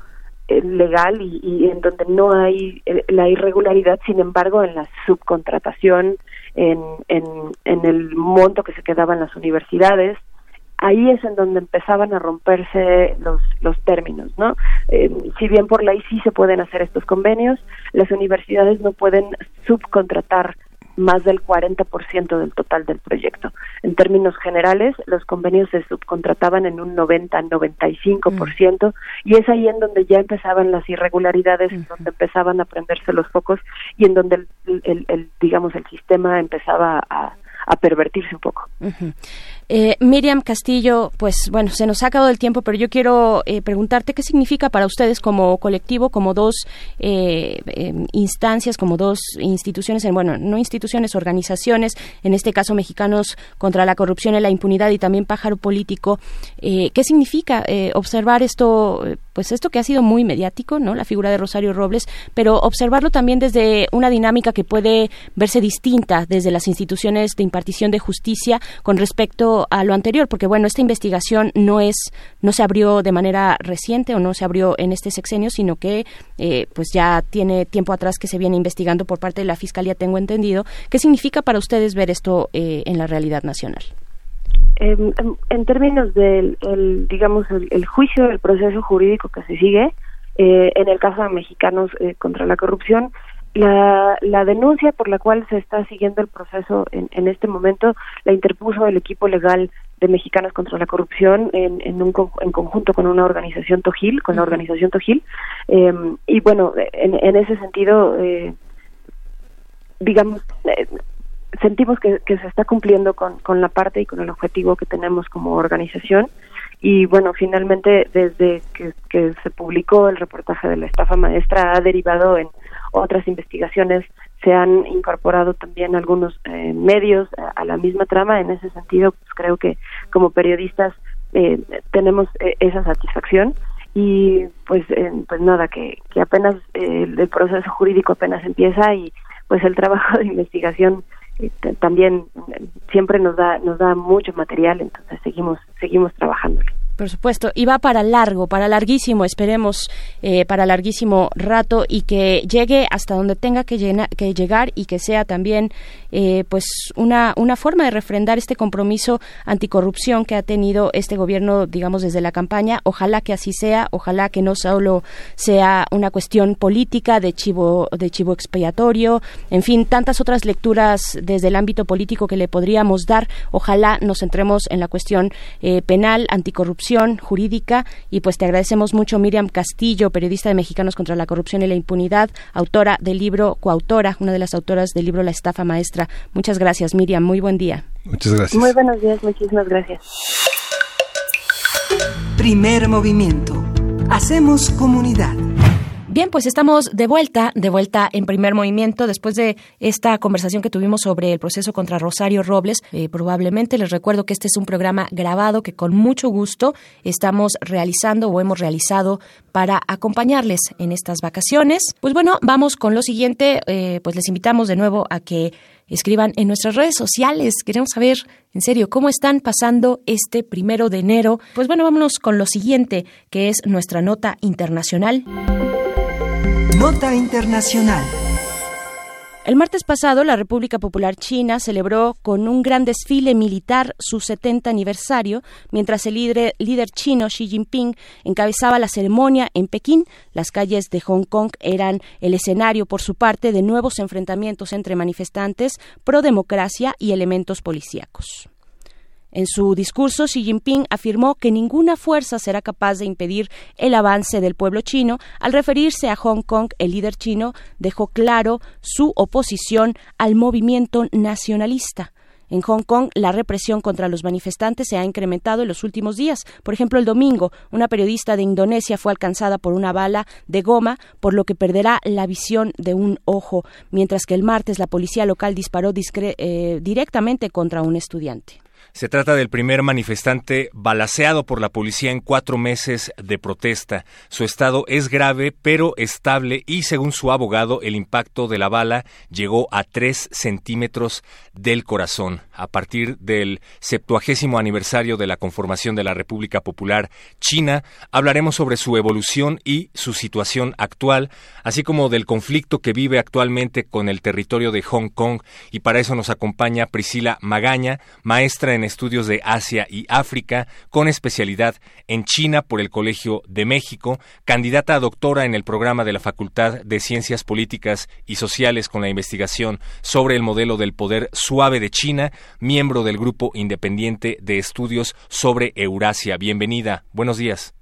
eh, legal y, en donde no hay eh, la irregularidad, sin embargo, en la subcontratación, en, en, en el monto que se quedaba en las universidades, ahí es en donde empezaban a romperse los, los términos, ¿no? Eh, si bien por ley sí se pueden hacer estos convenios, las universidades no pueden subcontratar más del 40% del total del proyecto. En términos generales, los convenios se subcontrataban en un 90-95% mm. y es ahí en donde ya empezaban las irregularidades, en donde empezaban a prenderse los focos y en donde el, el digamos el sistema empezaba a, a pervertirse un poco. Eh, Miriam Castillo, pues bueno, se nos ha acabado el tiempo, pero yo quiero eh, preguntarte qué significa para ustedes como colectivo, como dos eh, em, instancias, como dos instituciones, bueno, no instituciones, organizaciones, en este caso mexicanos contra la corrupción y la impunidad y también pájaro político. ¿Qué significa observar esto, pues esto que ha sido muy mediático, no, la figura de Rosario Robles, pero observarlo también desde una dinámica que puede verse distinta desde las instituciones de impartición de justicia con respecto a lo anterior, porque bueno, esta investigación no es, no se abrió de manera reciente o no se abrió en este sexenio, sino que eh, pues ya tiene tiempo atrás que se viene investigando por parte de la Fiscalía, tengo entendido. ¿Qué significa para ustedes ver esto eh, en la realidad nacional? en, términos del, digamos, el, juicio, el proceso jurídico que se sigue, eh, en el caso de mexicanos contra la corrupción, la, la denuncia por la cual se está siguiendo el proceso en, en este momento la interpuso el equipo legal de Mexicanos contra la Corrupción en, en, un, en conjunto con una organización Tojil, con la organización Tojil. Eh, y bueno, en, en ese sentido, eh, digamos, eh, sentimos que, que, se está cumpliendo con, con la parte y con el objetivo que tenemos como organización. Y bueno, finalmente, desde que, se publicó el reportaje de la estafa maestra, ha derivado en otras investigaciones se han incorporado también algunos eh, medios a, la misma trama. En ese sentido, pues creo que como periodistas eh, tenemos eh, esa satisfacción y pues pues nada que, que apenas el proceso jurídico apenas empieza y pues el trabajo de investigación también siempre nos da nos da mucho material entonces seguimos seguimos trabajando por supuesto, y va para largo, para larguísimo, esperemos, eh, para larguísimo rato y que llegue hasta donde tenga que, que llegar y que sea también eh, pues una, una forma de refrendar este compromiso anticorrupción que ha tenido este gobierno, digamos, desde la campaña. Ojalá que así sea, ojalá que no solo sea una cuestión política de chivo, de chivo expiatorio, en fin, tantas otras lecturas desde el ámbito político que le podríamos dar. Ojalá nos centremos en la cuestión eh, penal, anticorrupción jurídica y pues te agradecemos mucho Miriam Castillo, periodista de Mexicanos contra la Corrupción y la Impunidad, autora del libro, coautora, una de las autoras del libro La Estafa Maestra. Muchas gracias Miriam, muy buen día. Muchas gracias. Muy buenos días, muchísimas gracias. Primer movimiento. Hacemos comunidad. Bien, pues estamos de vuelta, de vuelta en primer movimiento después de esta conversación que tuvimos sobre el proceso contra Rosario Robles. Eh, probablemente les recuerdo que este es un programa grabado que con mucho gusto estamos realizando o hemos realizado para acompañarles en estas vacaciones. Pues bueno, vamos con lo siguiente. Eh, pues les invitamos de nuevo a que escriban en nuestras redes sociales. Queremos saber, en serio, cómo están pasando este primero de enero. Pues bueno, vámonos con lo siguiente, que es nuestra nota internacional. Nota Internacional. El martes pasado, la República Popular China celebró con un gran desfile militar su 70 aniversario, mientras el líder, líder, chino Xi Jinping encabezaba la ceremonia en Pekín. Las calles de Hong Kong eran el escenario, por su parte, de nuevos enfrentamientos entre manifestantes pro democracia y elementos policíacos. En su discurso, Xi Jinping afirmó que ninguna fuerza será capaz de impedir el avance del pueblo chino. Al referirse a Hong Kong, el líder chino dejó claro su oposición al movimiento nacionalista. En Hong Kong, la represión contra los manifestantes se ha incrementado en los últimos días. Por ejemplo, el domingo, una periodista de Indonesia fue alcanzada por una bala de goma, por lo que perderá la visión de un ojo, mientras que el martes la policía local disparó eh, directamente contra un estudiante. Se trata del primer manifestante balaceado por la policía en cuatro meses de protesta. Su estado es grave pero estable y, según su abogado, el impacto de la bala llegó a tres centímetros del corazón. A partir del septuagésimo aniversario de la conformación de la República Popular China, hablaremos sobre su evolución y su situación actual, así como del conflicto que vive actualmente con el territorio de Hong Kong. Y para eso nos acompaña Priscila Magaña, maestra en estudios de Asia y África, con especialidad en China por el Colegio de México, candidata a doctora en el programa de la Facultad de Ciencias Políticas y Sociales con la investigación sobre el modelo del poder suave de China, miembro del Grupo Independiente de Estudios sobre Eurasia. Bienvenida. Buenos días.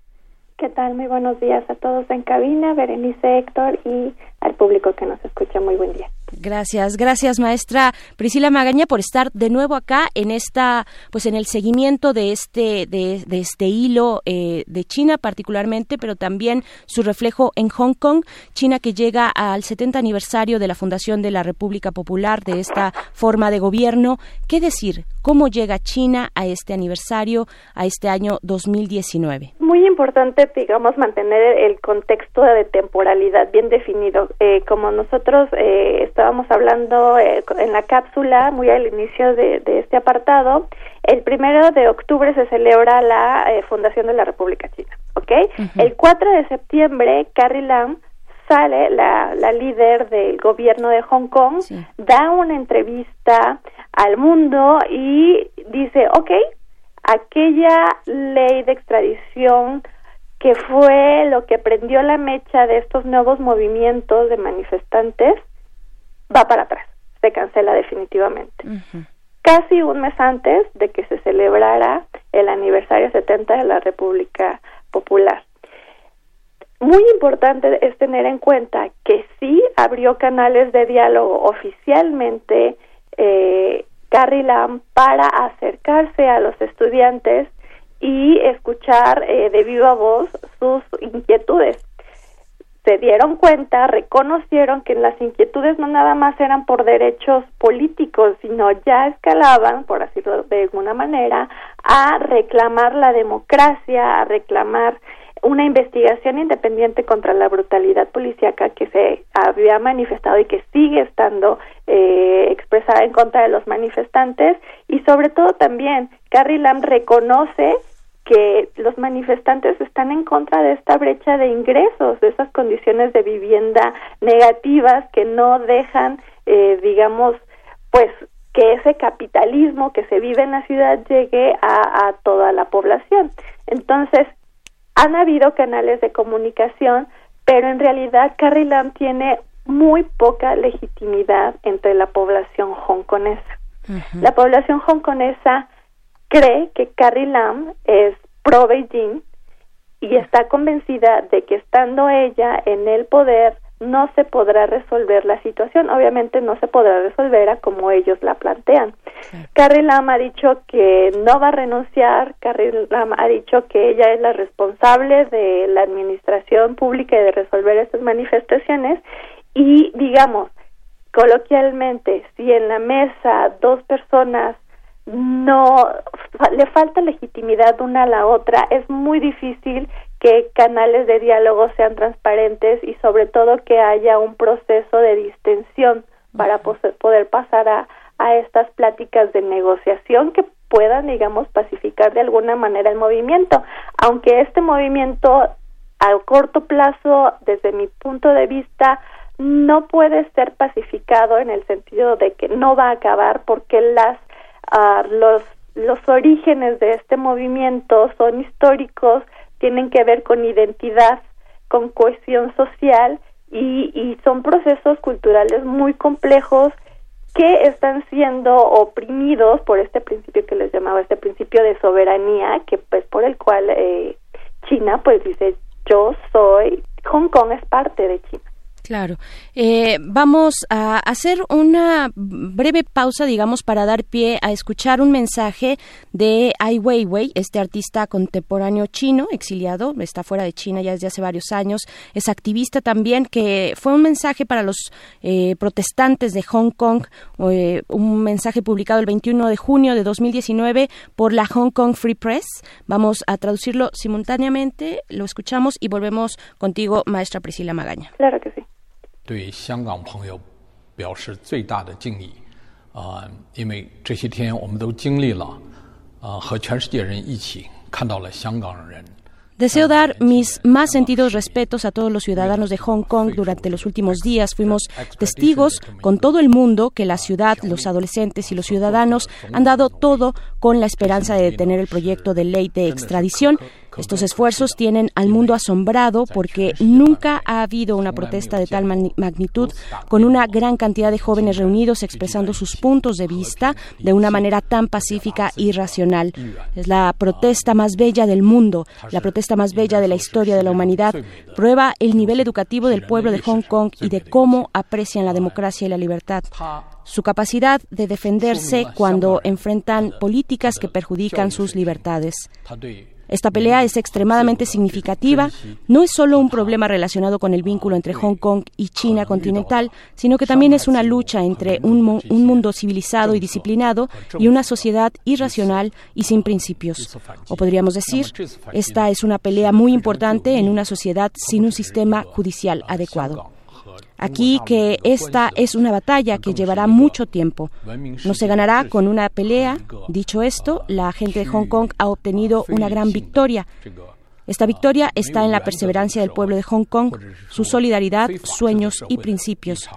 ¿Qué tal? Muy buenos días a todos en cabina, Berenice Héctor y al público que nos escucha. Muy buen día. Gracias, gracias maestra Priscila Magaña por estar de nuevo acá en esta, pues en el seguimiento de este, de, este hilo eh, de China particularmente, pero también su reflejo en Hong Kong, China que llega al 70 aniversario de la fundación de la República Popular de esta forma de gobierno. ¿Qué decir? ¿Cómo llega China a este aniversario, a este año 2019? Muy importante, digamos, mantener el contexto de temporalidad bien definido. Eh, como nosotros eh, estábamos hablando eh, en la cápsula, muy al inicio de, este apartado, el primero de octubre se celebra la eh, fundación de la República China, ¿ok? El 4 de septiembre, Carrie Lam sale, la, la líder del gobierno de Hong Kong, da una entrevista al mundo y dice, ok, aquella ley de extradición que fue lo que prendió la mecha de estos nuevos movimientos de manifestantes, va para atrás, se cancela definitivamente. Casi un mes antes de que se celebrara el aniversario 70 de la República Popular. Muy importante es tener en cuenta que sí abrió canales de diálogo oficialmente eh, Carrie Lam para acercarse a los estudiantes y escuchar eh, de viva voz sus inquietudes. Se dieron cuenta, reconocieron que las inquietudes no nada más eran por derechos políticos, sino ya escalaban, por decirlo de alguna manera, a reclamar la democracia, a reclamar una investigación independiente contra la brutalidad policíaca que se había manifestado y que sigue estando eh, expresada en contra de los manifestantes. Y sobre todo también Carrie Lam reconoce que los manifestantes están en contra de esta brecha de ingresos, de esas condiciones de vivienda negativas que no dejan, eh, digamos, pues que ese capitalismo que se vive en la ciudad llegue a, a toda la población. Entonces, han habido canales de comunicación, pero en realidad Carrie Lam tiene muy poca legitimidad entre la población hongkonesa. La población hongkonesa cree que Carrie Lam es pro Beijing y está convencida de que estando ella en el poder no se podrá resolver la situación. Obviamente no se podrá resolver a como ellos la plantean. Carrie Lam ha dicho que no va a renunciar. Carrie Lam ha dicho que ella es la responsable de la administración pública y de resolver estas manifestaciones. Y digamos, coloquialmente, si en la mesa dos personas no le falta legitimidad una a la otra, es muy difícil que canales de diálogo sean transparentes y sobre todo que haya un proceso de distensión para poder pasar a, a estas pláticas de negociación que puedan, digamos, pacificar de alguna manera el movimiento, aunque este movimiento a corto plazo, desde mi punto de vista, no puede ser pacificado en el sentido de que no va a acabar porque las uh, los los orígenes de este movimiento son históricos, tienen que ver con identidad, con cohesión social y, y son procesos culturales muy complejos que están siendo oprimidos por este principio que les llamaba este principio de soberanía que pues por el cual eh, China pues dice yo soy Hong Kong es parte de China Claro. Eh, vamos a hacer una breve pausa, digamos, para dar pie a escuchar un mensaje de Ai Weiwei, este artista contemporáneo chino, exiliado, está fuera de China ya desde hace varios años, es activista también, que fue un mensaje para los eh, protestantes de Hong Kong, eh, un mensaje publicado el 21 de junio de 2019 por la Hong Kong Free Press. Vamos a traducirlo simultáneamente, lo escuchamos y volvemos contigo, maestra Priscila Magaña. Claro que sí. 对香港朋友表示最大的敬意，啊，因为这些天我们都经历了，啊，和全世界人一起看到了香港人 Deseo dar mis más sentidos respetos a todos los ciudadanos de Hong Kong durante los últimos días. Fuimos testigos con todo el mundo que la ciudad, los adolescentes y los ciudadanos han dado todo con la esperanza de detener el proyecto de ley de extradición estos esfuerzos tienen al mundo asombrado porque nunca ha habido una protesta de tal magnitud con una gran cantidad de jóvenes reunidos expresando sus puntos de vista de una manera tan pacífica y racional. Es la protesta más bella del mundo, la protesta más bella de la historia de la humanidad. Prueba el nivel educativo del pueblo de Hong Kong y de cómo aprecian la democracia y la libertad su capacidad de defenderse cuando enfrentan políticas que perjudican sus libertades. Esta pelea es extremadamente significativa. No es solo un problema relacionado con el vínculo entre Hong Kong y China continental, sino que también es una lucha entre un, mundo civilizado y disciplinado y una sociedad irracional y sin principios. O podríamos decir, esta es una pelea muy importante en una sociedad sin un sistema judicial adecuado. Aquí que esta es una batalla que llevará mucho tiempo. No se ganará con una pelea. Dicho esto, la gente de Hong Kong ha obtenido una gran victoria. Esta victoria está en la perseverancia del pueblo de Hong Kong, su solidaridad, sueños y principios.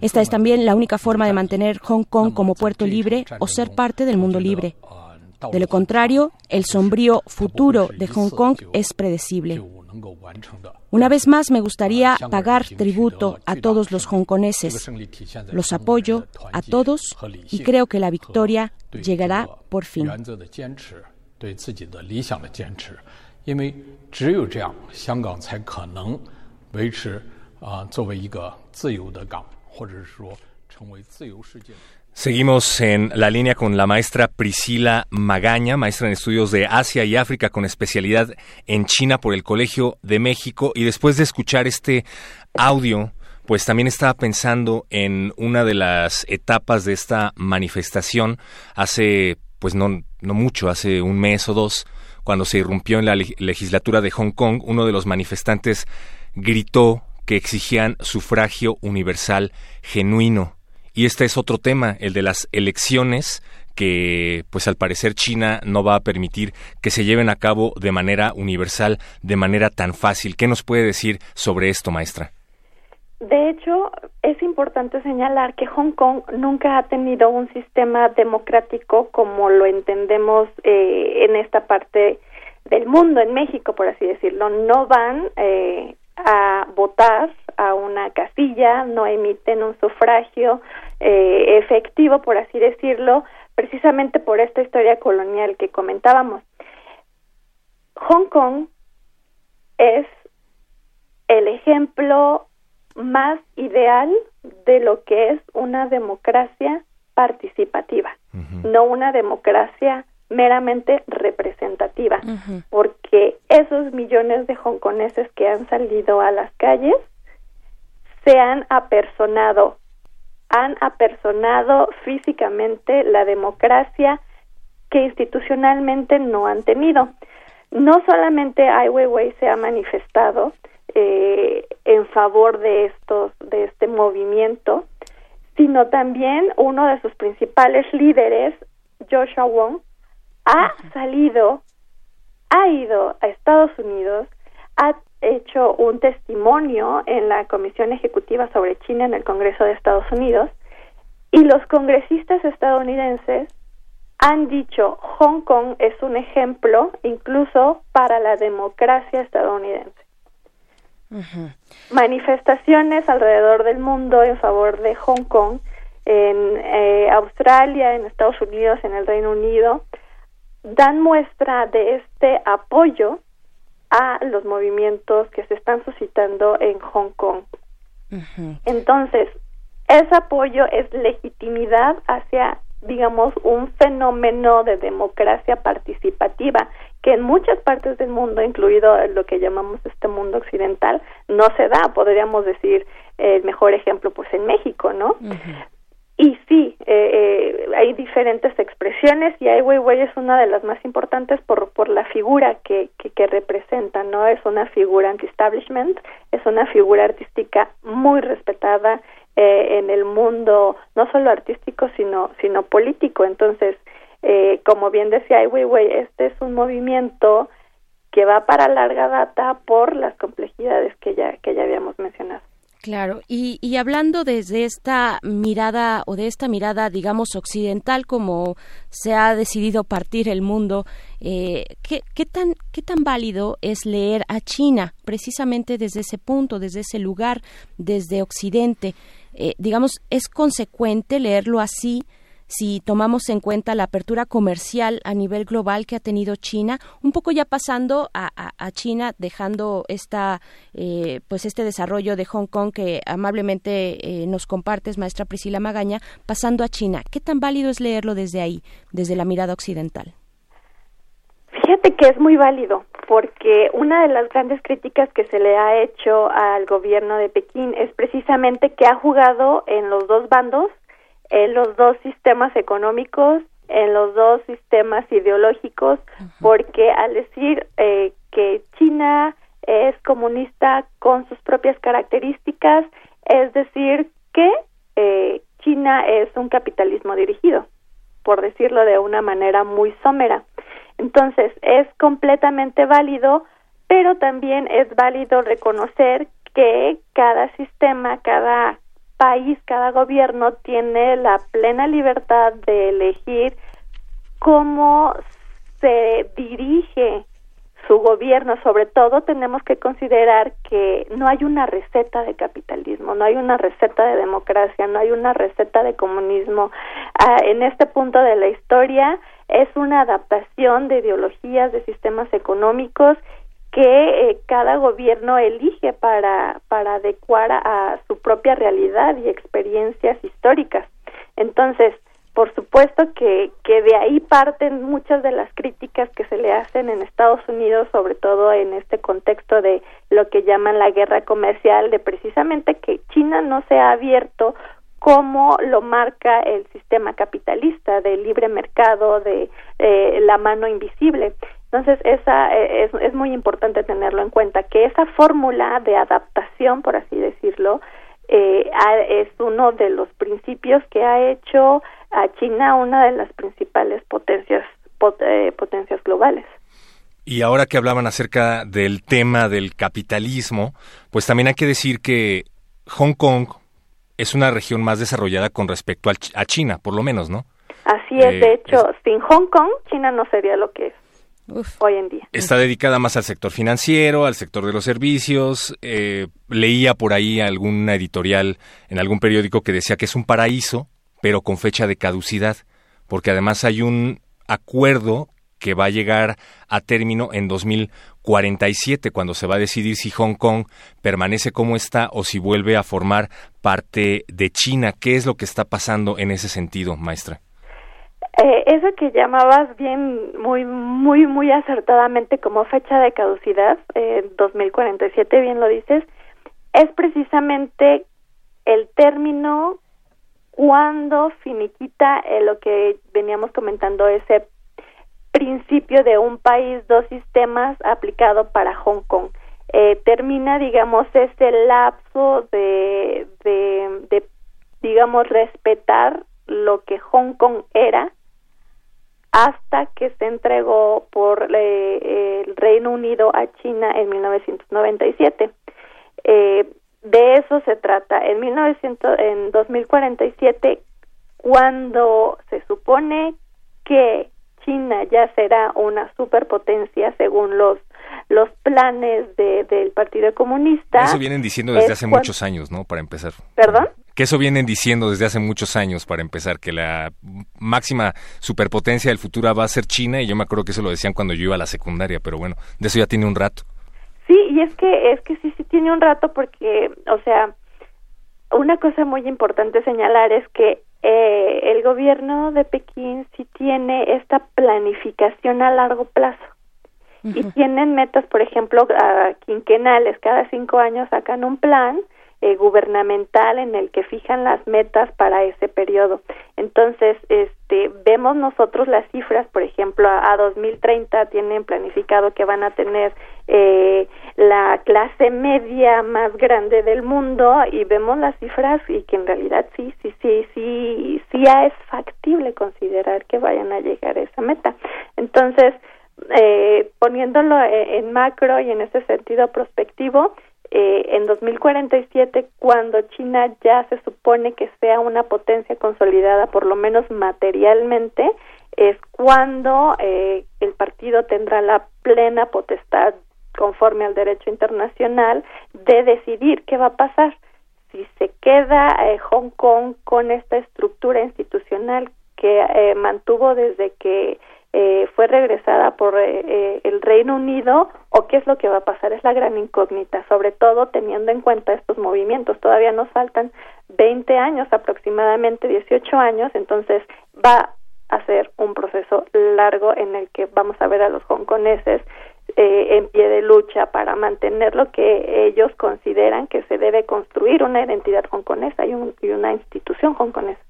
Esta es también la única forma de mantener Hong Kong como puerto libre o ser parte del mundo libre. De lo contrario, el sombrío futuro de Hong Kong es predecible. Una vez más me gustaría pagar tributo a todos los hongkoneses. Los apoyo a todos y creo que la victoria llegará por fin. Seguimos en la línea con la maestra Priscila Magaña, maestra en estudios de Asia y África con especialidad en China por el Colegio de México. Y después de escuchar este audio, pues también estaba pensando en una de las etapas de esta manifestación hace, pues no, no mucho, hace un mes o dos, cuando se irrumpió en la legislatura de Hong Kong, uno de los manifestantes gritó que exigían sufragio universal genuino y este es otro tema, el de las elecciones que pues al parecer China no va a permitir que se lleven a cabo de manera universal, de manera tan fácil. ¿Qué nos puede decir sobre esto, maestra? De hecho, es importante señalar que Hong Kong nunca ha tenido un sistema democrático como lo entendemos eh, en esta parte del mundo, en México, por así decirlo. No van eh, a votar a una casilla, no emiten un sufragio eh, efectivo, por así decirlo, precisamente por esta historia colonial que comentábamos. Hong Kong es el ejemplo más ideal de lo que es una democracia participativa, no una democracia meramente representativa, porque esos millones de hongkoneses que han salido a las calles se han apersonado, han apersonado físicamente la democracia que institucionalmente no han tenido. No solamente Ai Weiwei se ha manifestado eh, en favor de estos, de este movimiento, sino también uno de sus principales líderes, Joshua Wong, ha salido, ha ido a Estados Unidos, ha hecho un testimonio en la Comisión Ejecutiva sobre China en el Congreso de Estados Unidos y los congresistas estadounidenses han dicho Hong Kong es un ejemplo incluso para la democracia estadounidense. Manifestaciones alrededor del mundo en favor de Hong Kong, en eh, Australia, en Estados Unidos, en el Reino Unido, dan muestra de este apoyo a los movimientos que se están suscitando en Hong Kong. Entonces, ese apoyo es legitimidad hacia, digamos, un fenómeno de democracia participativa que en muchas partes del mundo, incluido lo que llamamos este mundo occidental, no se da. Podríamos decir el mejor ejemplo, pues en México, ¿no? Y sí, eh, eh, hay diferentes expresiones y Ai Weiwei es una de las más importantes por, por la figura que, que, representa, ¿no? Es una figura anti-establishment, es una figura artística muy respetada eh, en el mundo, no solo artístico, sino, sino político. Entonces, eh, como bien decía Ai Weiwei, este es un movimiento que va para larga data por las complejidades que ya, que ya habíamos mencionado. Claro, y, y, hablando desde esta mirada o de esta mirada, digamos, occidental, como se ha decidido partir el mundo, eh, ¿qué, ¿qué, tan, ¿qué tan válido es leer a China precisamente desde ese punto, desde ese lugar, desde Occidente? Eh, digamos, ¿es consecuente leerlo así? Si tomamos en cuenta la apertura comercial a nivel global que ha tenido China, un poco ya pasando a, China, dejando esta, eh, pues este desarrollo de Hong Kong que amablemente eh, nos compartes, maestra Priscila Magaña, pasando a China. ¿Qué tan válido es leerlo desde ahí, desde la mirada occidental? Fíjate que es muy válido, porque una de las grandes críticas que se le ha hecho al gobierno de Pekín es precisamente que ha jugado en los dos bandos en los dos sistemas económicos, en los dos sistemas ideológicos, porque al decir eh, que China es comunista con sus propias características, es decir que eh, China es un capitalismo dirigido, por decirlo de una manera muy somera. Entonces, es completamente válido, pero también es válido reconocer que cada sistema, cada país, cada gobierno tiene la plena libertad de elegir cómo se dirige su gobierno. Sobre todo tenemos que considerar que no hay una receta de capitalismo, no hay una receta de democracia, no hay una receta de comunismo. Ah, en este punto de la historia es una adaptación de ideologías, de sistemas económicos que eh, cada gobierno elige para, para adecuar a, su propia realidad y experiencias históricas. Entonces, por supuesto que, que de ahí parten muchas de las críticas que se le hacen en Estados Unidos, sobre todo en este contexto de lo que llaman la guerra comercial, de precisamente que China no se ha abierto como lo marca el sistema capitalista de libre mercado, de eh, la mano invisible. Entonces, esa eh, es, es muy importante tenerlo en cuenta, que esa fórmula de adaptación, por así decirlo, eh, es uno de los principios que ha hecho a China una de las principales potencias, eh, potencias globales. Y ahora que hablaban acerca del tema del capitalismo, pues también hay que decir que Hong Kong es una región más desarrollada con respecto a China, por lo menos, ¿no? Así es, de hecho, sin Hong Kong, China no sería lo que es hoy en día. Está dedicada más al sector financiero, al sector de los servicios. Eh, leía por ahí alguna editorial en algún periódico que decía que es un paraíso, pero con fecha de caducidad, porque además hay un acuerdo que va a llegar a término en 2047, cuando se va a decidir si Hong Kong permanece como está o si vuelve a formar parte de China. ¿Qué es lo que está pasando en ese sentido, maestra? Eh, eso que llamabas bien, muy, muy, muy acertadamente como fecha de caducidad, eh, 2047, bien lo dices, es precisamente el término cuando finiquita eh, lo que veníamos comentando, ese principio de un país, dos sistemas aplicado para Hong Kong. Eh, termina, digamos, ese lapso de, de, de, digamos, respetar lo que Hong Kong era hasta que se entregó por eh, el Reino Unido a China en 1997. Eh, de eso se trata. En 1900, en 2047, cuando se supone que China ya será una superpotencia según los los planes de, del Partido Comunista. Eso vienen diciendo desde hace muchos años, ¿no? Para empezar. ¿Perdón? Que eso vienen diciendo desde hace muchos años, para empezar, que la máxima superpotencia del futuro va a ser China, y yo me acuerdo que eso lo decían cuando yo iba a la secundaria, pero bueno, de eso ya tiene un rato. Sí, y es que, es que sí, sí tiene un rato porque, o sea, una cosa muy importante señalar es que eh, el gobierno de Pekín sí tiene esta planificación a largo plazo y tienen metas, por ejemplo, quinquenales, cada cinco años sacan un plan eh, gubernamental en el que fijan las metas para ese periodo. Entonces, este, vemos nosotros las cifras, por ejemplo, a, 2030 tienen planificado que van a tener eh, la clase media más grande del mundo y vemos las cifras y que en realidad sí, sí, sí, sí, sí es factible considerar que vayan a llegar a esa meta. Entonces, eh, poniéndolo e, en, macro y en ese sentido prospectivo, eh, en 2047, cuando China ya se supone que sea una potencia consolidada, por lo menos materialmente, es cuando eh, el partido tendrá la plena potestad, conforme al derecho internacional, de decidir qué va a pasar. Si se queda eh, Hong Kong con esta estructura institucional que eh, mantuvo desde que eh, fue regresada por eh, eh, el Reino Unido o qué es lo que va a pasar es la gran incógnita, sobre todo teniendo en cuenta estos movimientos. Todavía nos faltan 20 años, aproximadamente 18 años, entonces va a ser un proceso largo en el que vamos a ver a los hongkoneses eh, en pie de lucha para mantener lo que ellos consideran que se debe construir una identidad hongkonesa y, un, y una institución hongkonesa.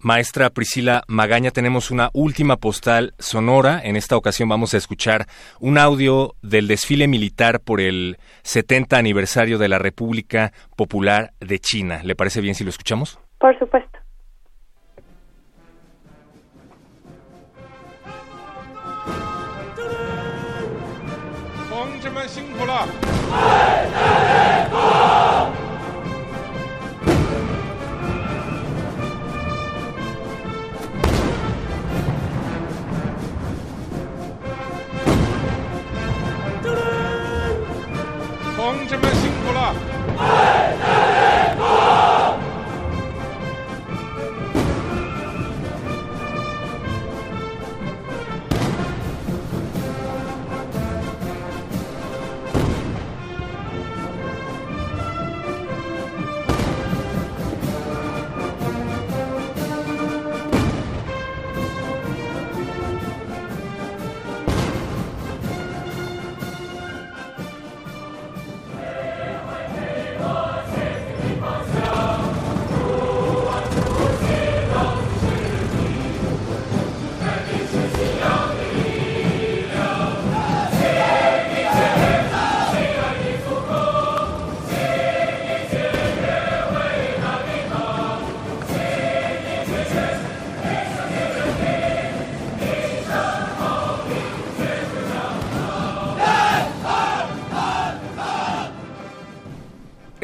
Maestra Priscila Magaña, tenemos una última postal sonora. En esta ocasión vamos a escuchar un audio del desfile militar por el 70 aniversario de la República Popular de China. ¿Le parece bien si lo escuchamos? Por supuesto.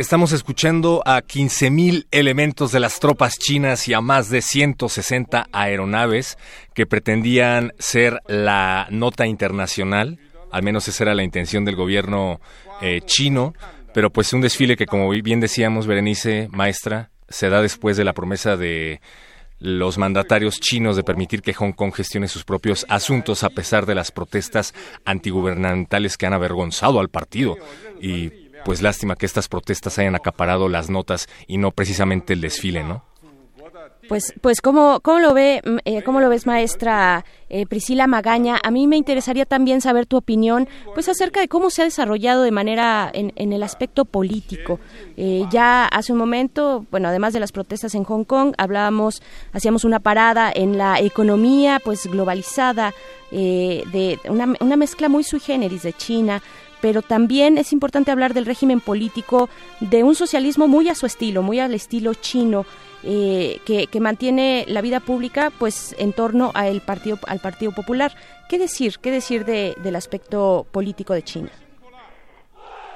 Estamos escuchando a 15.000 elementos de las tropas chinas y a más de 160 aeronaves que pretendían ser la nota internacional. Al menos esa era la intención del gobierno eh, chino. Pero pues un desfile que, como bien decíamos, Berenice, maestra, se da después de la promesa de los mandatarios chinos de permitir que Hong Kong gestione sus propios asuntos a pesar de las protestas antigubernamentales que han avergonzado al partido. Y pues lástima que estas protestas hayan acaparado las notas y no precisamente el desfile, ¿no? Pues, pues ¿cómo, cómo lo ve, mm, eh, cómo lo ves, maestra eh, Priscila Magaña? A mí me interesaría también saber tu opinión, pues acerca de cómo se ha desarrollado de manera en, el aspecto político. Eh, ya hace un momento, bueno, además de las protestas en Hong Kong, hablábamos, hacíamos una parada en la economía, pues globalizada, de una, una mezcla muy sui generis de China, pero también es importante hablar del régimen político de un socialismo muy a su estilo, muy al estilo chino. Eh, que, mantiene la vida pública pues en torno al partido al partido popular qué decir qué decir del aspecto político de China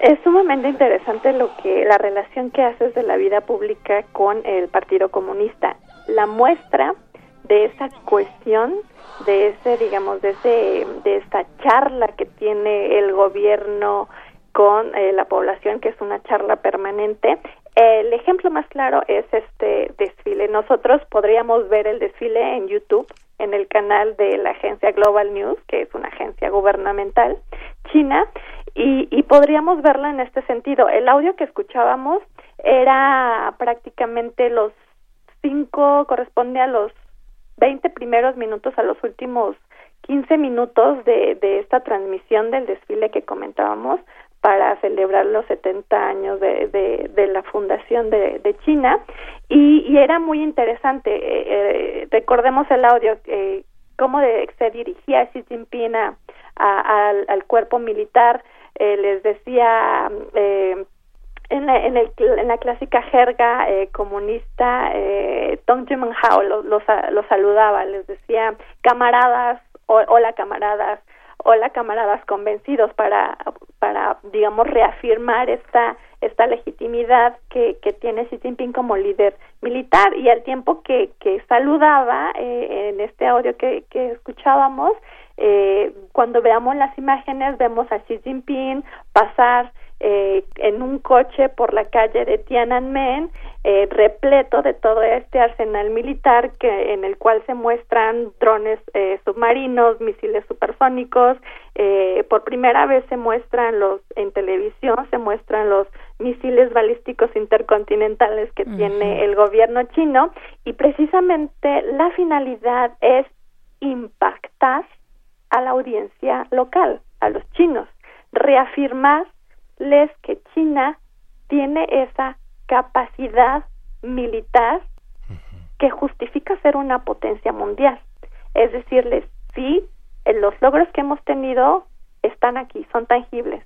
es sumamente interesante lo que la relación que haces de la vida pública con el Partido Comunista la muestra de esa cuestión de ese digamos de ese de esta charla que tiene el gobierno con eh, la población que es una charla permanente. El ejemplo más claro es este desfile. Nosotros podríamos ver el desfile en YouTube en el canal de la agencia Global News que es una agencia gubernamental china y, y podríamos verla en este sentido. El audio que escuchábamos era prácticamente los cinco corresponde a los 20 primeros minutos a los últimos 15 minutos de, de esta transmisión del desfile que comentábamos para celebrar los 70 años de, de, la fundación de, de China. Y, era muy interesante eh, eh, recordemos el audio eh, cómo se dirigía Xi Jinping a, al, al, cuerpo militar eh, les decía en la, en, el, en la clásica jerga eh, comunista, eh, Tong Hao los, los, saludaba, les decía camaradas, o, hola camaradas, hola camaradas convencidos para, para digamos, reafirmar esta, esta legitimidad que, que tiene Xi Jinping como líder militar y al tiempo que, que saludaba eh, en este audio que, que escuchábamos, eh, cuando veamos las imágenes vemos a Xi Jinping pasar eh, en un coche por la calle de Tiananmen eh, repleto de todo este arsenal militar que en el cual se muestran drones eh, submarinos, misiles supersónicos, eh, por primera vez se muestran los en televisión se muestran los misiles balísticos intercontinentales que tiene el gobierno chino y precisamente la finalidad es impactar a la audiencia local, a los chinos, reafirmar les que China tiene esa capacidad militar que justifica ser una potencia mundial. Es decirles, sí, los logros que hemos tenido están aquí, son tangibles.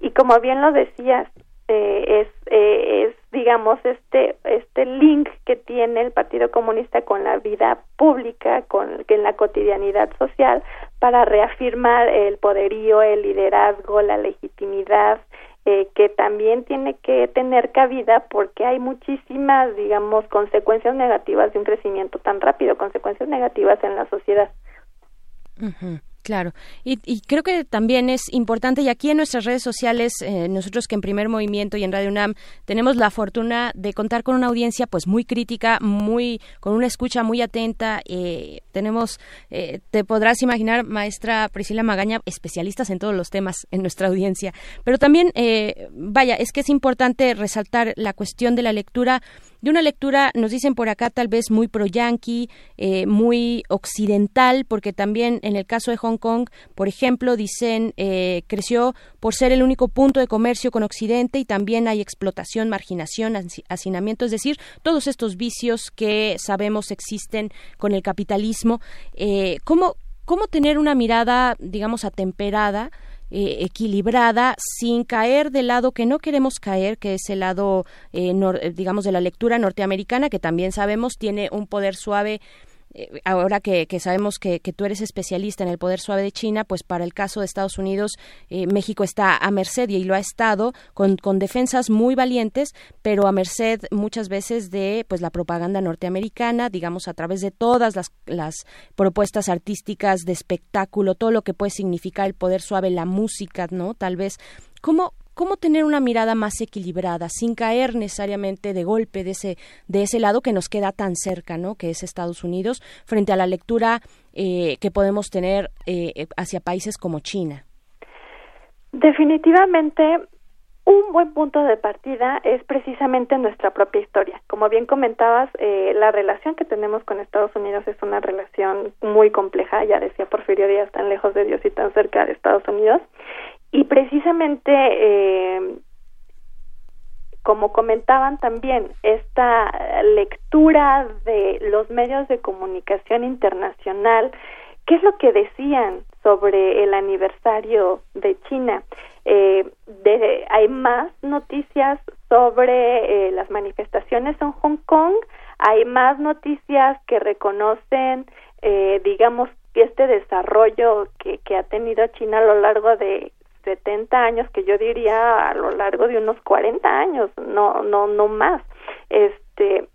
Y como bien lo decías, eh, es, eh, es, digamos, este, este link que tiene el Partido Comunista con la vida pública, con en la cotidianidad social, para reafirmar el poderío, el liderazgo, la legitimidad, eh, que también tiene que tener cabida porque hay muchísimas, digamos, consecuencias negativas de un crecimiento tan rápido, consecuencias negativas en la sociedad. Claro, y, creo que también es importante, y aquí en nuestras redes sociales, eh, nosotros que en Primer Movimiento y en Radio UNAM tenemos la fortuna de contar con una audiencia pues muy crítica, muy con una escucha muy atenta. Eh, tenemos, eh, te podrás imaginar, maestra Priscila Magaña, especialistas en todos los temas en nuestra audiencia. Pero también, vaya, es que es importante resaltar la cuestión de la lectura de una lectura, nos dicen por acá, tal vez muy pro-yanqui, eh, muy occidental, porque también en el caso de Hong Kong, por ejemplo, dicen, eh, creció por ser el único punto de comercio con Occidente y también hay explotación, marginación, hacinamiento, es decir, todos estos vicios que sabemos existen con el capitalismo. Eh, ¿cómo, ¿Cómo tener una mirada, digamos, atemperada? Eh, equilibrada sin caer del lado que no queremos caer, que es el lado, eh, digamos, de la lectura norteamericana, que también sabemos tiene un poder suave ahora que, sabemos que, tú eres especialista en el poder suave de China, pues para el caso de Estados Unidos, eh, México está a merced y lo ha estado con, con, defensas muy valientes, pero a merced muchas veces de pues la propaganda norteamericana, digamos a través de todas las, las propuestas artísticas de espectáculo, todo lo que puede significar el poder suave, la música, ¿no? Tal vez. ¿Cómo, cómo tener una mirada más equilibrada sin caer necesariamente de golpe de ese de ese lado que nos queda tan cerca no que es Estados Unidos frente a la lectura eh, que podemos tener eh, hacia países como China definitivamente un buen punto de partida es precisamente nuestra propia historia. Como bien comentabas, eh, la relación que tenemos con Estados Unidos es una relación muy compleja, ya decía Porfirio Díaz, tan lejos de Dios y tan cerca de Estados Unidos. Y precisamente, eh, como comentaban también, esta lectura de los medios de comunicación internacional, ¿qué es lo que decían sobre el aniversario de China? eh, de, hay más noticias sobre eh, las manifestaciones en Hong Kong, hay más noticias que reconocen, eh, digamos, este desarrollo que, que ha tenido China a lo largo de 70 años, que yo diría a lo largo de unos 40 años, no, no, no más. Este,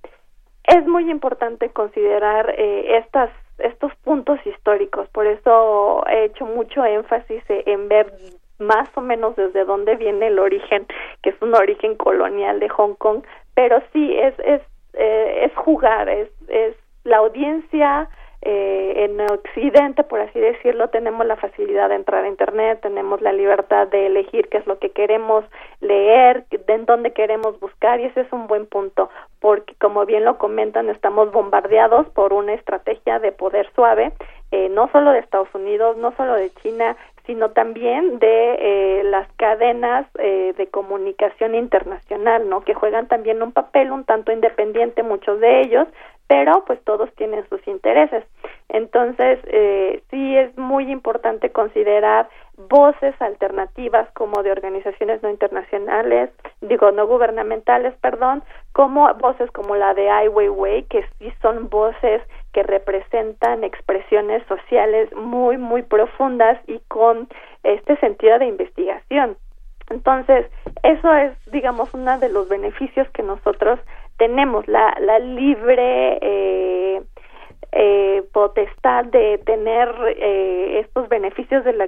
es muy importante considerar eh, estas estos puntos históricos, por eso he hecho mucho énfasis en ver más o menos desde dónde viene el origen, que es un origen colonial de Hong Kong, pero sí es es eh, es jugar, es es la audiencia eh, en Occidente, por así decirlo, tenemos la facilidad de entrar a Internet, tenemos la libertad de elegir qué es lo que queremos leer, en dónde queremos buscar, y ese es un buen punto, porque como bien lo comentan, estamos bombardeados por una estrategia de poder suave, eh, no solo de Estados Unidos, no solo de China, sino también de eh, las cadenas eh, de comunicación internacional, ¿no? Que juegan también un papel un tanto independiente, muchos de ellos, pero pues todos tienen sus intereses. Entonces, eh, sí es muy importante considerar voces alternativas como de organizaciones no internacionales, digo, no gubernamentales, perdón, como voces como la de Ai Weiwei, que sí son voces que representan expresiones sociales muy, muy profundas y con este sentido de investigación. Entonces, eso es, digamos, uno de los beneficios que nosotros tenemos, la, la libre eh, eh, potestad de tener eh, estos beneficios de la,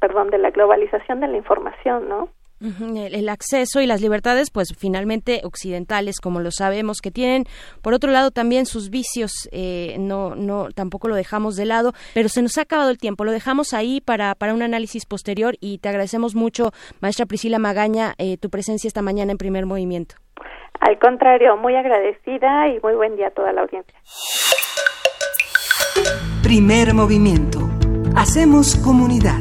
perdón de la globalización de la información, ¿no? El, acceso y las libertades, pues finalmente occidentales, como lo sabemos, que tienen, por otro lado, también sus vicios, eh, no, no, tampoco lo dejamos de lado, pero se nos ha acabado el tiempo, lo dejamos ahí para, para un análisis posterior y te agradecemos mucho, maestra Priscila Magaña, eh, tu presencia esta mañana en primer movimiento. Al contrario, muy agradecida y muy buen día a toda la audiencia. Primer movimiento. Hacemos comunidad.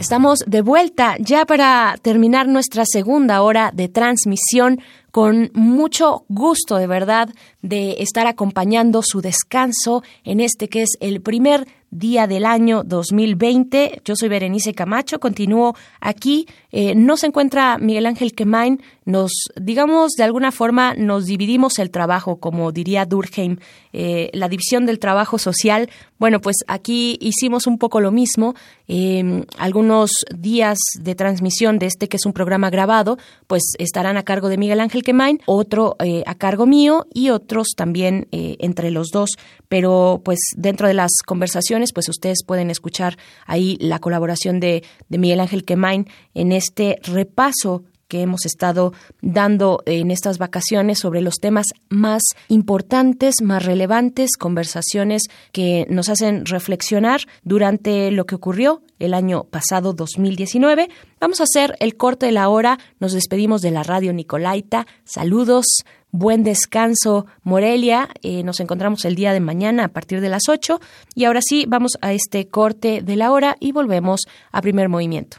Estamos de vuelta ya para terminar nuestra segunda hora de transmisión con mucho gusto de verdad de estar acompañando su descanso en este que es el primer día del año 2020. Yo soy Berenice Camacho, continúo aquí. Eh, no se encuentra Miguel Ángel Quemain. Nos, digamos, de alguna forma nos dividimos el trabajo, como diría Durkheim, eh, la división del trabajo social. Bueno, pues aquí hicimos un poco lo mismo. Em, algunos días de transmisión de este que es un programa grabado, pues estarán a cargo de Miguel Ángel Quemain, otro eh, a cargo mío y otros también entre los dos. Pero pues dentro de las conversaciones pues ustedes pueden escuchar ahí la colaboración de, de Miguel Ángel Quemain en este repaso que hemos estado dando en estas vacaciones sobre los temas más importantes, más relevantes, conversaciones que nos hacen reflexionar durante lo que ocurrió el año pasado 2019. Vamos a hacer el corte de la hora, nos despedimos de la radio Nicolaita. Saludos, buen descanso Morelia. Eh, nos encontramos el día de mañana a partir de las 8 y ahora sí vamos a este corte de la hora y volvemos a primer movimiento.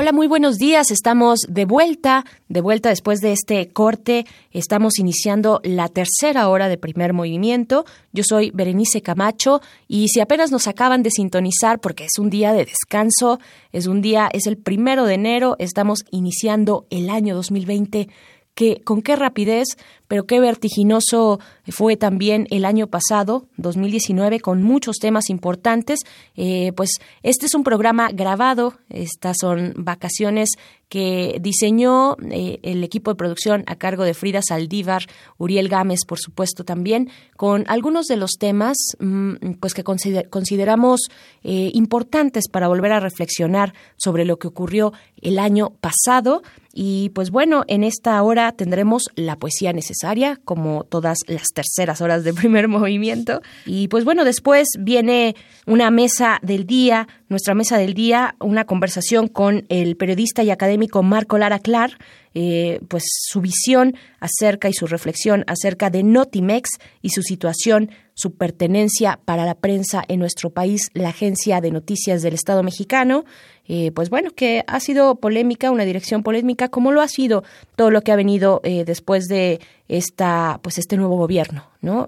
Hola, muy buenos días. Estamos de vuelta, de vuelta después de este corte. Estamos iniciando la tercera hora de primer movimiento. Yo soy Berenice Camacho y si apenas nos acaban de sintonizar porque es un día de descanso, es un día, es el primero de enero, estamos iniciando el año 2020 que con qué rapidez, pero qué vertiginoso fue también el año pasado, 2019, con muchos temas importantes. Eh, pues este es un programa grabado, estas son vacaciones que diseñó eh, el equipo de producción a cargo de Frida Saldívar, Uriel Gámez, por supuesto, también, con algunos de los temas mm, pues que consideramos eh, importantes para volver a reflexionar sobre lo que ocurrió el año pasado. Y pues bueno, en esta hora tendremos la poesía necesaria, como todas las terceras horas de primer movimiento. Y pues bueno, después viene una mesa del día, nuestra mesa del día, una conversación con el periodista y académico Marco Lara Clar, eh, pues su visión acerca y su reflexión acerca de Notimex y su situación, su pertenencia para la prensa en nuestro país, la agencia de noticias del Estado mexicano, eh, pues bueno, que ha sido polémica, una dirección polémica, como lo ha sido todo lo que ha venido eh, después de esta, pues este nuevo gobierno, ¿no?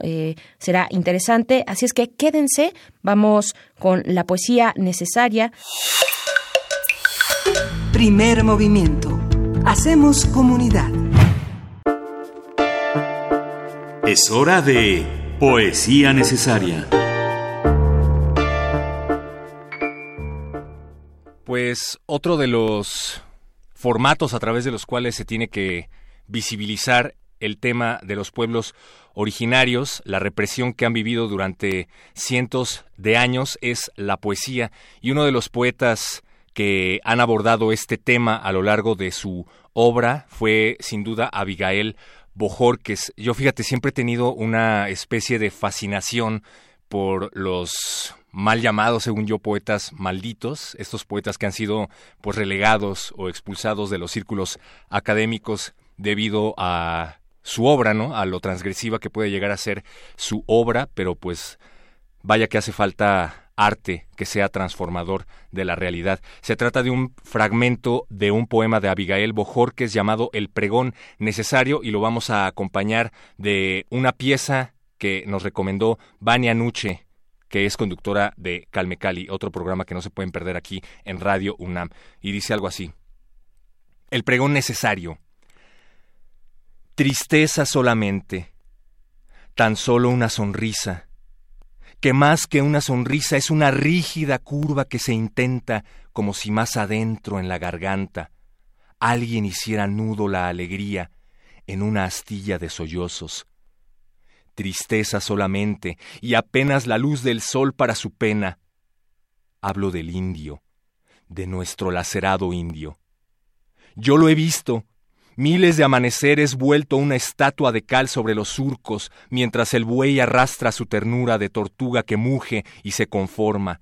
será interesante, así es que quédense, vamos con la poesía necesaria. Primer movimiento Hacemos comunidad. Es hora de Poesía Necesaria. Pues otro de los formatos a través de los cuales se tiene que visibilizar el tema de los pueblos originarios, la represión que han vivido durante cientos de años es la poesía y uno de los poetas que han abordado este tema a lo largo de su obra fue sin duda Abigail Bojorques. Yo fíjate, siempre he tenido una especie de fascinación por los mal llamados, según yo, poetas malditos, estos poetas que han sido pues relegados o expulsados de los círculos académicos debido a su obra, ¿no? A lo transgresiva que puede llegar a ser su obra, pero pues vaya que hace falta arte que sea transformador de la realidad. Se trata de un fragmento de un poema de Abigail Bojorques llamado El pregón necesario y lo vamos a acompañar de una pieza que nos recomendó Vania Nuche, que es conductora de Calme Cali, otro programa que no se pueden perder aquí en Radio UNAM. Y dice algo así. El pregón necesario. Tristeza solamente. Tan solo una sonrisa que más que una sonrisa es una rígida curva que se intenta como si más adentro en la garganta alguien hiciera nudo la alegría en una astilla de sollozos. Tristeza solamente y apenas la luz del sol para su pena. Hablo del indio, de nuestro lacerado indio. Yo lo he visto, Miles de amaneceres vuelto una estatua de cal sobre los surcos, mientras el buey arrastra su ternura de tortuga que muge y se conforma.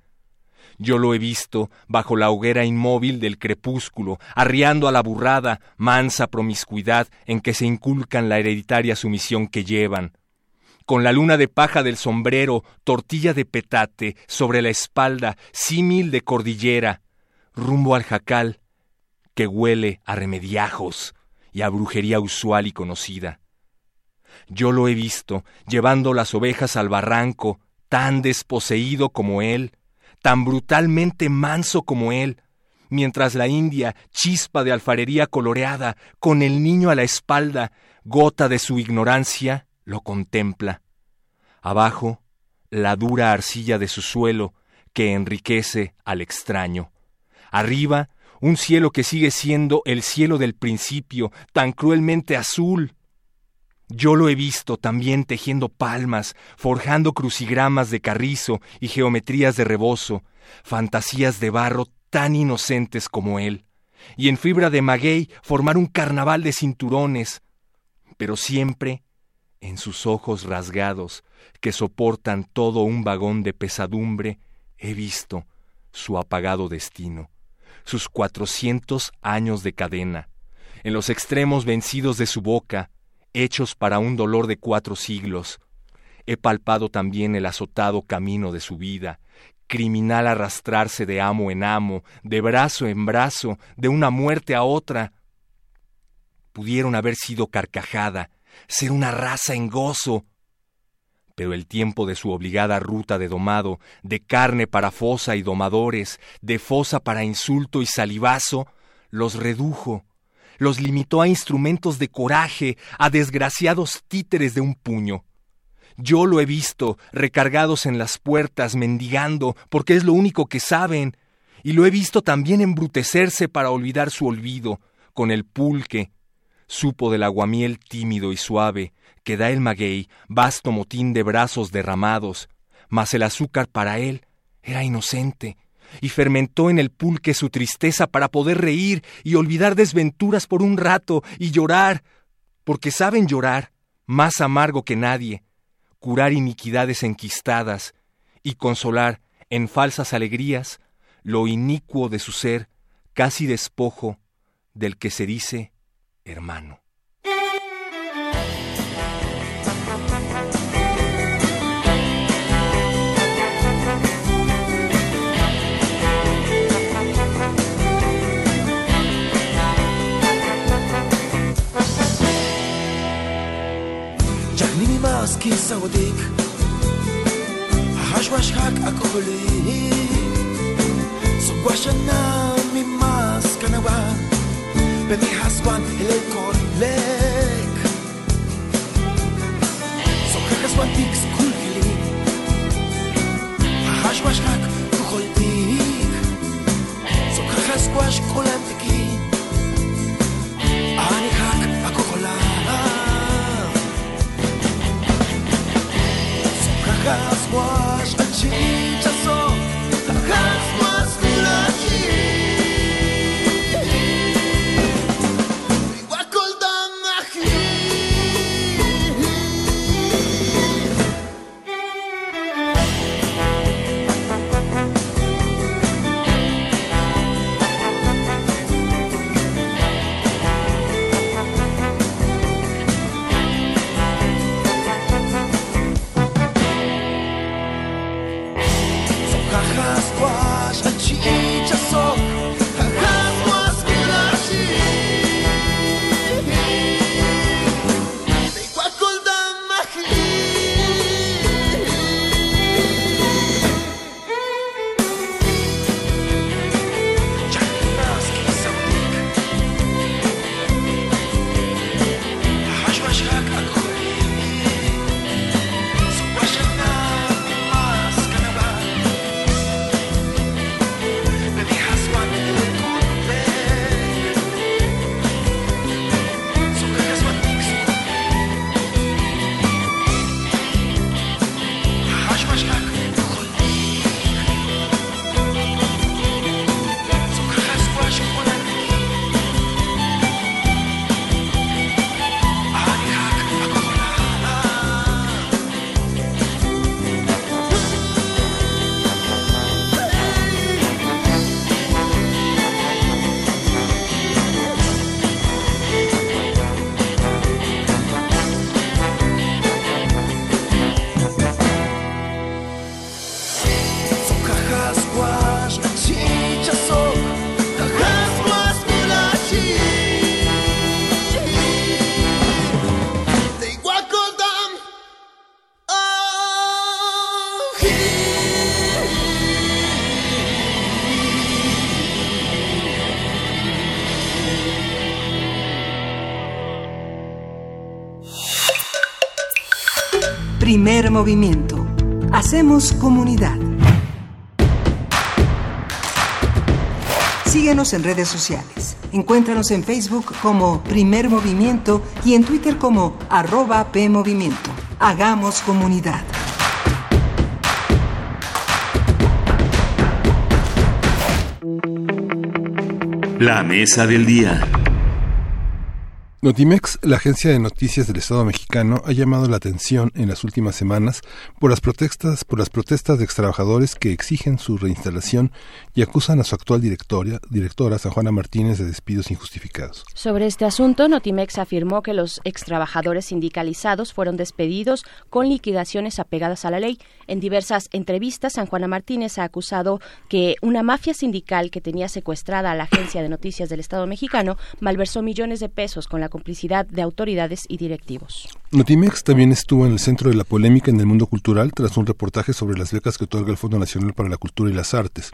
Yo lo he visto bajo la hoguera inmóvil del crepúsculo, arriando a la burrada, mansa promiscuidad en que se inculcan la hereditaria sumisión que llevan. Con la luna de paja del sombrero, tortilla de petate, sobre la espalda, símil de cordillera, rumbo al jacal, que huele a remediajos, y a brujería usual y conocida. Yo lo he visto llevando las ovejas al barranco, tan desposeído como él, tan brutalmente manso como él, mientras la india, chispa de alfarería coloreada, con el niño a la espalda, gota de su ignorancia, lo contempla. Abajo, la dura arcilla de su suelo, que enriquece al extraño. Arriba, un cielo que sigue siendo el cielo del principio, tan cruelmente azul. Yo lo he visto también tejiendo palmas, forjando crucigramas de carrizo y geometrías de rebozo, fantasías de barro tan inocentes como él, y en fibra de maguey formar un carnaval de cinturones, pero siempre en sus ojos rasgados, que soportan todo un vagón de pesadumbre, he visto su apagado destino sus cuatrocientos años de cadena, en los extremos vencidos de su boca, hechos para un dolor de cuatro siglos. He palpado también el azotado camino de su vida, criminal arrastrarse de amo en amo, de brazo en brazo, de una muerte a otra. Pudieron haber sido carcajada, ser una raza en gozo, pero el tiempo de su obligada ruta de domado, de carne para fosa y domadores, de fosa para insulto y salivazo, los redujo, los limitó a instrumentos de coraje, a desgraciados títeres de un puño. Yo lo he visto, recargados en las puertas, mendigando, porque es lo único que saben, y lo he visto también embrutecerse para olvidar su olvido, con el pulque. Supo del aguamiel tímido y suave, que da el maguey, vasto motín de brazos derramados, mas el azúcar para él era inocente, y fermentó en el pulque su tristeza para poder reír y olvidar desventuras por un rato y llorar, porque saben llorar, más amargo que nadie, curar iniquidades enquistadas y consolar en falsas alegrías lo inicuo de su ser, casi despojo del que se dice hermano. מסכים סעודיק השווש חק הקולי סוגווה שנה ממס כנווה ומהזמן אלי כל לק סוגרק הזמן טיקס כול גילי השווש חק כחול דיק סוגרק הסגווש Primer movimiento. Hacemos comunidad. Síguenos en redes sociales. Encuéntranos en Facebook como Primer Movimiento y en Twitter como arroba PMovimiento. Hagamos comunidad. La mesa del día. Notimex, la agencia de noticias del Estado mexicano, ha llamado la atención en las últimas semanas por las protestas, por las protestas de extrabajadores que exigen su reinstalación y acusan a su actual directora, directora San Juana Martínez de despidos injustificados. Sobre este asunto, Notimex afirmó que los extrabajadores sindicalizados fueron despedidos con liquidaciones apegadas a la ley. En diversas entrevistas, San Juana Martínez ha acusado que una mafia sindical que tenía secuestrada a la agencia de noticias del Estado mexicano malversó millones de pesos con la complicidad de autoridades y directivos. Notimex también estuvo en el centro de la polémica en el mundo cultural tras un reportaje sobre las becas que otorga el Fondo Nacional para la Cultura y las Artes.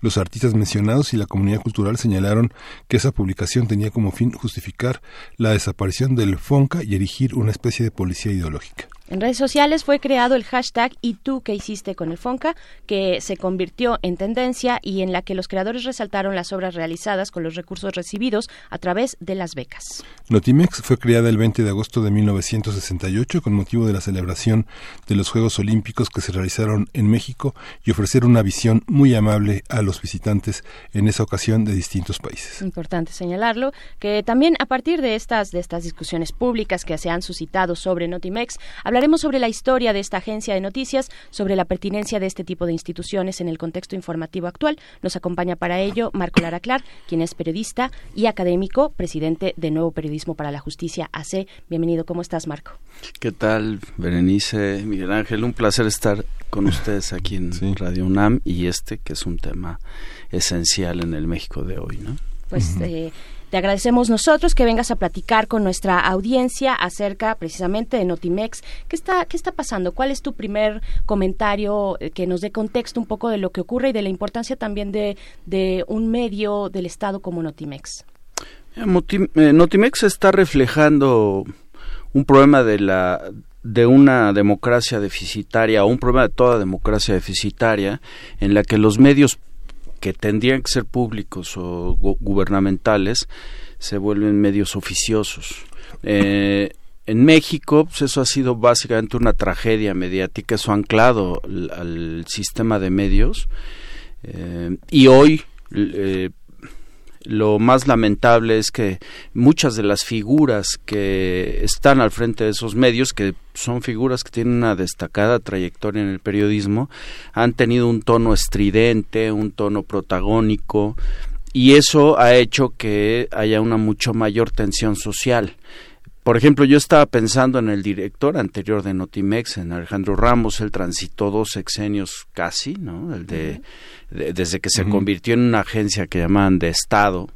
Los artistas mencionados y la comunidad cultural señalaron que esa publicación tenía como fin justificar la desaparición del FONCA y erigir una especie de policía ideológica. En redes sociales fue creado el hashtag ¿Y tú qué hiciste con el Fonca? que se convirtió en tendencia y en la que los creadores resaltaron las obras realizadas con los recursos recibidos a través de las becas. Notimex fue creada el 20 de agosto de 1968 con motivo de la celebración de los Juegos Olímpicos que se realizaron en México y ofrecer una visión muy amable a los visitantes en esa ocasión de distintos países. Importante señalarlo que también a partir de estas de estas discusiones públicas que se han suscitado sobre Notimex, hablar Hablaremos sobre la historia de esta agencia de noticias, sobre la pertinencia de este tipo de instituciones en el contexto informativo actual. Nos acompaña para ello Marco Lara Clar, quien es periodista y académico, presidente de Nuevo Periodismo para la Justicia AC. Bienvenido, ¿cómo estás, Marco? ¿Qué tal, Berenice, Miguel Ángel? Un placer estar con ustedes aquí en Radio UNAM y este que es un tema esencial en el México de hoy, ¿no? Pues eh, te agradecemos nosotros que vengas a platicar con nuestra audiencia acerca precisamente de Notimex. ¿Qué está, qué está pasando? ¿Cuál es tu primer comentario eh, que nos dé contexto un poco de lo que ocurre y de la importancia también de, de un medio del Estado como Notimex? Eh, eh, Notimex está reflejando un problema de la de una democracia deficitaria o un problema de toda democracia deficitaria en la que los medios que tendrían que ser públicos o gubernamentales se vuelven medios oficiosos. Eh, en México, pues eso ha sido básicamente una tragedia mediática, eso ha anclado al, sistema de medios. Eh, y hoy eh, lo más lamentable es que muchas de las figuras que están al frente de esos medios, que son figuras que tienen una destacada trayectoria en el periodismo, han tenido un tono estridente, un tono protagónico, y eso ha hecho que haya una mucho mayor tensión social. Por ejemplo, yo estaba pensando en el director anterior de Notimex, en Alejandro Ramos, él transitó dos sexenios casi, ¿no? El de, desde que se convirtió en una agencia que llamaban de Estado,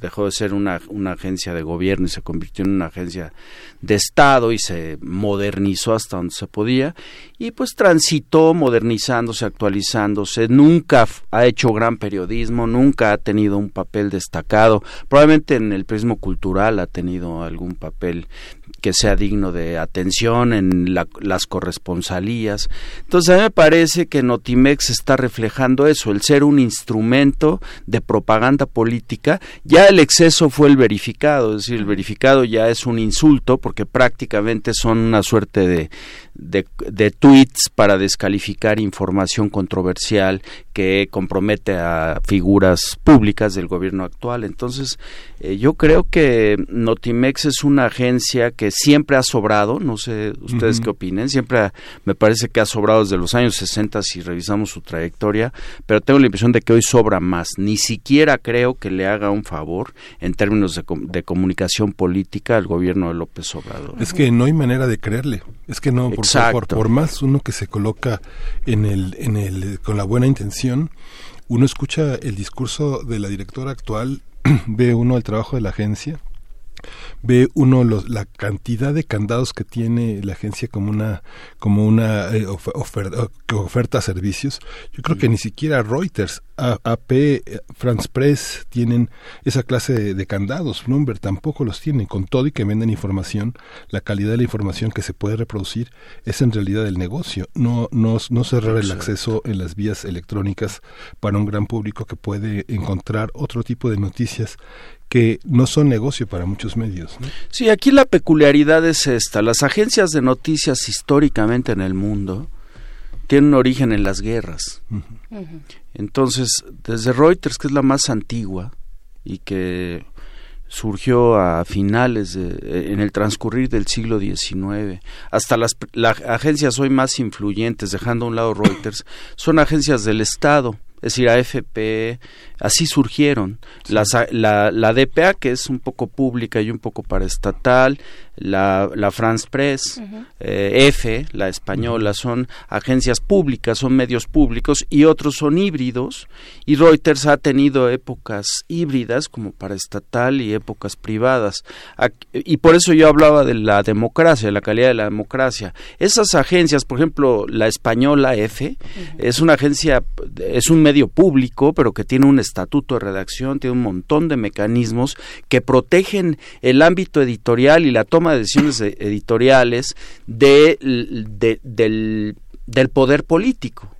dejó de ser una, una agencia de gobierno y se convirtió en una agencia de Estado y se modernizó hasta donde se podía. Y pues transitó modernizándose, actualizándose, nunca ha hecho gran periodismo, nunca ha tenido un papel destacado, probablemente en el prismo cultural ha tenido algún papel que sea digno de atención en las corresponsalías. Entonces a mí me parece que Notimex está reflejando eso, el ser un instrumento de propaganda política. Ya el exceso fue el verificado, es decir, el verificado ya es un insulto porque prácticamente son una suerte de, de, tweets para descalificar información controversial que compromete a figuras públicas del gobierno actual. Entonces, eh, yo creo que Notimex es una agencia que siempre ha sobrado, no sé ustedes qué opinen, siempre me parece que ha sobrado desde los años 60 si revisamos su trayectoria, pero tengo la impresión de que hoy sobra más. Ni siquiera creo que le haga un favor en términos de, de comunicación política al gobierno de López Obrador. Es que no hay manera de creerle, es que no, por, por, por más uno que se coloca en el, en el, con la buena intención, uno escucha el discurso de la directora actual, ve uno el trabajo de la agencia, ve uno los, la cantidad de candados que tiene la agencia como una como una eh, oferta, oferta servicios. Yo creo que ni siquiera Reuters AP France Press tienen esa clase de, candados Bloomberg tampoco los tienen con todo y que venden información la calidad de la información que se puede reproducir es en realidad el negocio no no, no cerrar el acceso en las vías electrónicas para un gran público que puede encontrar otro tipo de noticias que no son negocio para muchos medios. Sí, aquí la peculiaridad es esta. Las agencias de noticias históricamente en el mundo tienen origen en las guerras. Entonces, desde Reuters, que es la más antigua y que surgió a finales de, en el transcurrir del siglo XIX hasta las, las agencias hoy más influyentes dejando a un lado Reuters son agencias del Estado es decir, AFP, así surgieron. la, la, DPA, que es un poco pública y un poco paraestatal, la, la France Press, eh, F, la española, son agencias públicas, son medios públicos y otros son híbridos. Y Reuters ha tenido épocas híbridas como paraestatal y épocas privadas. Y por eso yo hablaba de la democracia, la calidad de la democracia. Esas agencias, por ejemplo, la española F, es una agencia, es un medio público, pero que tiene un estatuto de redacción, tiene un montón de mecanismos que protegen el ámbito editorial y la toma de decisiones e-, editoriales de, del, del poder político.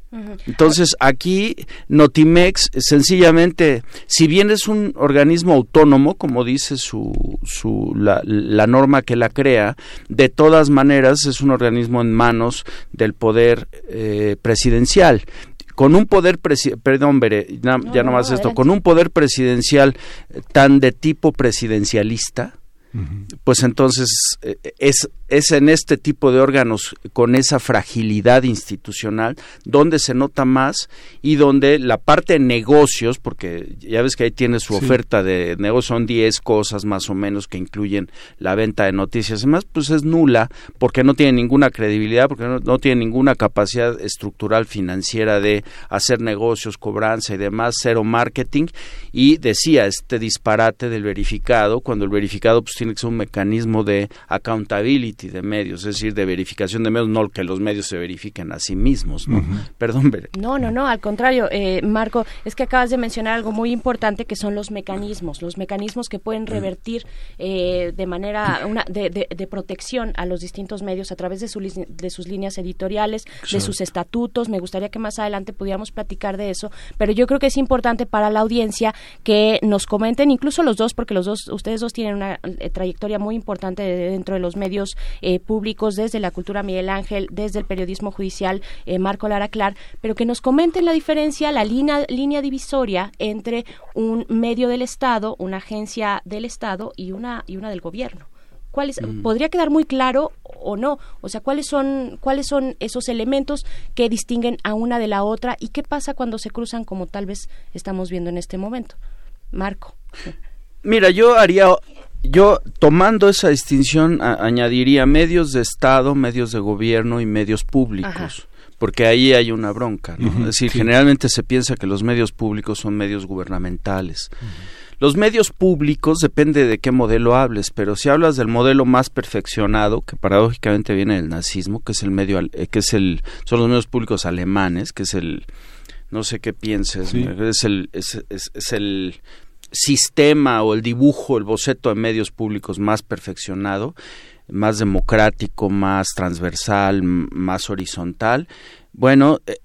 Entonces aquí Notimex sencillamente, si bien es un organismo autónomo, como dice su, su la, la, norma que la crea, de todas maneras es un organismo en manos del poder eh, presidencial con un poder perdón ya no, más esto con un poder presidencial tan de tipo presidencialista pues entonces eh, es es en este tipo de órganos con esa fragilidad institucional donde se nota más y donde la parte de negocios, porque ya ves que ahí tiene su oferta de negocios, son 10 cosas más o menos que incluyen la venta de noticias y más, pues es nula porque no tiene ninguna credibilidad, porque no, no tiene ninguna capacidad estructural financiera de hacer negocios, cobranza y demás, cero marketing. Y decía este disparate del verificado, cuando el verificado pues tiene que ser un mecanismo de accountability de medios, es decir, de verificación de medios, no que los medios se verifiquen a sí mismos, ¿no? Perdón, Bere. No, no, no, al contrario, eh, Marco, es que acabas de mencionar algo muy importante que son los mecanismos, los mecanismos que pueden revertir eh, de manera una, de, de- de protección a los distintos medios a través de, su de sus líneas editoriales, de sus estatutos. Me gustaría que más adelante pudiéramos platicar de eso, pero yo creo que es importante para la audiencia que nos comenten, incluso los dos, porque los dos, ustedes dos tienen una eh, trayectoria muy importante de- dentro de los medios eh, públicos, desde la cultura Miguel Ángel, desde el periodismo judicial eh, Marco Lara Clar, pero que nos comenten la diferencia, la línea, línea divisoria entre un medio del Estado, una agencia del Estado y una, y una del gobierno. ¿Cuáles, Mm. ¿Podría quedar muy claro o no? O sea, ¿cuáles son, ¿cuáles son esos elementos que distinguen a una de la otra y qué pasa cuando se cruzan como tal vez estamos viendo en este momento? Marco. Mira, yo haría, yo tomando esa distinción a- añadiría medios de Estado, medios de gobierno y medios públicos. Ajá. Porque ahí hay una bronca, ¿no? Es decir, sí. generalmente se piensa que los medios públicos son medios gubernamentales. Los medios públicos depende de qué modelo hables, pero si hablas del modelo más perfeccionado, que paradójicamente viene del nazismo, que es el medio, eh, que es el, son los medios públicos alemanes, que es el, no sé qué pienses, Sí. es el, es, es- es el sistema o el dibujo, el boceto de medios públicos más perfeccionado, más democrático, más transversal, más horizontal. Bueno, eh,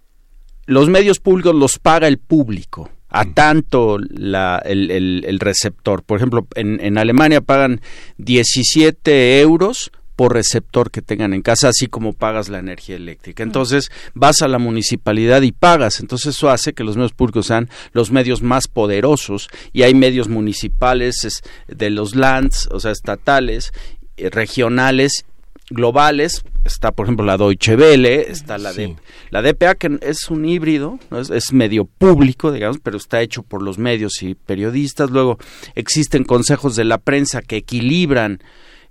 los medios públicos los paga el público a tanto la, el, el- el receptor. Por ejemplo, en, en Alemania pagan 17 euros por receptor que tengan en casa, así como pagas la energía eléctrica. Entonces, vas a la municipalidad y pagas. Entonces, eso hace que los medios públicos sean los medios más poderosos y hay medios municipales es, de los lands, o sea, estatales, eh, regionales globales está por ejemplo la Deutsche Welle está la de la DPA que es un híbrido ¿no? es, es medio público digamos pero está hecho por los medios y periodistas luego existen consejos de la prensa que equilibran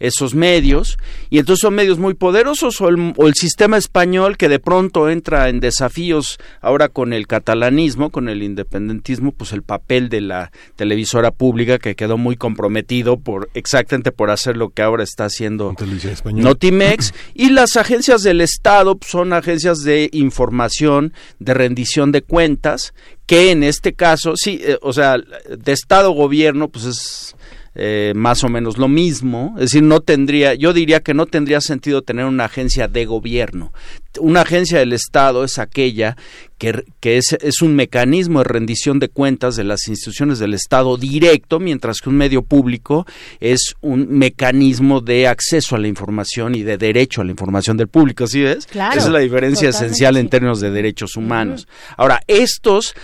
esos medios y entonces son medios muy poderosos o el, o el sistema español que de pronto entra en desafíos ahora con el catalanismo con el independentismo pues el papel de la televisora pública que quedó muy comprometido por exactamente por hacer lo que ahora está haciendo Notimex y las agencias del Estado pues, son agencias de información, de rendición de cuentas, que en este caso, sí, eh, o sea, de Estado-gobierno, pues es eh, más o menos lo mismo, es decir, no tendría, yo diría que no tendría sentido tener una agencia de gobierno. Una agencia del Estado es aquella que, que es, es un mecanismo de rendición de cuentas de las instituciones del Estado directo, mientras que un medio público es un mecanismo de acceso a la información y de derecho a la información del público, ¿sí ves? Claro, Esa es la diferencia esencial en términos de derechos humanos. Ahora, estos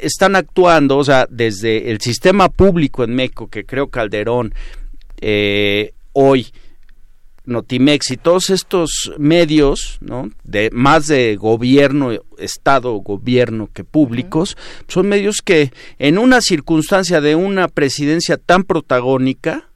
están actuando, o sea, desde el sistema público en México, que creo Calderón eh, hoy Notimex y todos estos medios, ¿no? De más de gobierno, estado, gobierno que públicos, son medios que en una circunstancia de una presidencia tan protagónica,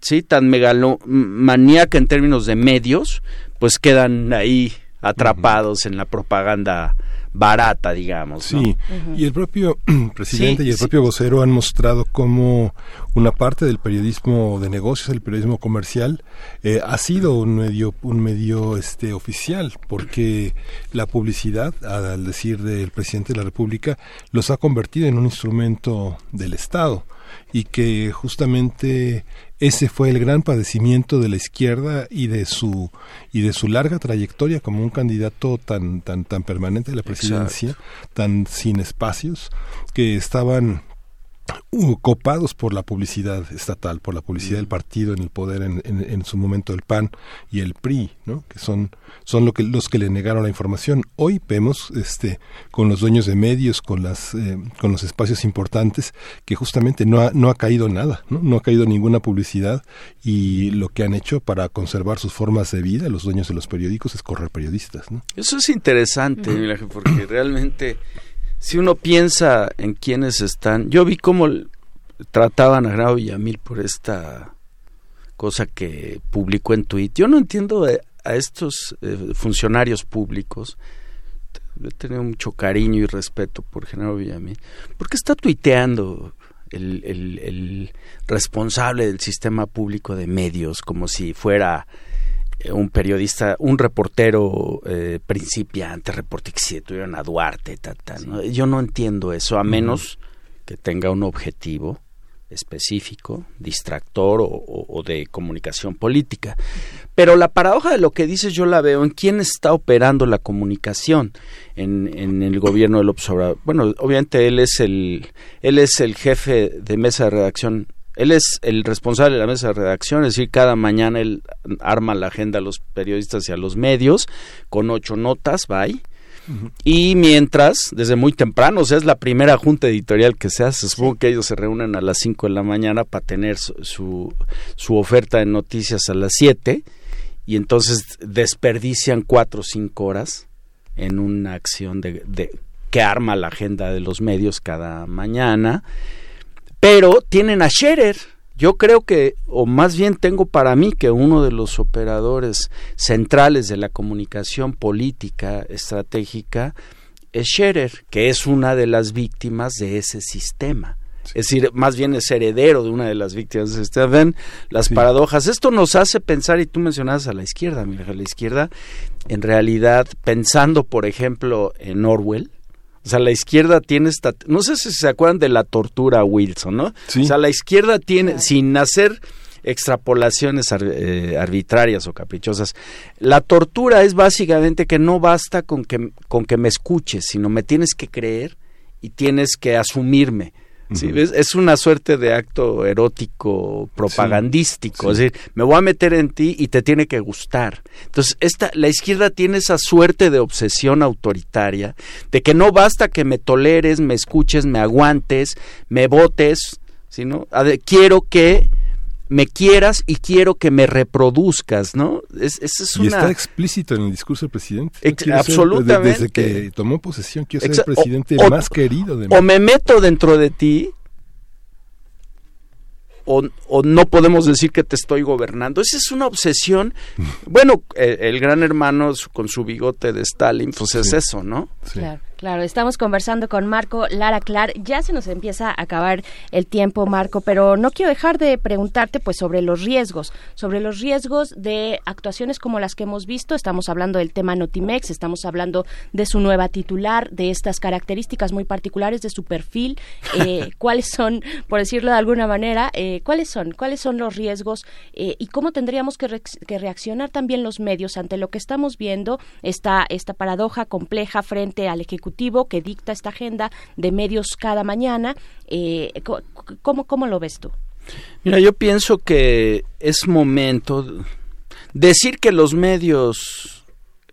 sí, tan megalomaníaca en términos de medios, pues quedan ahí atrapados en la propaganda barata, digamos. ¿no? Sí, y el propio presidente Sí, y el sí. propio vocero han mostrado cómo una parte del periodismo de negocios, el periodismo comercial, eh, ha sido un medio, un medio este oficial, porque la publicidad, al decir del presidente de la República, los ha convertido en un instrumento del Estado y que justamente ese fue el gran padecimiento de la izquierda y de su y de su larga trayectoria como un candidato tan tan tan permanente a la presidencia, tan sin espacios que estaban uh, copados por la publicidad estatal, por la publicidad del partido en el poder en, en, su momento el PAN y el PRI, ¿no? que son, son lo que, los que le negaron la información. Hoy vemos este, con los dueños de medios, con, las, eh, con los espacios importantes, que justamente no ha, no ha caído nada, ¿no? no ha caído ninguna publicidad y lo que han hecho para conservar sus formas de vida, los dueños de los periódicos, es correr periodistas. ¿no? Eso es interesante, porque realmente si uno piensa en quienes están, yo vi cómo trataban a Grau Villamil por esta cosa que publicó en Twitter. Yo no entiendo a, estos eh, funcionarios públicos, he tenido mucho cariño y respeto por Genaro Villamil, ¿por qué está tuiteando el, responsable del sistema público de medios como si fuera eh, un periodista, un reportero eh, principiante, reporte que si tuvieron a Duarte, ta, yo no entiendo eso, a menos que tenga un objetivo específico, distractor o, de comunicación política. Pero la paradoja de lo que dices yo la veo en quién está operando la comunicación en, en el gobierno del observador. Bueno, obviamente él es el él es el jefe de mesa de redacción él es el responsable de la mesa de redacción, es decir, cada mañana él arma la agenda a los periodistas y a los medios con ocho notas, bye. Y mientras, desde muy temprano, o sea, es la primera junta editorial que se hace, supongo que ellos se reúnen a las cinco de la mañana para tener su, su, oferta de noticias a las siete y entonces desperdician cuatro o cinco horas en una acción de, de que arma la agenda de los medios cada mañana pero tienen a Scherer. Yo creo que, o más bien tengo para mí que uno de los operadores centrales de la comunicación política estratégica es Scherer, que es una de las víctimas de ese sistema. Es decir, más bien es heredero de una de las víctimas sistema. Ven las paradojas. Esto nos hace pensar, y tú mencionabas a la izquierda, mira, a la izquierda, en realidad, pensando, por ejemplo, en Orwell, o sea, la izquierda tiene esta... No sé si se acuerdan de la tortura Wilson, ¿no? O sea, la izquierda tiene, sin hacer extrapolaciones eh, arbitrarias o caprichosas. La tortura es básicamente que no basta con que, con que me escuches, sino me tienes que creer y tienes que asumirme. Es una suerte de acto erótico propagandístico, es decir, me voy a meter en ti y te tiene que gustar. Entonces, esta, la izquierda tiene esa suerte de obsesión autoritaria, de que no basta que me toleres, me escuches, me aguantes, me votes, sino quiero que me quieras y quiero que me reproduzcas, ¿no? Es, es y está explícito en el discurso del presidente. absolutamente. desde que tomó posesión, quiero ser el presidente más querido de O me meto dentro de ti o, no podemos decir que te estoy gobernando. Esa es una obsesión. Bueno, el, gran hermano con su bigote de Stalin, pues es eso, ¿no? Claro. Claro, estamos conversando con Marco Lara Clar. Ya se nos empieza a acabar el tiempo, Marco, pero no quiero dejar de preguntarte pues sobre los riesgos, sobre los riesgos de actuaciones como las que hemos visto. Estamos hablando del tema Notimex, estamos hablando de su nueva titular, de estas características muy particulares de su perfil. Eh, ¿Cuáles son, por decirlo de alguna manera, eh, cuáles son, cuáles son los riesgos eh, y cómo tendríamos que, que, reaccionar también los medios ante lo que estamos viendo esta esta paradoja compleja frente al ejecutivo que dicta esta agenda de medios cada mañana. Eh, ¿cómo, ¿Cómo lo ves tú? Mira, yo pienso que es momento decir que los medios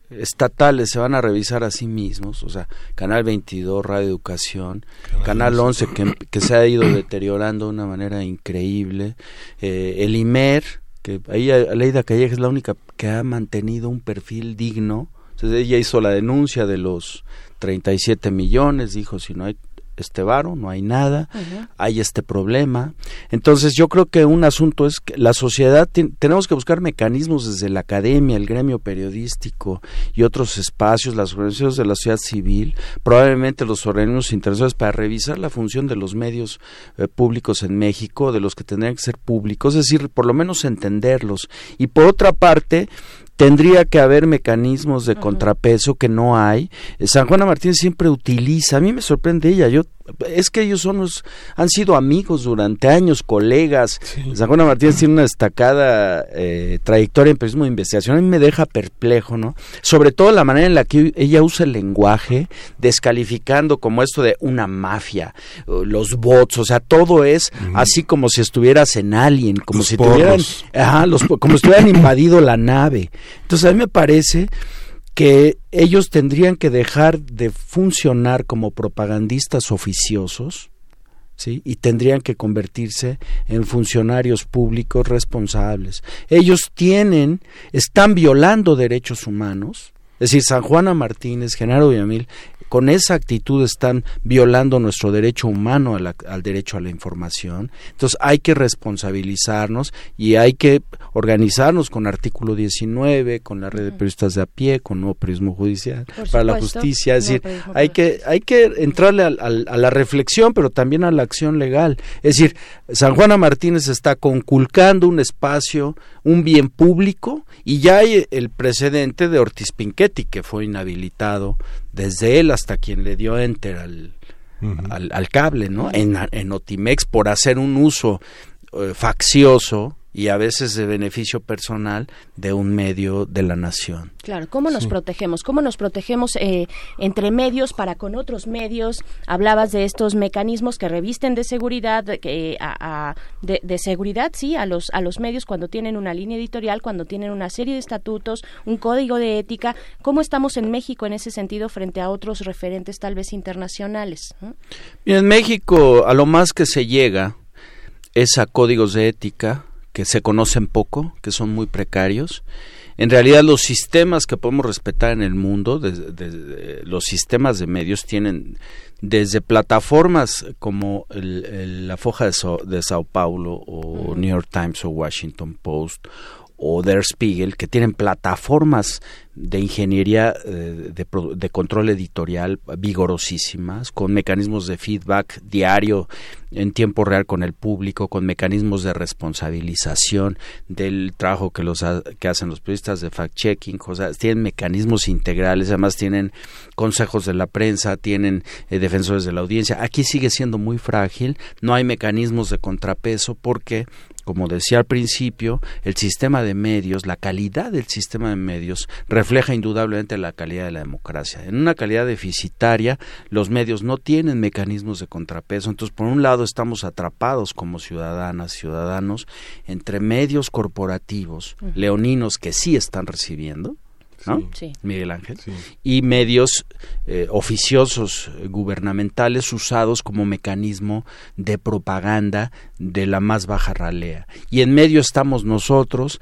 estatales se van a revisar a sí mismos, o sea, Canal 22, Radio Educación, Canal, 11 que, se ha ido deteriorando de una manera increíble, eh, el IMER, que ahí Aleida Calleja es la única que ha mantenido un perfil digno, entonces ella hizo la denuncia de los 37 millones, dijo, si no hay este varo, no hay nada, hay este problema. Entonces yo creo que un asunto es que la sociedad tenemos que buscar mecanismos desde la academia, el gremio periodístico y otros espacios, las organizaciones de la sociedad civil, probablemente los organismos interesados para revisar la función de los medios eh, públicos en México, de los que tendrían que ser públicos, es decir, por lo menos entenderlos. Y por otra parte, tendría que haber mecanismos de contrapeso que no hay. Eh, San Juana Martínez siempre utiliza, a mí me sorprende ella, yo es que ellos son los, han sido amigos durante años, colegas. San Juana Martínez tiene una destacada eh, trayectoria en periodismo de investigación. A mí me deja perplejo, ¿no? Sobre todo la manera en la que ella usa el lenguaje, descalificando como esto de una mafia, los bots, o sea, todo es así como si estuvieras en Alien, como si tuvieran, ajá, los, como si hubieran invadido la nave. Entonces a mí me parece que ellos tendrían que dejar de funcionar como propagandistas oficiosos, ¿sí? y tendrían que convertirse en funcionarios públicos responsables. Ellos tienen, están violando derechos humanos, es decir, San Juana Martínez, Genaro Villamil, con esa actitud están violando nuestro derecho humano al derecho a la información. Entonces hay que responsabilizarnos y hay que organizarnos con artículo 19, con la red de periodistas de a pie, con nuevo periodismo judicial para la justicia. Es decir, hay que, hay que entrarle a la reflexión, pero también a la acción legal. Es decir, San Juana Martínez está conculcando un espacio, un bien público, y ya hay el precedente de Ortiz Pinchetti, que fue inhabilitado desde él hasta quien le dio enter al, al, cable, ¿no? En, en Otimex por hacer un uso eh, faccioso y a veces de beneficio personal de un medio de la nación. Claro, ¿cómo nos protegemos? ¿Cómo nos protegemos eh, entre medios para con otros medios? Hablabas de estos mecanismos que revisten de seguridad, que, a, de, seguridad, sí, a los, a los medios cuando tienen una línea editorial, cuando tienen una serie de estatutos, un código de ética. ¿Cómo estamos en México en ese sentido frente a otros referentes tal vez internacionales? en México a lo más que se llega es a códigos de ética, que se conocen poco, que son muy precarios. En realidad los sistemas que podemos respetar en el mundo, los sistemas de medios tienen desde plataformas como la Foja de, Sao Paulo o New York Times o Washington Post o Der Spiegel, que tienen plataformas de ingeniería eh, de, control editorial vigorosísimas, con mecanismos de feedback diario en tiempo real con el público, con mecanismos de responsabilización del trabajo que los que hacen los periodistas de fact checking, tienen mecanismos integrales, además tienen consejos de la prensa, tienen eh, defensores de la audiencia. Aquí sigue siendo muy frágil, no hay mecanismos de contrapeso porque como decía al principio, el sistema de medios, la calidad del sistema de medios refleja indudablemente la calidad de la democracia. En una calidad deficitaria, los medios no tienen mecanismos de contrapeso. Entonces, por un lado, estamos atrapados como ciudadanas, ciudadanos, entre medios corporativos, leoninos que sí están recibiendo, Miguel Ángel, y medios eh, oficiosos eh, gubernamentales usados como mecanismo de propaganda de la más baja ralea. Y en medio estamos nosotros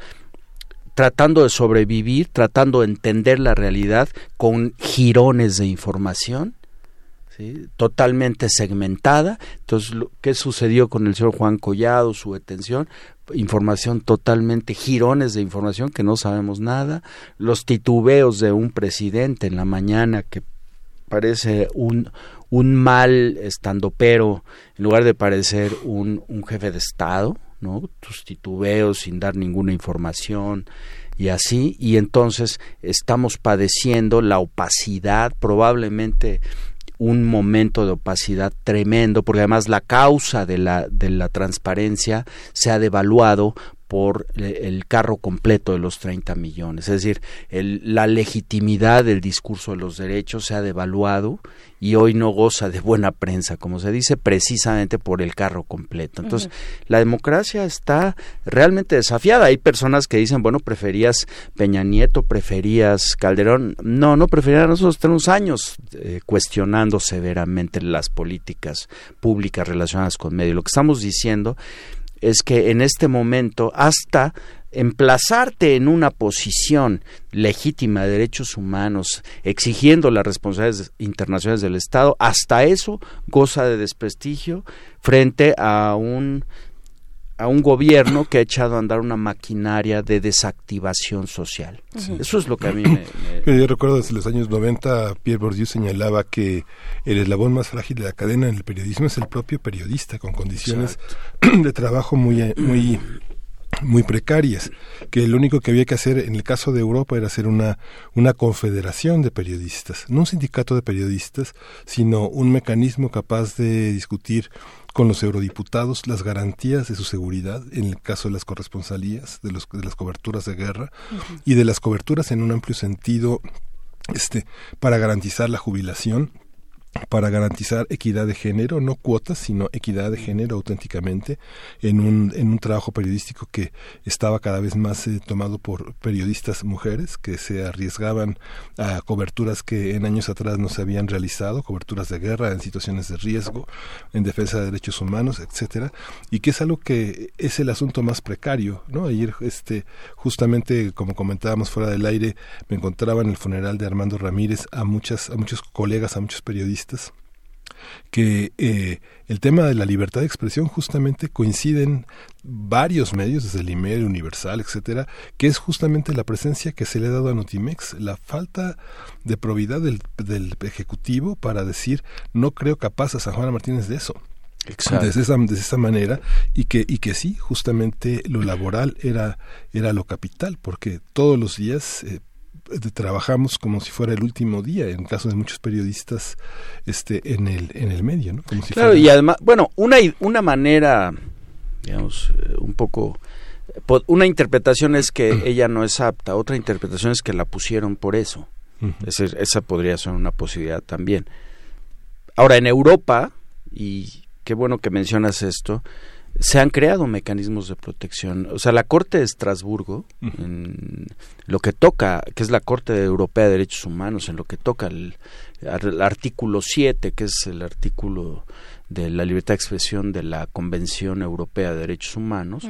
tratando de sobrevivir, tratando de entender la realidad con jirones de información totalmente segmentada. Entonces, ¿qué sucedió con el señor Juan Collado, su detención? Información totalmente, girones de información que no sabemos nada, los titubeos de un presidente en la mañana que parece un, un mal pero en lugar de parecer un, un jefe de Estado, ¿no? Tus titubeos sin dar ninguna información y así, y entonces estamos padeciendo la opacidad, probablemente un momento de opacidad tremendo, porque además la causa de la, de la transparencia se ha devaluado por el carro completo de los 30 millones. Es decir, la legitimidad del discurso de los derechos se ha devaluado y hoy no goza de buena prensa, como se dice, precisamente por el carro completo. Entonces, la democracia está realmente desafiada. Hay personas que dicen, bueno, preferías Peña Nieto, preferías Calderón. No, no prefería. Nosotros tenemos años eh, cuestionando severamente las políticas públicas relacionadas con medio. Lo que estamos diciendo es que en este momento hasta emplazarte en una posición legítima de derechos humanos, exigiendo las responsabilidades internacionales del Estado, hasta eso goza de desprestigio frente a un a un gobierno que ha echado a andar una maquinaria de desactivación social. Eso es lo que a mí me, Yo recuerdo desde los años 90, Pierre Bourdieu señalaba que el eslabón más frágil de la cadena en el periodismo es el propio periodista, con condiciones de trabajo muy, muy muy precarias, que lo único que había que hacer en el caso de Europa era hacer una, una confederación de periodistas, no un sindicato de periodistas, sino un mecanismo capaz de discutir con los eurodiputados las garantías de su seguridad en el caso de las corresponsalías, de, los, de las coberturas de guerra y de las coberturas en un amplio sentido este, para garantizar la jubilación para garantizar equidad de género, no cuotas, sino equidad de género auténticamente, en un, en un trabajo periodístico que estaba cada vez más eh, tomado por periodistas mujeres que se arriesgaban a coberturas que en años atrás no se habían realizado, coberturas de guerra en situaciones de riesgo, en defensa de derechos humanos, etcétera, y que es algo que es el asunto más precario, ¿no? Ayer, este, justamente, como comentábamos fuera del aire, me encontraba en el funeral de Armando Ramírez a muchas, a muchos colegas, a muchos periodistas que eh, el tema de la libertad de expresión justamente coinciden varios medios, desde el email Universal, etcétera, que es justamente la presencia que se le ha dado a Notimex, la falta de probidad del, del Ejecutivo para decir no creo capaz a San Juan Martínez de eso. Exacto. De esa, de esa manera y que y que sí justamente lo laboral era era lo capital porque todos los días eh, trabajamos como si fuera el último día en caso de muchos periodistas este en el en el medio no como si claro fuera- y además bueno una una manera digamos eh, un poco po- una interpretación es que ella no es apta otra interpretación es que la pusieron por eso. Esa podría ser una posibilidad también. Ahora en Europa y qué bueno que mencionas esto se han creado mecanismos de protección. O sea, la Corte de Estrasburgo, en lo que toca, que es la Corte Europea de Derechos Humanos, en lo que toca el, el artículo 7, que es el artículo de la libertad de expresión de la Convención Europea de Derechos Humanos,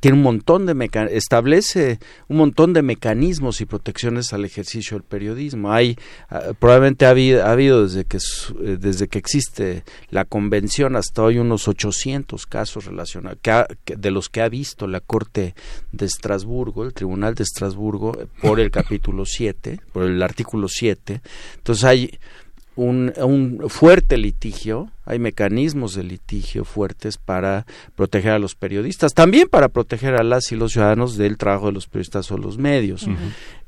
tiene un montón de meca- establece un montón de mecanismos y protecciones al ejercicio del periodismo. Hay ah, probablemente ha habido, ha habido desde que eh, desde que existe la convención hasta hoy unos 800 casos relacionados que ha- que- de los que ha visto la Corte de Estrasburgo, el Tribunal de Estrasburgo por el capítulo 7, por el artículo 7. Entonces hay un, un fuerte litigio, hay mecanismos de litigio fuertes para proteger a los periodistas, también para proteger a las y los ciudadanos del trabajo de los periodistas o los medios.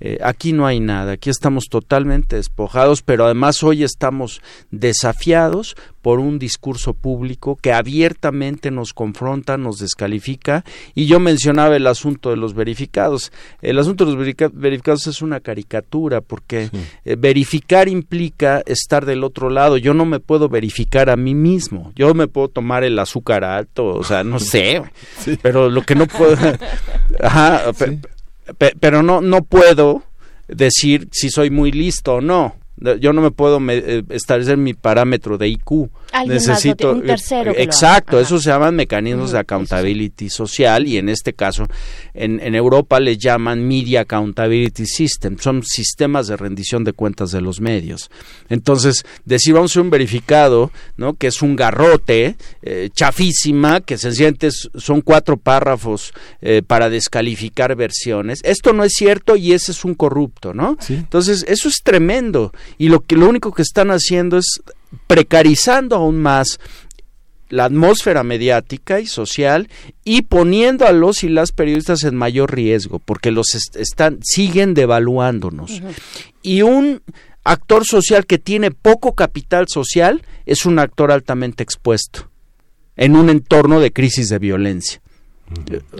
Eh, aquí no hay nada, aquí estamos totalmente despojados, pero además hoy estamos desafiados por un discurso público que abiertamente nos confronta, nos descalifica, y yo mencionaba el asunto de los verificados. El asunto de los verificados es una caricatura, porque eh, verificar implica estar del otro lado. Yo no me puedo verificar a mí mismo. Yo me puedo tomar el azúcar alto, o sea, no sé, pero lo que no puedo... Ajá, pe- pe- pero no, no puedo decir si soy muy listo o no. Yo no me puedo me- eh, establecer mi parámetro de IQ. Alguien más lo Necesito tiene, un tercero que exacto, Ajá. eso se llaman mecanismos de accountability social y en este caso en, en Europa les llaman media accountability system, son sistemas de rendición de cuentas de los medios. Entonces, decir vamos a un verificado, ¿no? que es un garrote, eh, chafísima, que sencillamente es- son cuatro párrafos eh, para descalificar versiones. Esto no es cierto y ese es un corrupto, ¿no? Entonces, eso es tremendo y lo que lo único que están haciendo es precarizando aún más la atmósfera mediática y social y poniendo a los y las periodistas en mayor riesgo porque los est- están siguen devaluándonos. Y un actor social que tiene poco capital social es un actor altamente expuesto en un entorno de crisis de violencia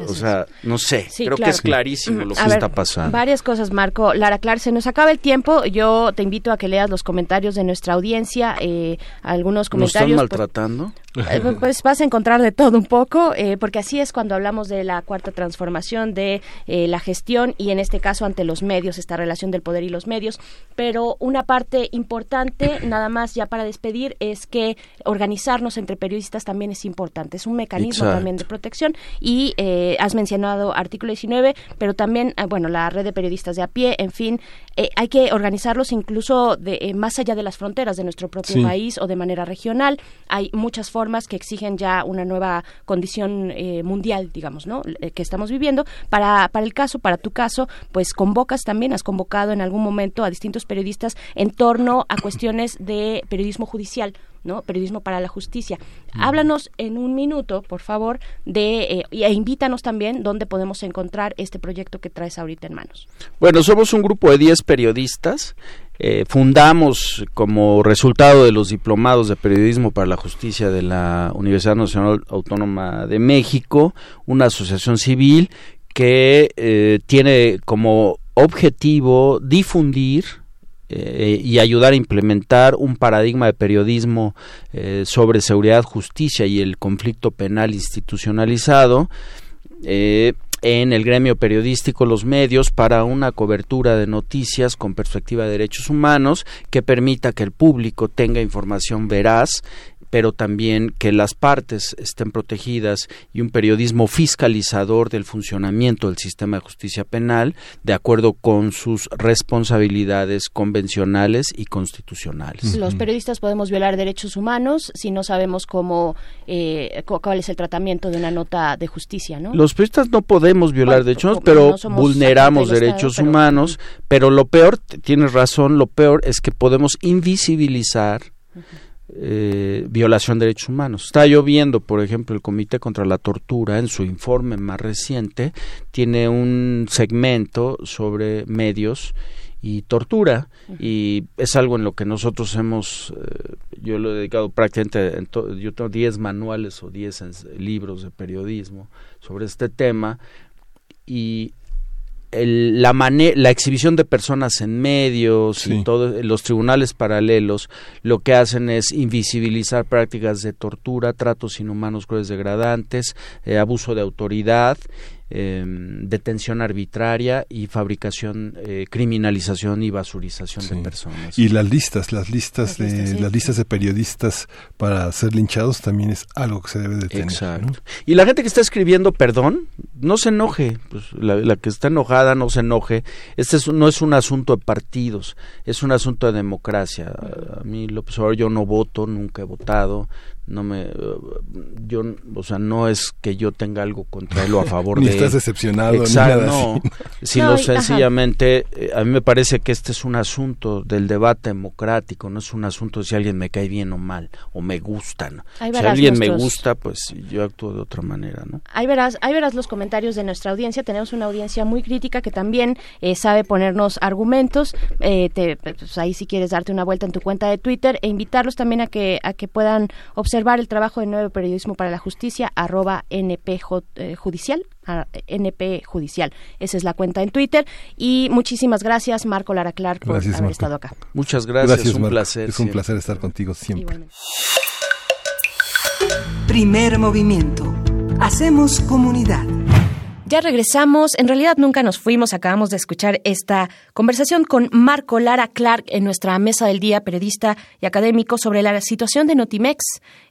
o sea no sé Sí, creo que es clarísimo lo A que ver, está pasando Varias cosas, Marco. Lara Clark, se nos acaba el tiempo. Yo te invito a que leas los comentarios de nuestra audiencia. eh, algunos nos están comentarios. pues, maltratando Eh, pues vas a encontrar de todo un poco, eh, porque así es cuando hablamos de la cuarta transformación, de eh, la gestión y en este caso ante los medios, esta relación del poder y los medios. Pero una parte importante, nada más ya para despedir, es que organizarnos entre periodistas también es importante. Es un mecanismo Exacto. también de protección y eh, has mencionado artículo 19, pero también, ah, bueno, la red de periodistas de a pie, en fin, eh, hay que organizarlos incluso de, eh, más allá de las fronteras de nuestro propio Sí. país o de manera regional. Hay muchas formas que exigen ya una nueva condición eh, mundial, digamos, ¿no? Que estamos viviendo. Para, para el caso, para tu caso, pues convocas también, has convocado en algún momento a distintos periodistas en torno a cuestiones de periodismo judicial, ¿no? Periodismo para la Justicia. Háblanos en un minuto, por favor, de eh, e invítanos también dónde podemos encontrar este proyecto que traes ahorita en manos. Bueno, somos un grupo de 10 periodistas. Eh, fundamos como resultado de los diplomados de periodismo para la justicia de la Universidad Nacional Autónoma de México, una asociación civil que eh, tiene como objetivo difundir eh, y ayudar a implementar un paradigma de periodismo eh, sobre seguridad, justicia y el conflicto penal institucionalizado en el gremio periodístico, los medios, para una cobertura de noticias con perspectiva de derechos humanos que permita que el público tenga información veraz pero también que las partes estén protegidas y un periodismo fiscalizador del funcionamiento del sistema de justicia penal de acuerdo con sus responsabilidades convencionales y constitucionales. Los periodistas podemos violar derechos humanos si no sabemos cómo eh, cuál es el tratamiento de una nota de justicia, ¿no? Los periodistas no podemos violar derechos, pero vulneramos derechos humanos, pero lo peor, tienes razón, lo peor es que podemos invisibilizar eh, violación de derechos humanos. Está lloviendo, por ejemplo, el Comité contra la Tortura en su informe más reciente tiene un segmento sobre medios y tortura y es algo en lo que nosotros hemos eh, yo lo he dedicado prácticamente yo tengo 10 manuales o 10 libros de periodismo sobre este tema y la, la exhibición de personas en medios y todos los tribunales paralelos lo que hacen es invisibilizar prácticas de tortura, tratos inhumanos, crueles degradantes, eh, abuso de autoridad eh, detención arbitraria y fabricación, eh, criminalización y basurización de personas. Y las listas, las listas de las listas de periodistas para ser linchados también es algo que se debe de tener. Exacto. Y la gente que está escribiendo perdón, no se enoje, pues, la, que está enojada no se enoje. Este no es un asunto de partidos, es un asunto de democracia. A mí López Obrador yo no voto, nunca he votado, no me yo o sea no es que yo tenga algo contra él o a favor ni de estás decepcionado Exacto, no, sino sencillamente eh, a mí me parece que este es un asunto del debate democrático no es un asunto de si alguien me cae bien o mal o me gusta si alguien me gusta pues yo actúo de otra manera no ahí verás ahí verás los comentarios de nuestra audiencia. Tenemos una audiencia muy crítica que también eh, sabe ponernos argumentos. Eh, pues ahí si quieres darte una vuelta en tu cuenta de Twitter e invitarlos también a que a que puedan observar observar el trabajo de Nuevo Periodismo para la Justicia, arroba NP eh, Judicial, NP Judicial. Esa es la cuenta en Twitter. Y muchísimas gracias, Marco Lara Clark, por haber estado acá. Muchas gracias, es un placer. Es un placer estar contigo siempre. Primer movimiento. Hacemos comunidad. Ya regresamos. En realidad nunca nos fuimos. Acabamos de escuchar esta conversación con Marco Lara Clark en nuestra mesa del día, periodista y académico, sobre la situación de Notimex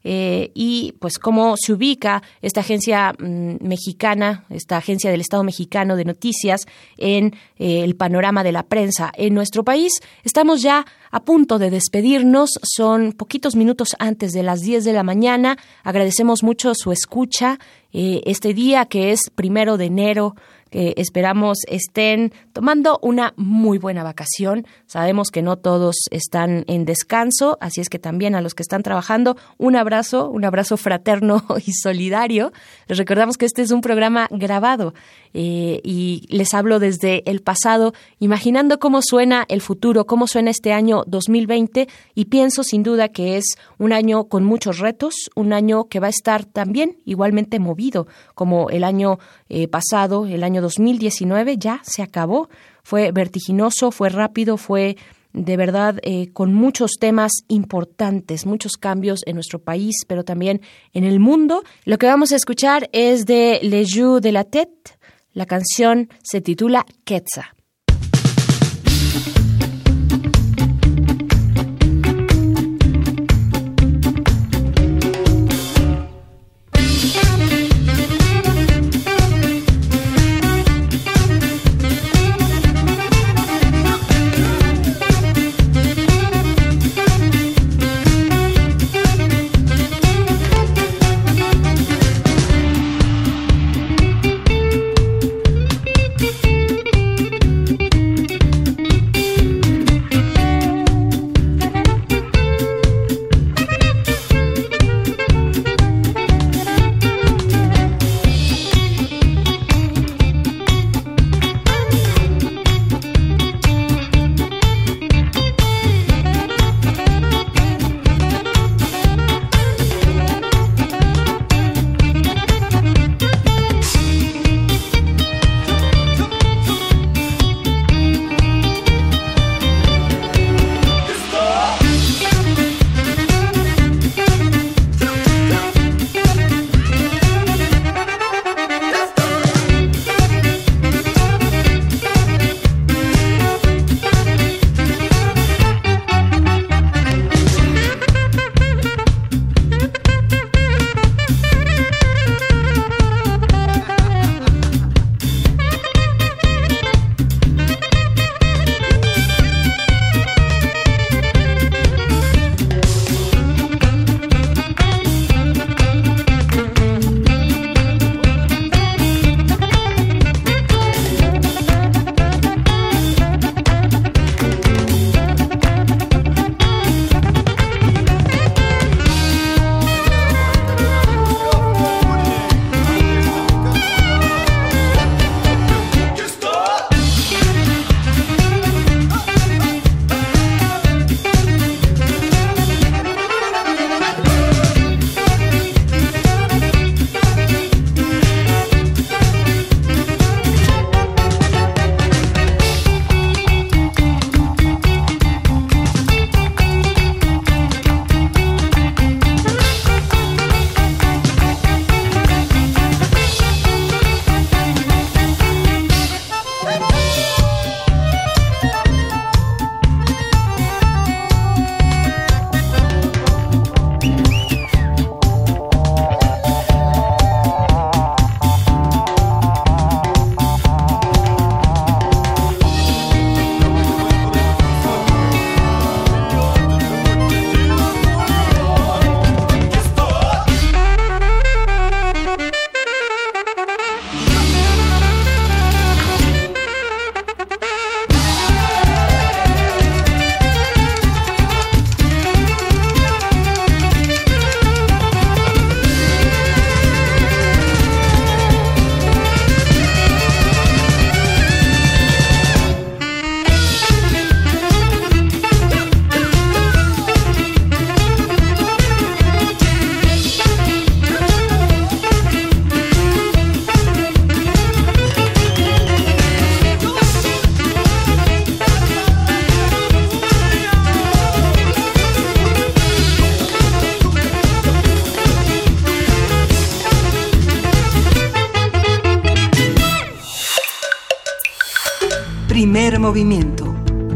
eh, y pues cómo se ubica esta agencia mm, mexicana, esta agencia del Estado mexicano de noticias en eh, el panorama de la prensa en nuestro país. Estamos ya a punto de despedirnos. Son poquitos minutos antes de las 10 de la mañana. Agradecemos mucho su escucha eh, este día que es primero de enero que esperamos estén tomando una muy buena vacación. Sabemos que no todos están en descanso, así es que también a los que están trabajando, un abrazo, un abrazo fraterno y solidario. Les recordamos que este es un programa grabado eh, y les hablo desde el pasado, imaginando cómo suena el futuro, cómo suena este año 2020 y pienso sin duda que es un año con muchos retos, un año que va a estar también igualmente movido como el año eh, pasado, el año 2019 ya se acabó. Fue vertiginoso, fue rápido, fue de verdad eh, con muchos temas importantes, muchos cambios en nuestro país, pero también en el mundo. Lo que vamos a escuchar es de Le Jeu de la Tête. La canción se titula Quetzal.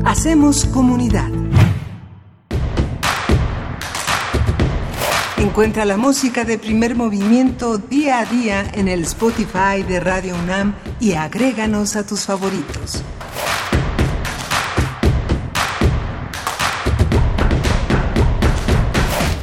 Hacemos comunidad. Encuentra la música de primer movimiento día a día en el Spotify de Radio UNAM y agréganos a tus favoritos.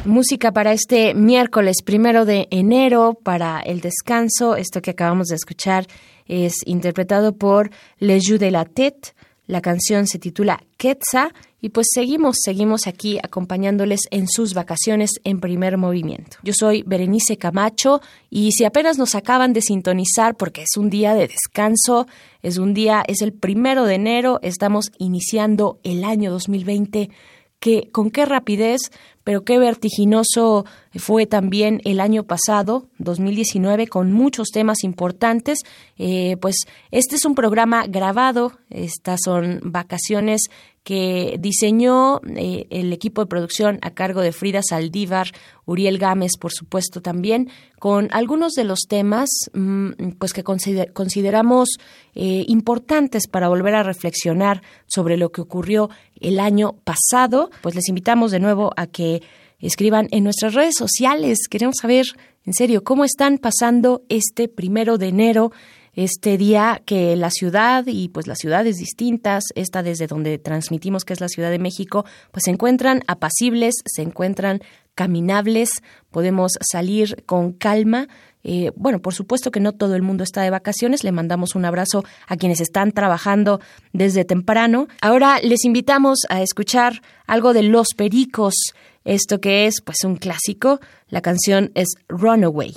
Música para este miércoles primero de enero, para el descanso. Esto que acabamos de escuchar es interpretado por Le Jeu de la Tête. La canción se titula Quetzal y pues seguimos, seguimos aquí acompañándoles en sus vacaciones en primer movimiento. Yo soy Berenice Camacho y si apenas nos acaban de sintonizar porque es un día de descanso, es un día, es el primero de enero, estamos iniciando el año 2020 que con qué rapidez, pero qué vertiginoso fue también el año pasado, 2019, con muchos temas importantes. Eh, pues este es un programa grabado, estas son vacaciones que diseñó eh, el equipo de producción a cargo de Frida Saldívar, Uriel Gámez, por supuesto, también, con algunos de los temas mm, pues que consideramos eh, importantes para volver a reflexionar sobre lo que ocurrió el año pasado. Pues les invitamos de nuevo a que escriban en nuestras redes sociales. Queremos saber, en serio, cómo están pasando este primero de enero este día que la ciudad y pues las ciudades distintas, esta desde donde transmitimos que es la Ciudad de México, pues se encuentran apacibles, se encuentran caminables, podemos salir con calma. Eh, bueno, por supuesto que no todo el mundo está de vacaciones, le mandamos un abrazo a quienes están trabajando desde temprano. Ahora les invitamos a escuchar algo de Los Pericos, esto que es pues un clásico, la canción es Runaway.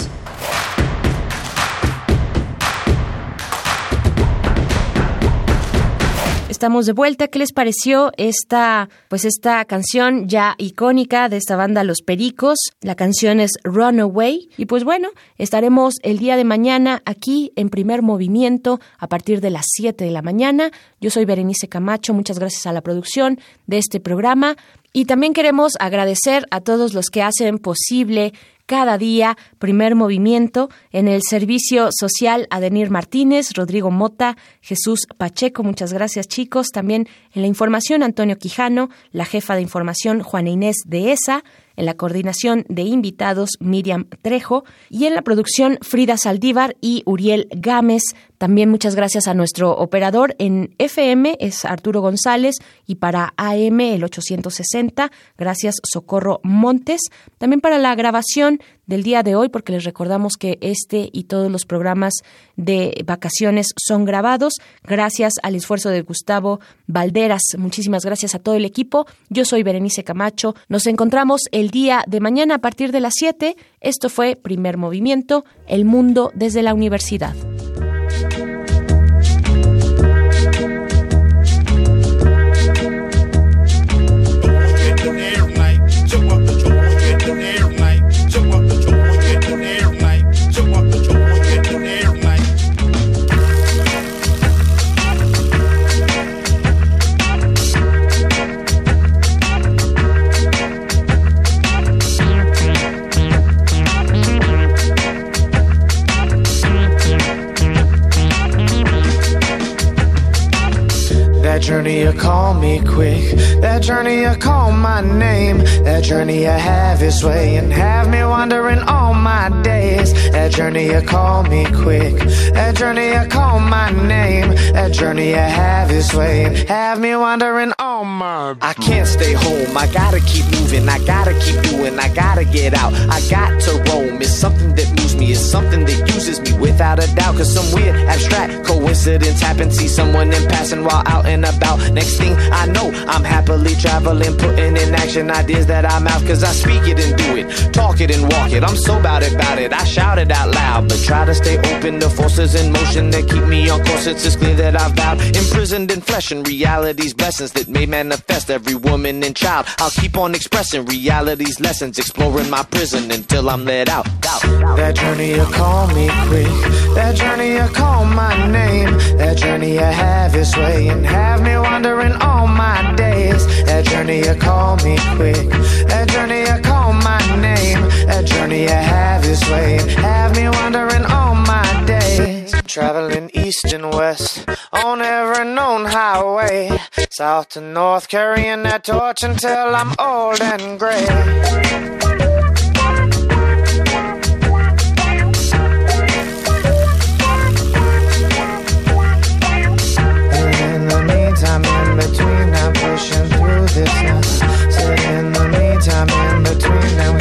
Estamos de vuelta. ¿Qué les pareció esta, pues esta canción ya icónica de esta banda Los Pericos? La canción es Runaway. Y pues bueno, estaremos el día de mañana aquí en primer movimiento a partir de las 7 de la mañana. Yo soy Berenice Camacho. Muchas gracias a la producción de este programa. Y también queremos agradecer a todos los que hacen posible cada día, primer movimiento, en el servicio social Adenir Martínez, Rodrigo Mota, Jesús Pacheco, muchas gracias chicos, también en la información Antonio Quijano, la jefa de información Juana Inés de ESA, en la coordinación de invitados Miriam Trejo y en la producción Frida Saldívar y Uriel Gámez. También muchas gracias a nuestro operador en FM, es Arturo González, y para AM el 860, gracias Socorro Montes. También para la grabación del día de hoy, porque les recordamos que este y todos los programas de vacaciones son grabados. Gracias al esfuerzo de Gustavo Valderas. Muchísimas gracias a todo el equipo. Yo soy Berenice Camacho. Nos encontramos el día de mañana a partir de las 7. Esto fue Primer Movimiento, El Mundo desde la Universidad. Journey you call me quick. That journey you call my name. That journey you have its way and have me wandering all my days. That journey you call me quick. That journey you call my name. That journey you have its way and have me wandering all my. I can't stay home. I gotta keep moving. I gotta keep doing. I gotta get out. I got to roam. It's something that me. It's something that uses me without a doubt. Cause some weird abstract coincidence happened. See someone in passing while out and about. Next thing I know, I'm happily traveling, putting in action ideas that I mouth. Cause I speak it and do it, talk it and walk it. I'm so about it, about it. I shout it out loud, but try to stay open to forces in motion that keep me on course. It's just clear that I've vowed, imprisoned in flesh and reality's blessings that may manifest every woman and child. I'll keep on expressing reality's lessons, exploring my prison until I'm let out. out. Journey you call me quick. That journey you call my name. That journey you have its way and have me wandering all my days. That journey you call me quick. That journey you call my name. That journey you have its way and have me wandering all my days. Traveling east and west on every known highway. South to north, carrying that torch until I'm old and gray. Meantime, in between, I'm pushing through this now. So in the meantime, in between, I'm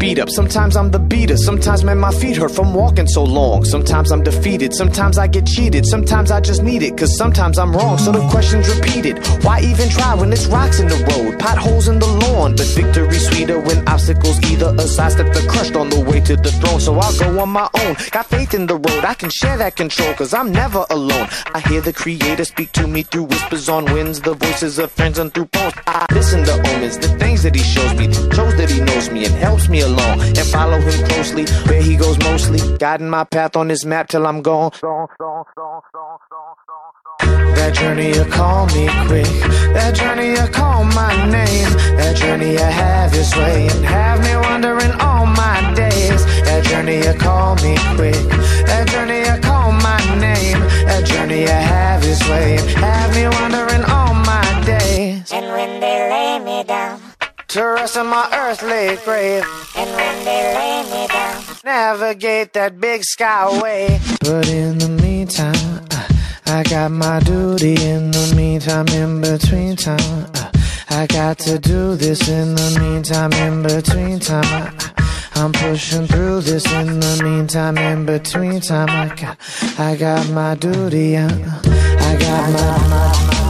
beat up, sometimes I'm the beater. Sometimes, man, my feet hurt from walking so long. Sometimes I'm defeated, sometimes I get cheated. Sometimes I just need it, cause sometimes I'm wrong. So the question's repeated. Why even try when it's rocks in the road, potholes in the lawn? But victory's sweeter when obstacles either a sidestep the crushed on the way to the throne. So I'll go on my own. Got faith in the road, I can share that control, cause I'm never alone. I hear the creator speak to me through whispers on winds, the voices of friends and through poems. I listen to omens, the things that he shows me, shows that he knows me and helps me along. And follow him closely where he goes mostly, guiding my path on his map till I'm gone. That journey you call me quick. That journey you call my name. That journey you have its way and have me wandering all my days. That journey you call me quick. That journey you call my name. That journey you have its way and have me wandering all my days. And when they lay me down to rest in my earthly grave. And when they lay me down, navigate that big skyway. But in the meantime, uh, I got my duty in the meantime, in between time. Uh, I got to do this in the meantime, in between time. Uh, I'm pushing through this in the meantime, in between time. I got, I got my duty, uh, I got my, my I got my